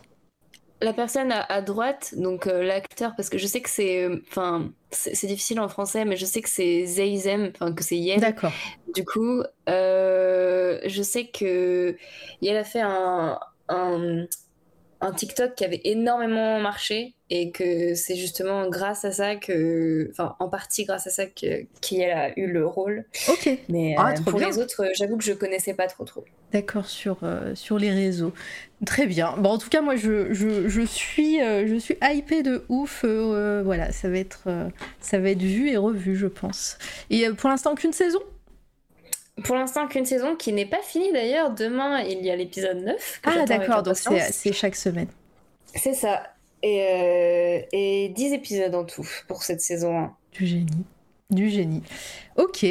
la personne à, droite, donc euh, l'acteur, parce que je sais que c'est, euh, enfin, c'est difficile en français, mais je sais que c'est Zeizem, enfin que c'est Yen. D'accord. Du coup, euh, je sais que Yen a fait un, un, un TikTok qui avait énormément marché et que c'est justement grâce à ça que, enfin, en partie grâce à ça que qu'elle a eu le rôle. Ok. Mais ah, pour les autres, j'avoue que je connaissais pas trop trop. D'accord sur sur les réseaux. Très bien. Bon, en tout cas, moi, je, je, je suis, euh, je suis hypée de ouf. Euh, voilà, ça va, être, euh, ça va être vu et revu, je pense. Et pour l'instant, qu'une saison? Pour l'instant, qu'une saison qui n'est pas finie d'ailleurs. Demain, il y a l'épisode 9. ah, d'accord, donc c'est chaque semaine. C'est ça. Et, et 10 épisodes en tout pour cette saison 1. Du génie. du génie. Ok.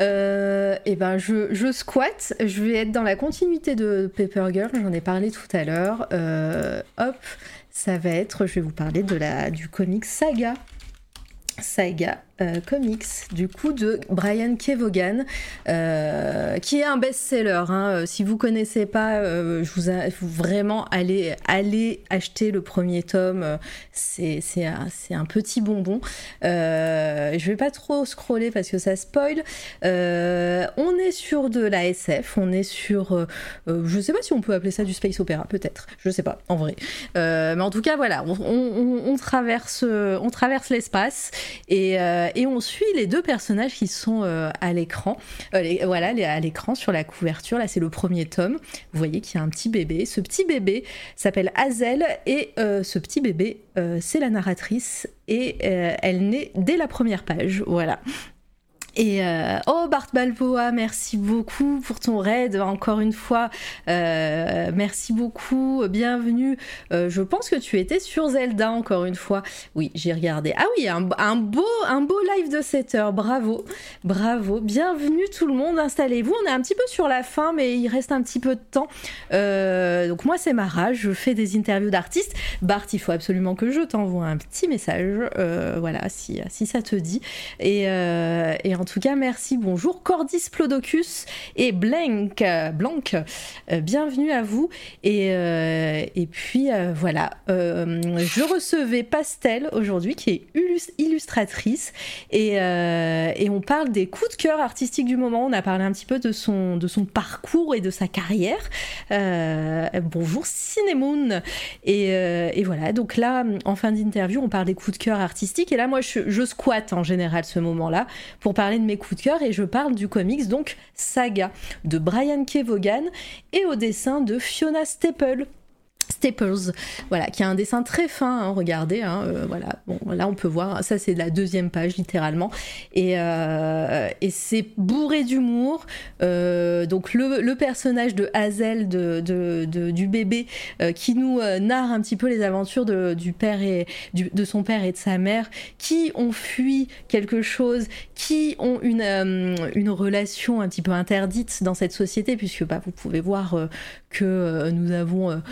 Euh, et ben je, je squatte. Je vais être dans la continuité de Paper Girl. J'en ai parlé tout à l'heure. Euh, hop, ça va être. Je vais vous parler de la du comic Saga. Saga euh, comics, du coup, de Brian Kevogan, euh, qui est un best-seller. Hein. Euh, si vous connaissez pas, je vous invite vraiment aller acheter le premier tome. C'est un, un, petit bonbon. je vais pas trop scroller parce que ça spoil. on est sur de la SF, on est sur, je sais pas si on peut appeler ça du space opéra, peut-être. Je sais pas, en vrai. mais en tout cas, voilà, on, on traverse, on traverse l'espace et et on suit les deux personnages qui sont euh, à l'écran. Euh, voilà, à l'écran sur la couverture. Là, c'est le premier tome. Vous voyez qu'il y a un petit bébé. Ce petit bébé s'appelle Hazel et euh, ce petit bébé, c'est la narratrice et elle naît dès la première page. Voilà. Et euh, oh Bart Balboa, merci beaucoup pour ton raid encore une fois. Euh, merci beaucoup, bienvenue. Euh, je pense que tu étais sur Zelda encore une fois. Oui, j'ai regardé. Ah oui, un, beau un beau live de 7 heures. Bravo, bravo. Bienvenue tout le monde. Installez-vous. On est un petit peu sur la fin, mais il reste un petit peu de temps. donc moi c'est Mara, je fais des interviews d'artistes. Bart, il faut absolument que je t'envoie un petit message. voilà, si ça te dit. En tout cas, merci, bonjour Cordis Plodocus et Blank, Blanc, euh, bienvenue à vous. Et, euh, puis euh, voilà, je recevais Pastel aujourd'hui qui est illustratrice et, on parle des coups de cœur artistiques du moment. On a parlé un petit peu de son, parcours et de sa carrière. bonjour Cinemoon. Et, et, voilà, donc là, en fin d'interview, on parle des coups de cœur artistiques. Et là, moi, je, je squatte en général ce moment-là pour parler de mes coups de cœur et je parle du comics donc Saga de Brian Kevogan et au dessin de Fiona Staple. Staples, voilà, qui a un dessin très fin, hein, regardez, hein, euh, voilà, là on peut voir, ça c'est la deuxième page littéralement, et, euh, c'est bourré d'humour, euh, donc le, personnage de Hazel, du bébé, qui nous narre un petit peu les aventures de, son père et de sa mère, qui ont fui quelque chose, qui ont une, relation un petit peu interdite dans cette société, puisque bah, vous pouvez voir que nous avons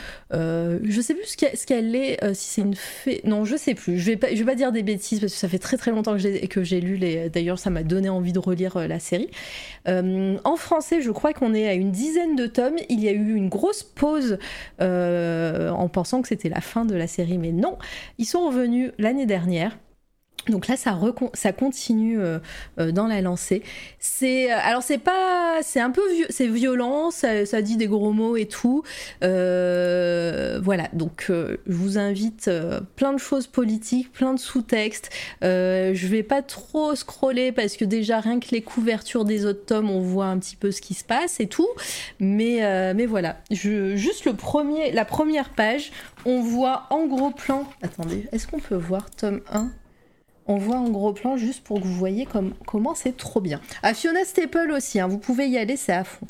je sais plus ce qu'elle est, euh, si c'est une fée. Non, je sais plus. Je vais pas, vais pas dire des bêtises parce que ça fait très très longtemps que j'ai lu les. D'ailleurs, ça m'a donné envie de relire euh, la série. en français, je crois qu'on est à une dizaine de tomes. Il y a eu une grosse pause en pensant que c'était la fin de la série, mais non. Ils sont revenus l'année dernière. Donc là, ça, ça continue euh, euh, dans la lancée. C'est euh, alors c'est pas, c'est un peu c'est violent, ça, dit des gros mots et tout. voilà, donc je vous invite plein de choses politiques, plein de sous-textes. je vais pas trop scroller parce que déjà rien que les couvertures des autres tomes, on voit un petit peu ce qui se passe et tout. Mais voilà, juste le premier, la première page, on voit en gros plan. Attendez, est-ce qu'on peut voir tome 1 on voit en gros plan juste pour que vous voyez comment c'est trop bien. À Fiona Staple aussi, hein, vous pouvez y aller, c'est à fond.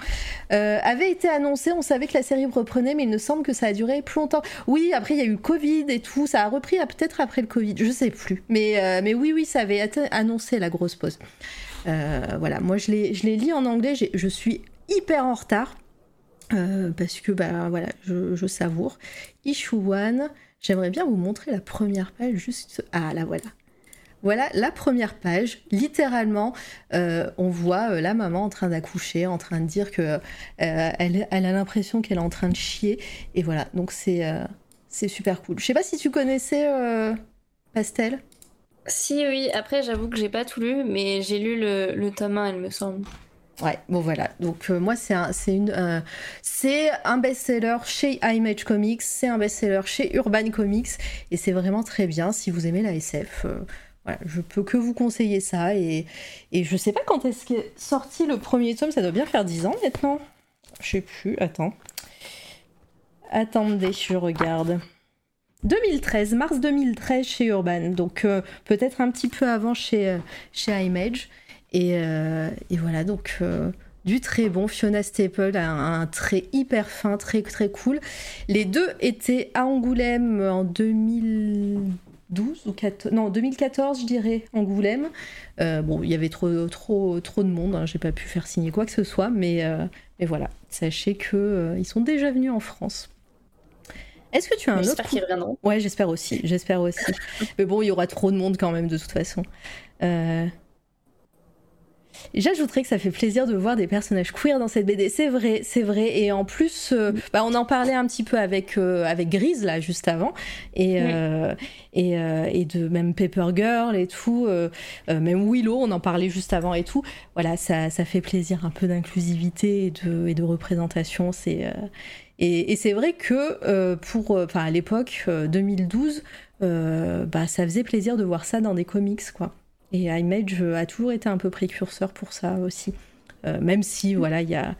Euh, avait été annoncé, on savait que la série reprenait, mais il me semble que ça a duré plus longtemps. Oui, après il y a eu Covid et tout, ça a repris peut-être après le Covid, je sais plus. Mais, euh, mais oui, oui, ça avait été annoncé la grosse pause. Euh, voilà, moi je l'ai lu en anglais, je suis hyper en retard. parce que bah voilà, je, je savoure. Issue One, j'aimerais bien vous montrer la première page juste. Ah là voilà. Voilà la première page. Littéralement, euh, on voit euh, la maman en train d'accoucher, en train de dire que euh, elle, a l'impression qu'elle est en train de chier. Et voilà, donc c'est c'est super cool. Je sais pas si tu connaissais Pastel. Si oui. Après, j'avoue que j'ai pas tout lu, mais j'ai lu le, le tome 1, il me semble. Ouais, bon voilà. Donc moi c'est un, c'est une, c'est un best-seller chez Image Comics, c'est un best-seller chez Urban Comics et c'est vraiment très bien si vous aimez la SF je peux que vous conseiller ça. Et, et je sais pas quand est-ce qu'est sorti le premier tome, ça doit bien faire 10 ans maintenant. Je sais plus, attends. Attendez, je regarde. 2013, mars 2013 chez Urban, donc euh, peut-être un petit peu avant chez, euh, Image. Et, euh, et voilà, donc du très bon. Fiona Staple a un, trait hyper fin, très très cool. Les deux étaient à Angoulême en 2000. 2012 ou 14, non 2014 je dirais Angoulême. Euh, bon, il y avait trop trop trop de monde, hein, j'ai pas pu faire signer quoi que ce soit, mais euh, mais voilà, sachez que euh, ils sont déjà venus en France. Est-ce que tu as un autre J'espère qu'ils reviendront. Ouais, j'espère aussi, j'espère aussi. [laughs] mais bon, il y aura trop de monde quand même de toute façon. J'ajouterais que ça fait plaisir de voir des personnages queer dans cette BD. C'est vrai, c'est vrai. Et en plus, euh, bah, on en parlait un petit peu avec, euh, avec Grise, là, juste avant. Et, euh, et, euh, et de même Paper Girl et tout. même Willow, on en parlait juste avant et tout. Voilà, ça, ça fait plaisir un peu d'inclusivité et de, et de représentation. C'est. et, et c'est vrai que euh, pour, enfin à l'époque euh, 2012, euh, bah ça faisait plaisir de voir ça dans des comics quoi. Et Image a toujours été un peu précurseur pour ça aussi. Euh, même si, voilà, il y a,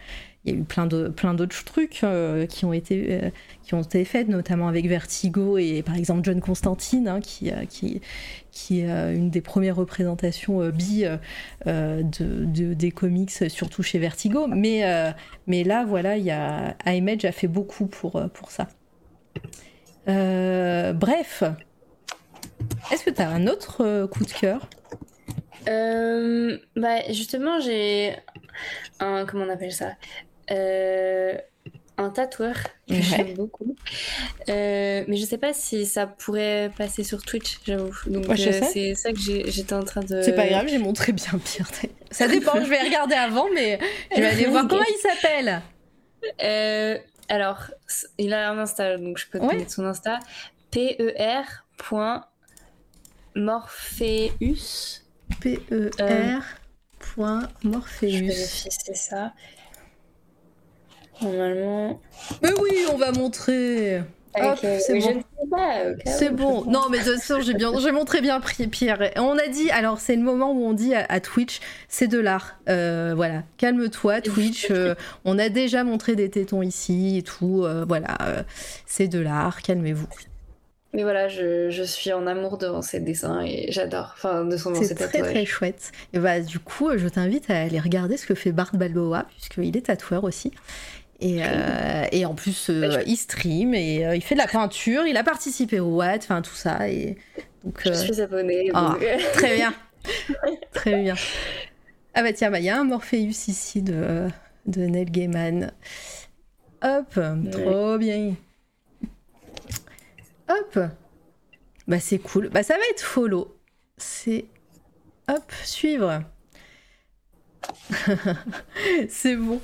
y a eu plein de plein d'autres trucs euh, qui ont été euh, qui ont été faits, notamment avec Vertigo et par exemple John Constantine, hein, qui qui qui est une des premières représentations bi de, de- des comics, surtout chez Vertigo. Mais mais là, voilà, il y a Image a fait beaucoup pour pour ça. Bref, est-ce que tu as un autre euh, coup de cœur? Euh, bah, justement, j'ai un. Comment on appelle ça? Euh, un tatoueur que Ouais. j'aime beaucoup. Euh, mais je sais pas si ça pourrait passer sur Twitch, j'avoue. Donc, euh, c'est ça que j'étais en train de. C'est pas grave, j'ai montré bien pire. [laughs] Ça dépend, je vais regarder avant, mais je vais aller voir comment il s'appelle. Euh, alors, il a un Insta, donc je peux te Ouais. mettre son Insta. P-E-R.morpheus. P-E-R. Point Je Morpheus. c'est ça. Normalement. Mais oui, on va montrer. Hop, Ok, c'est bon. Bon. Non, mais de toute façon, j'ai bien, j'ai montré bien Pierre. On a dit, alors c'est le moment où on dit à, à Twitch, c'est de l'art. Euh, voilà, calme-toi, Twitch. euh, on a déjà montré des tétons ici et tout. euh, voilà, euh, c'est de l'art. Calmez-vous. Mais voilà, je, je suis en amour devant ses dessins et j'adore. Enfin, de son C'est très tatouages. très chouette. Et bah du coup, je t'invite à aller regarder ce que fait Bart Balboa, puisqu'il est tatoueur aussi. Et, euh, et en plus, euh, Ouais, je- il stream et euh, il fait de la peinture, il a participé au Watt, enfin tout ça. Et donc, Je euh, suis abonnée. Ah. euh, [laughs] très bien. très bien. Ah bah tiens, bah, il y a un Morpheus ici de, de Neil Gaiman. Hop, trop bien. Hop. Bah c'est cool. Bah ça va être follow. C'est... Hop, suivre. [laughs] c'est bon.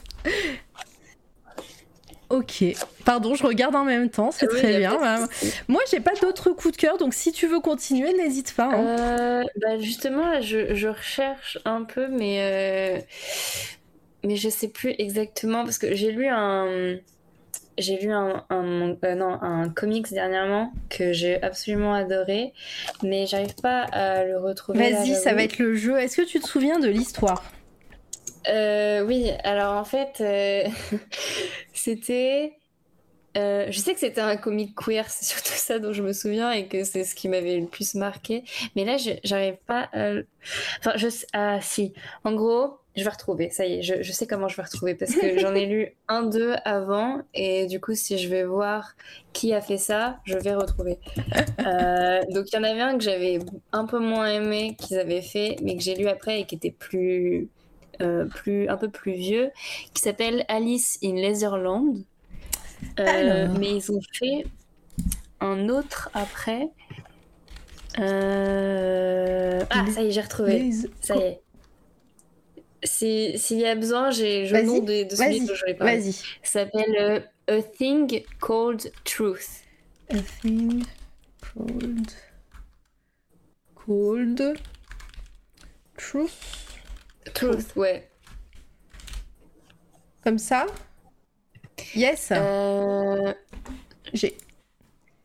Ok. Pardon, je regarde en même temps, c'est oui, très bien. Bah. Moi, j'ai pas d'autres coups de cœur, donc si tu veux continuer, n'hésite pas. hein. Euh, bah justement, là, je, je recherche un peu, mais, euh, mais je sais plus exactement parce que j'ai lu un. J'ai lu un, un, euh, non, un comics dernièrement que j'ai absolument adoré, mais j'arrive pas à le retrouver. Vas-y, ça va être le jeu. Est-ce que tu te souviens de l'histoire? Euh, oui, alors en fait, euh, [laughs] c'était. euh, je sais que c'était un comic queer, c'est surtout ça dont je me souviens et que c'est ce qui m'avait le plus marqué. Mais là, j'arrive pas à. Enfin, je. Ah, si. En gros, je vais retrouver. Ça y est, je, je sais comment je vais retrouver parce que j'en ai lu [laughs] un, deux avant et du coup, si je vais voir qui a fait ça, je vais retrouver. [laughs] Euh, donc, il y en avait un que j'avais un peu moins aimé qu'ils avaient fait, mais que j'ai lu après et qui était plus euh, plus, un peu plus vieux, qui s'appelle Alice in Laserland. Euh, Alors. mais ils ont fait un autre après. Ah, ça y est, j'ai retrouvé. Les- Ça y est. Si- S'il y a besoin, j'ai le nom de, de celui dont je vais parler. Vas-y. Ça s'appelle euh, A Thing Called Truth. A thing called... Called... Truth. Truth, ouais. Comme ça? Yes Euh, J'ai...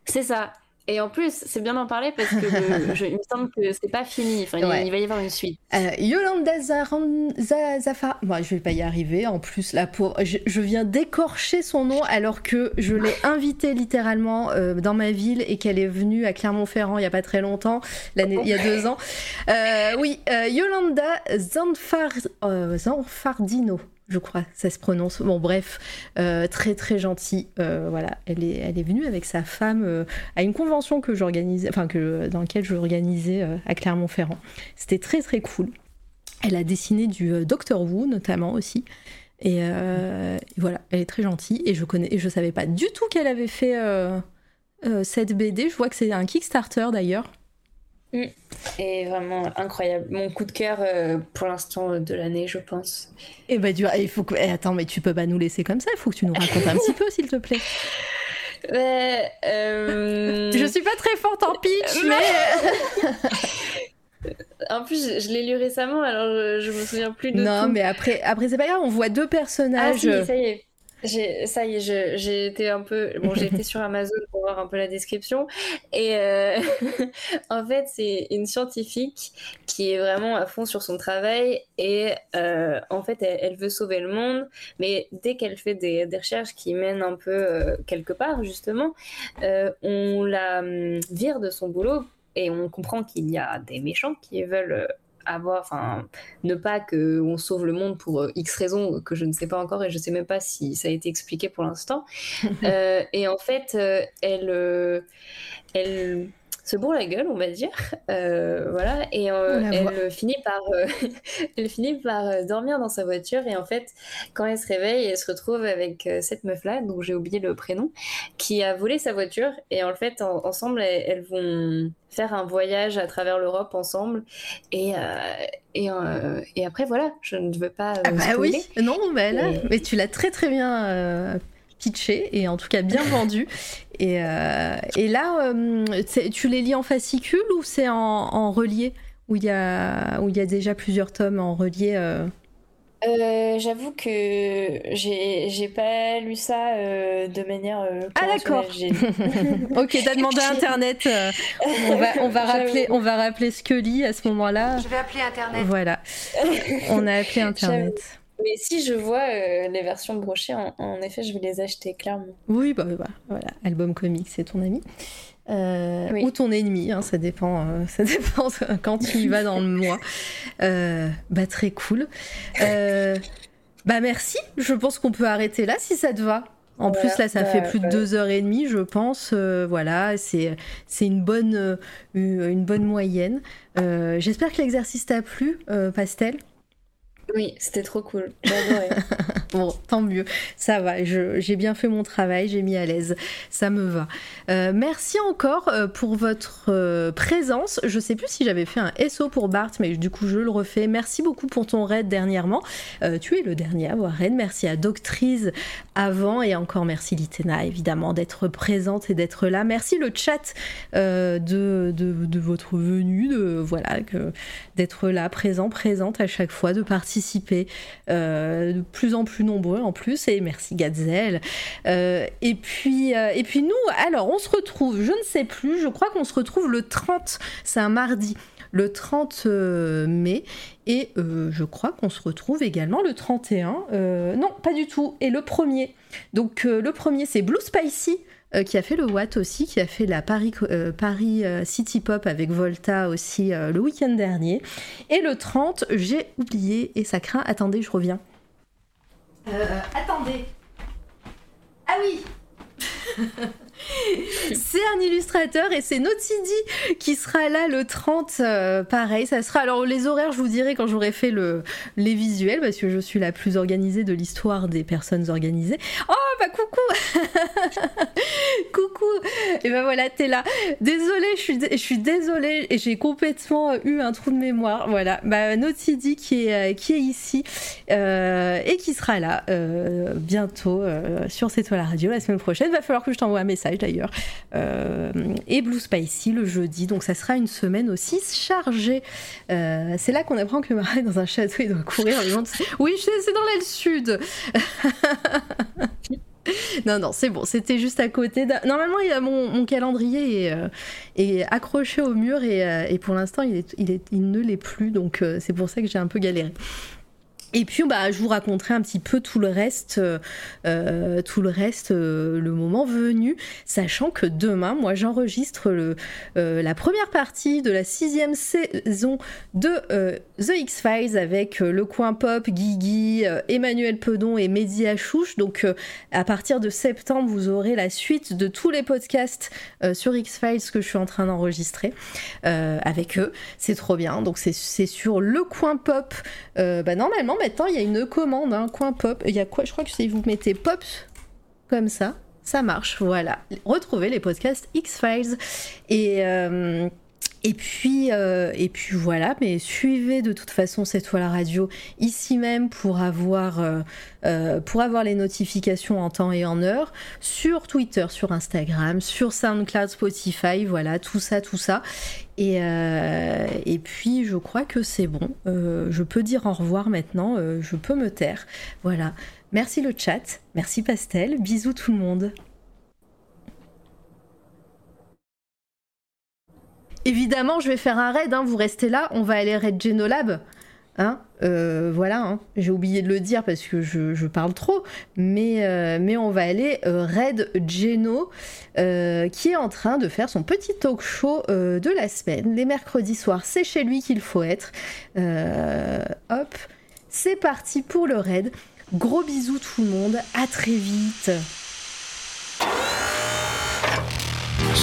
c'est ça. Et en plus, c'est bien d'en parler parce que le- [laughs] je- il me semble que c'est pas fini. Enfin, il- Ouais. il va y avoir une suite. Euh, Yolanda Zaran- Za- Zafa. Moi, je vais pas y arriver. En plus, là, pour... je, je viens d'écorcher son nom alors que je l'ai invitée littéralement euh, dans ma ville et qu'elle est venue à Clermont-Ferrand il y a pas très longtemps, l'année, il y a deux ans. Euh, oui, euh, Yolanda Zanfar... Zanfardino. Je crois, ça se prononce. Bon, bref, euh, très très gentille. Euh, voilà, elle est, venue avec sa femme euh, à une convention que j'organisais, enfin que dans laquelle je organisais à Clermont-Ferrand. C'était très très cool. Elle a dessiné du Doctor Who notamment aussi. Et, voilà, elle est très gentille. Et je connais, et je savais pas du tout qu'elle avait fait cette BD. Je vois que c'est un Kickstarter d'ailleurs. Mm. Et vraiment incroyable. Mon coup de cœur euh, pour l'instant de l'année, je pense. Et eh bah, du... il faut que. Eh, attends, mais tu peux pas nous laisser comme ça. Il faut que tu nous racontes un petit peu, s'il te plaît. [laughs] Euh... Je suis pas très forte en pitch, mais. [laughs] En plus, je, l'ai lu récemment, alors je, me souviens plus de non, mais après, après c'est pas grave. On voit deux personnages. Ah, si, ça y est ça y est, j'ai été un peu. Bon, j'ai été sur Amazon pour voir un peu la description. Et euh, [laughs] en fait, c'est une scientifique qui est vraiment à fond sur son travail. Et euh, en fait, elle, veut sauver le monde. Mais dès qu'elle fait des, recherches qui mènent un peu euh, quelque part, justement, on la hum, vire de son boulot. Et on comprend qu'il y a des méchants qui veulent avoir, enfin, ne pas qu'on sauve le monde pour euh, X raisons que je ne sais pas encore et je ne sais même pas si ça a été expliqué pour l'instant. [laughs] Euh, et en fait, euh, elle, elle se bourre la gueule, on va dire. voilà, et [laughs] elle finit par, elle finit par dormir dans sa voiture. Et en fait, quand elle se réveille, elle se retrouve avec cette meuf-là, dont j'ai oublié le prénom, qui a volé sa voiture. Et en fait, ensemble, elles, vont faire un voyage à travers l'Europe ensemble. Et, euh, et, euh, et, après, voilà, je ne veux pas. Euh, ah bah oui, non, bah là, mais tu l'as très très bien pitché et en tout cas bien vendu. Et, et là, tu les lis en fascicule ou c'est en, en, relié où il, y a, où il y a déjà plusieurs tomes en relié euh, j'avoue que j'ai pas lu ça euh, de manière. Euh, ah d'accord. [laughs] ok, t'as demandé à [laughs] Internet. on va, on va [laughs] rappeler, on va rappeler Scully à ce moment-là. Je vais appeler Internet. Voilà. on a appelé Internet. Mais si je vois les versions brochées, en, effet, je vais les acheter clairement. Oui, bah, bah voilà, album comics, c'est ton ami. Euh, ou ton ennemi, hein, ça dépend, euh, [laughs] ça dépend quand tu y vas dans le mois. Euh, bah très cool. bah merci. Je pense qu'on peut arrêter là si ça te va. En plus là, ça fait plus de deux heures et demie, je pense. voilà, c'est c'est une bonne une bonne moyenne. J'espère que l'exercice t'a plu, Pastel. Oui, c'était trop cool. [laughs] bon, tant mieux. Ça va. J'ai bien fait mon travail. J'ai mis à l'aise. Ça me va. Euh, merci encore euh, pour votre euh, présence. Je sais plus si j'avais fait un SO pour Bart, mais du coup, je le refais. Merci beaucoup pour ton raid dernièrement. tu es le dernier à avoir raid. Merci à Doctrice avant et encore merci Litena, évidemment, d'être présente et d'être là. Merci le chat de, de, de, votre venue, de voilà, d'être là, présent, présente à chaque fois, de participer euh, de plus en plus nombreux en plus, et merci Gazelle. Euh, et, puis, euh, et puis nous, alors on se retrouve, je ne sais plus, je crois qu'on se retrouve le 30, c'est un mardi le 30 mai et je crois qu'on se retrouve également le 31 non pas du tout et le premier donc le premier c'est Blue Spicy euh, qui a fait le Watt aussi, qui a fait la Paris, euh, Paris euh, City Pop avec Volta aussi le week-end dernier. Et le 30, j'ai oublié et ça craint. Attendez, je reviens. attendez. Ah oui [laughs] c'est un illustrateur et c'est Notidi qui sera là le 30. Euh, pareil, ça sera. Alors, les horaires, je vous dirai quand j'aurai fait le, les visuels parce que je suis la plus organisée de l'histoire des personnes organisées. Oh, bah coucou [laughs] Coucou Et ben voilà, t'es là. Désolée, je suis, je suis désolée et j'ai complètement eu un trou de mémoire. Voilà, bah, Notidi qui est, euh, qui est ici euh, et qui sera là bientôt sur C'est toi la radio la semaine prochaine. Va falloir que je t'envoie un message d'ailleurs. Euh, et Blue Spicy le jeudi. Donc ça sera une semaine aussi chargée. Euh, c'est là qu'on apprend que Marie dans un château, il doit courir. Oui, c'est dans l'aile sud. [laughs] non, non, c'est bon, c'était juste à côté. Normalement, il a mon, calendrier est, euh, accroché au mur et, pour l'instant, il, ne l'est plus, donc c'est pour ça que j'ai un peu galéré. Et puis bah, je vous raconterai un petit peu tout le reste, euh, euh, tout le reste, euh, le moment venu, sachant que demain, moi, j'enregistre la première partie de la sixième saison de The X Files avec le coin pop, Guigui, Emmanuel Pedon et Mehdi Achouche. Donc, à partir de septembre, vous aurez la suite de tous les podcasts sur X Files que je suis en train d'enregistrer avec eux. C'est trop bien. Donc, c'est sur le coin pop. bah, normalement maintenant, il y a une commande, un coin pop. Il y a quoi Je crois que si vous mettez pop comme ça, ça marche. Voilà. Retrouvez les podcasts X-Files. Et. Euh, et puis, euh, et puis voilà, mais suivez de toute façon cette fois la radio ici même pour avoir, euh, pour avoir les notifications en temps et en heure, sur Twitter, sur Instagram, sur SoundCloud, Spotify, voilà, tout ça, tout ça. Euh, et, puis, je crois que c'est bon. Euh, je peux dire au revoir maintenant. Euh, je peux me taire. Voilà. Merci le chat. Merci Pastel. Bisous tout le monde. Évidemment, je vais faire un raid. Hein. Vous restez là. On va aller raid Genolab. Hein euh, voilà, hein. j'ai oublié de le dire parce que je, parle trop, mais, euh, mais on va aller euh, Red Geno qui est en train de faire son petit talk show de la semaine. Les mercredis soirs, c'est chez lui qu'il faut être. hop, c'est parti pour le raid. Gros bisous tout le monde, à très vite.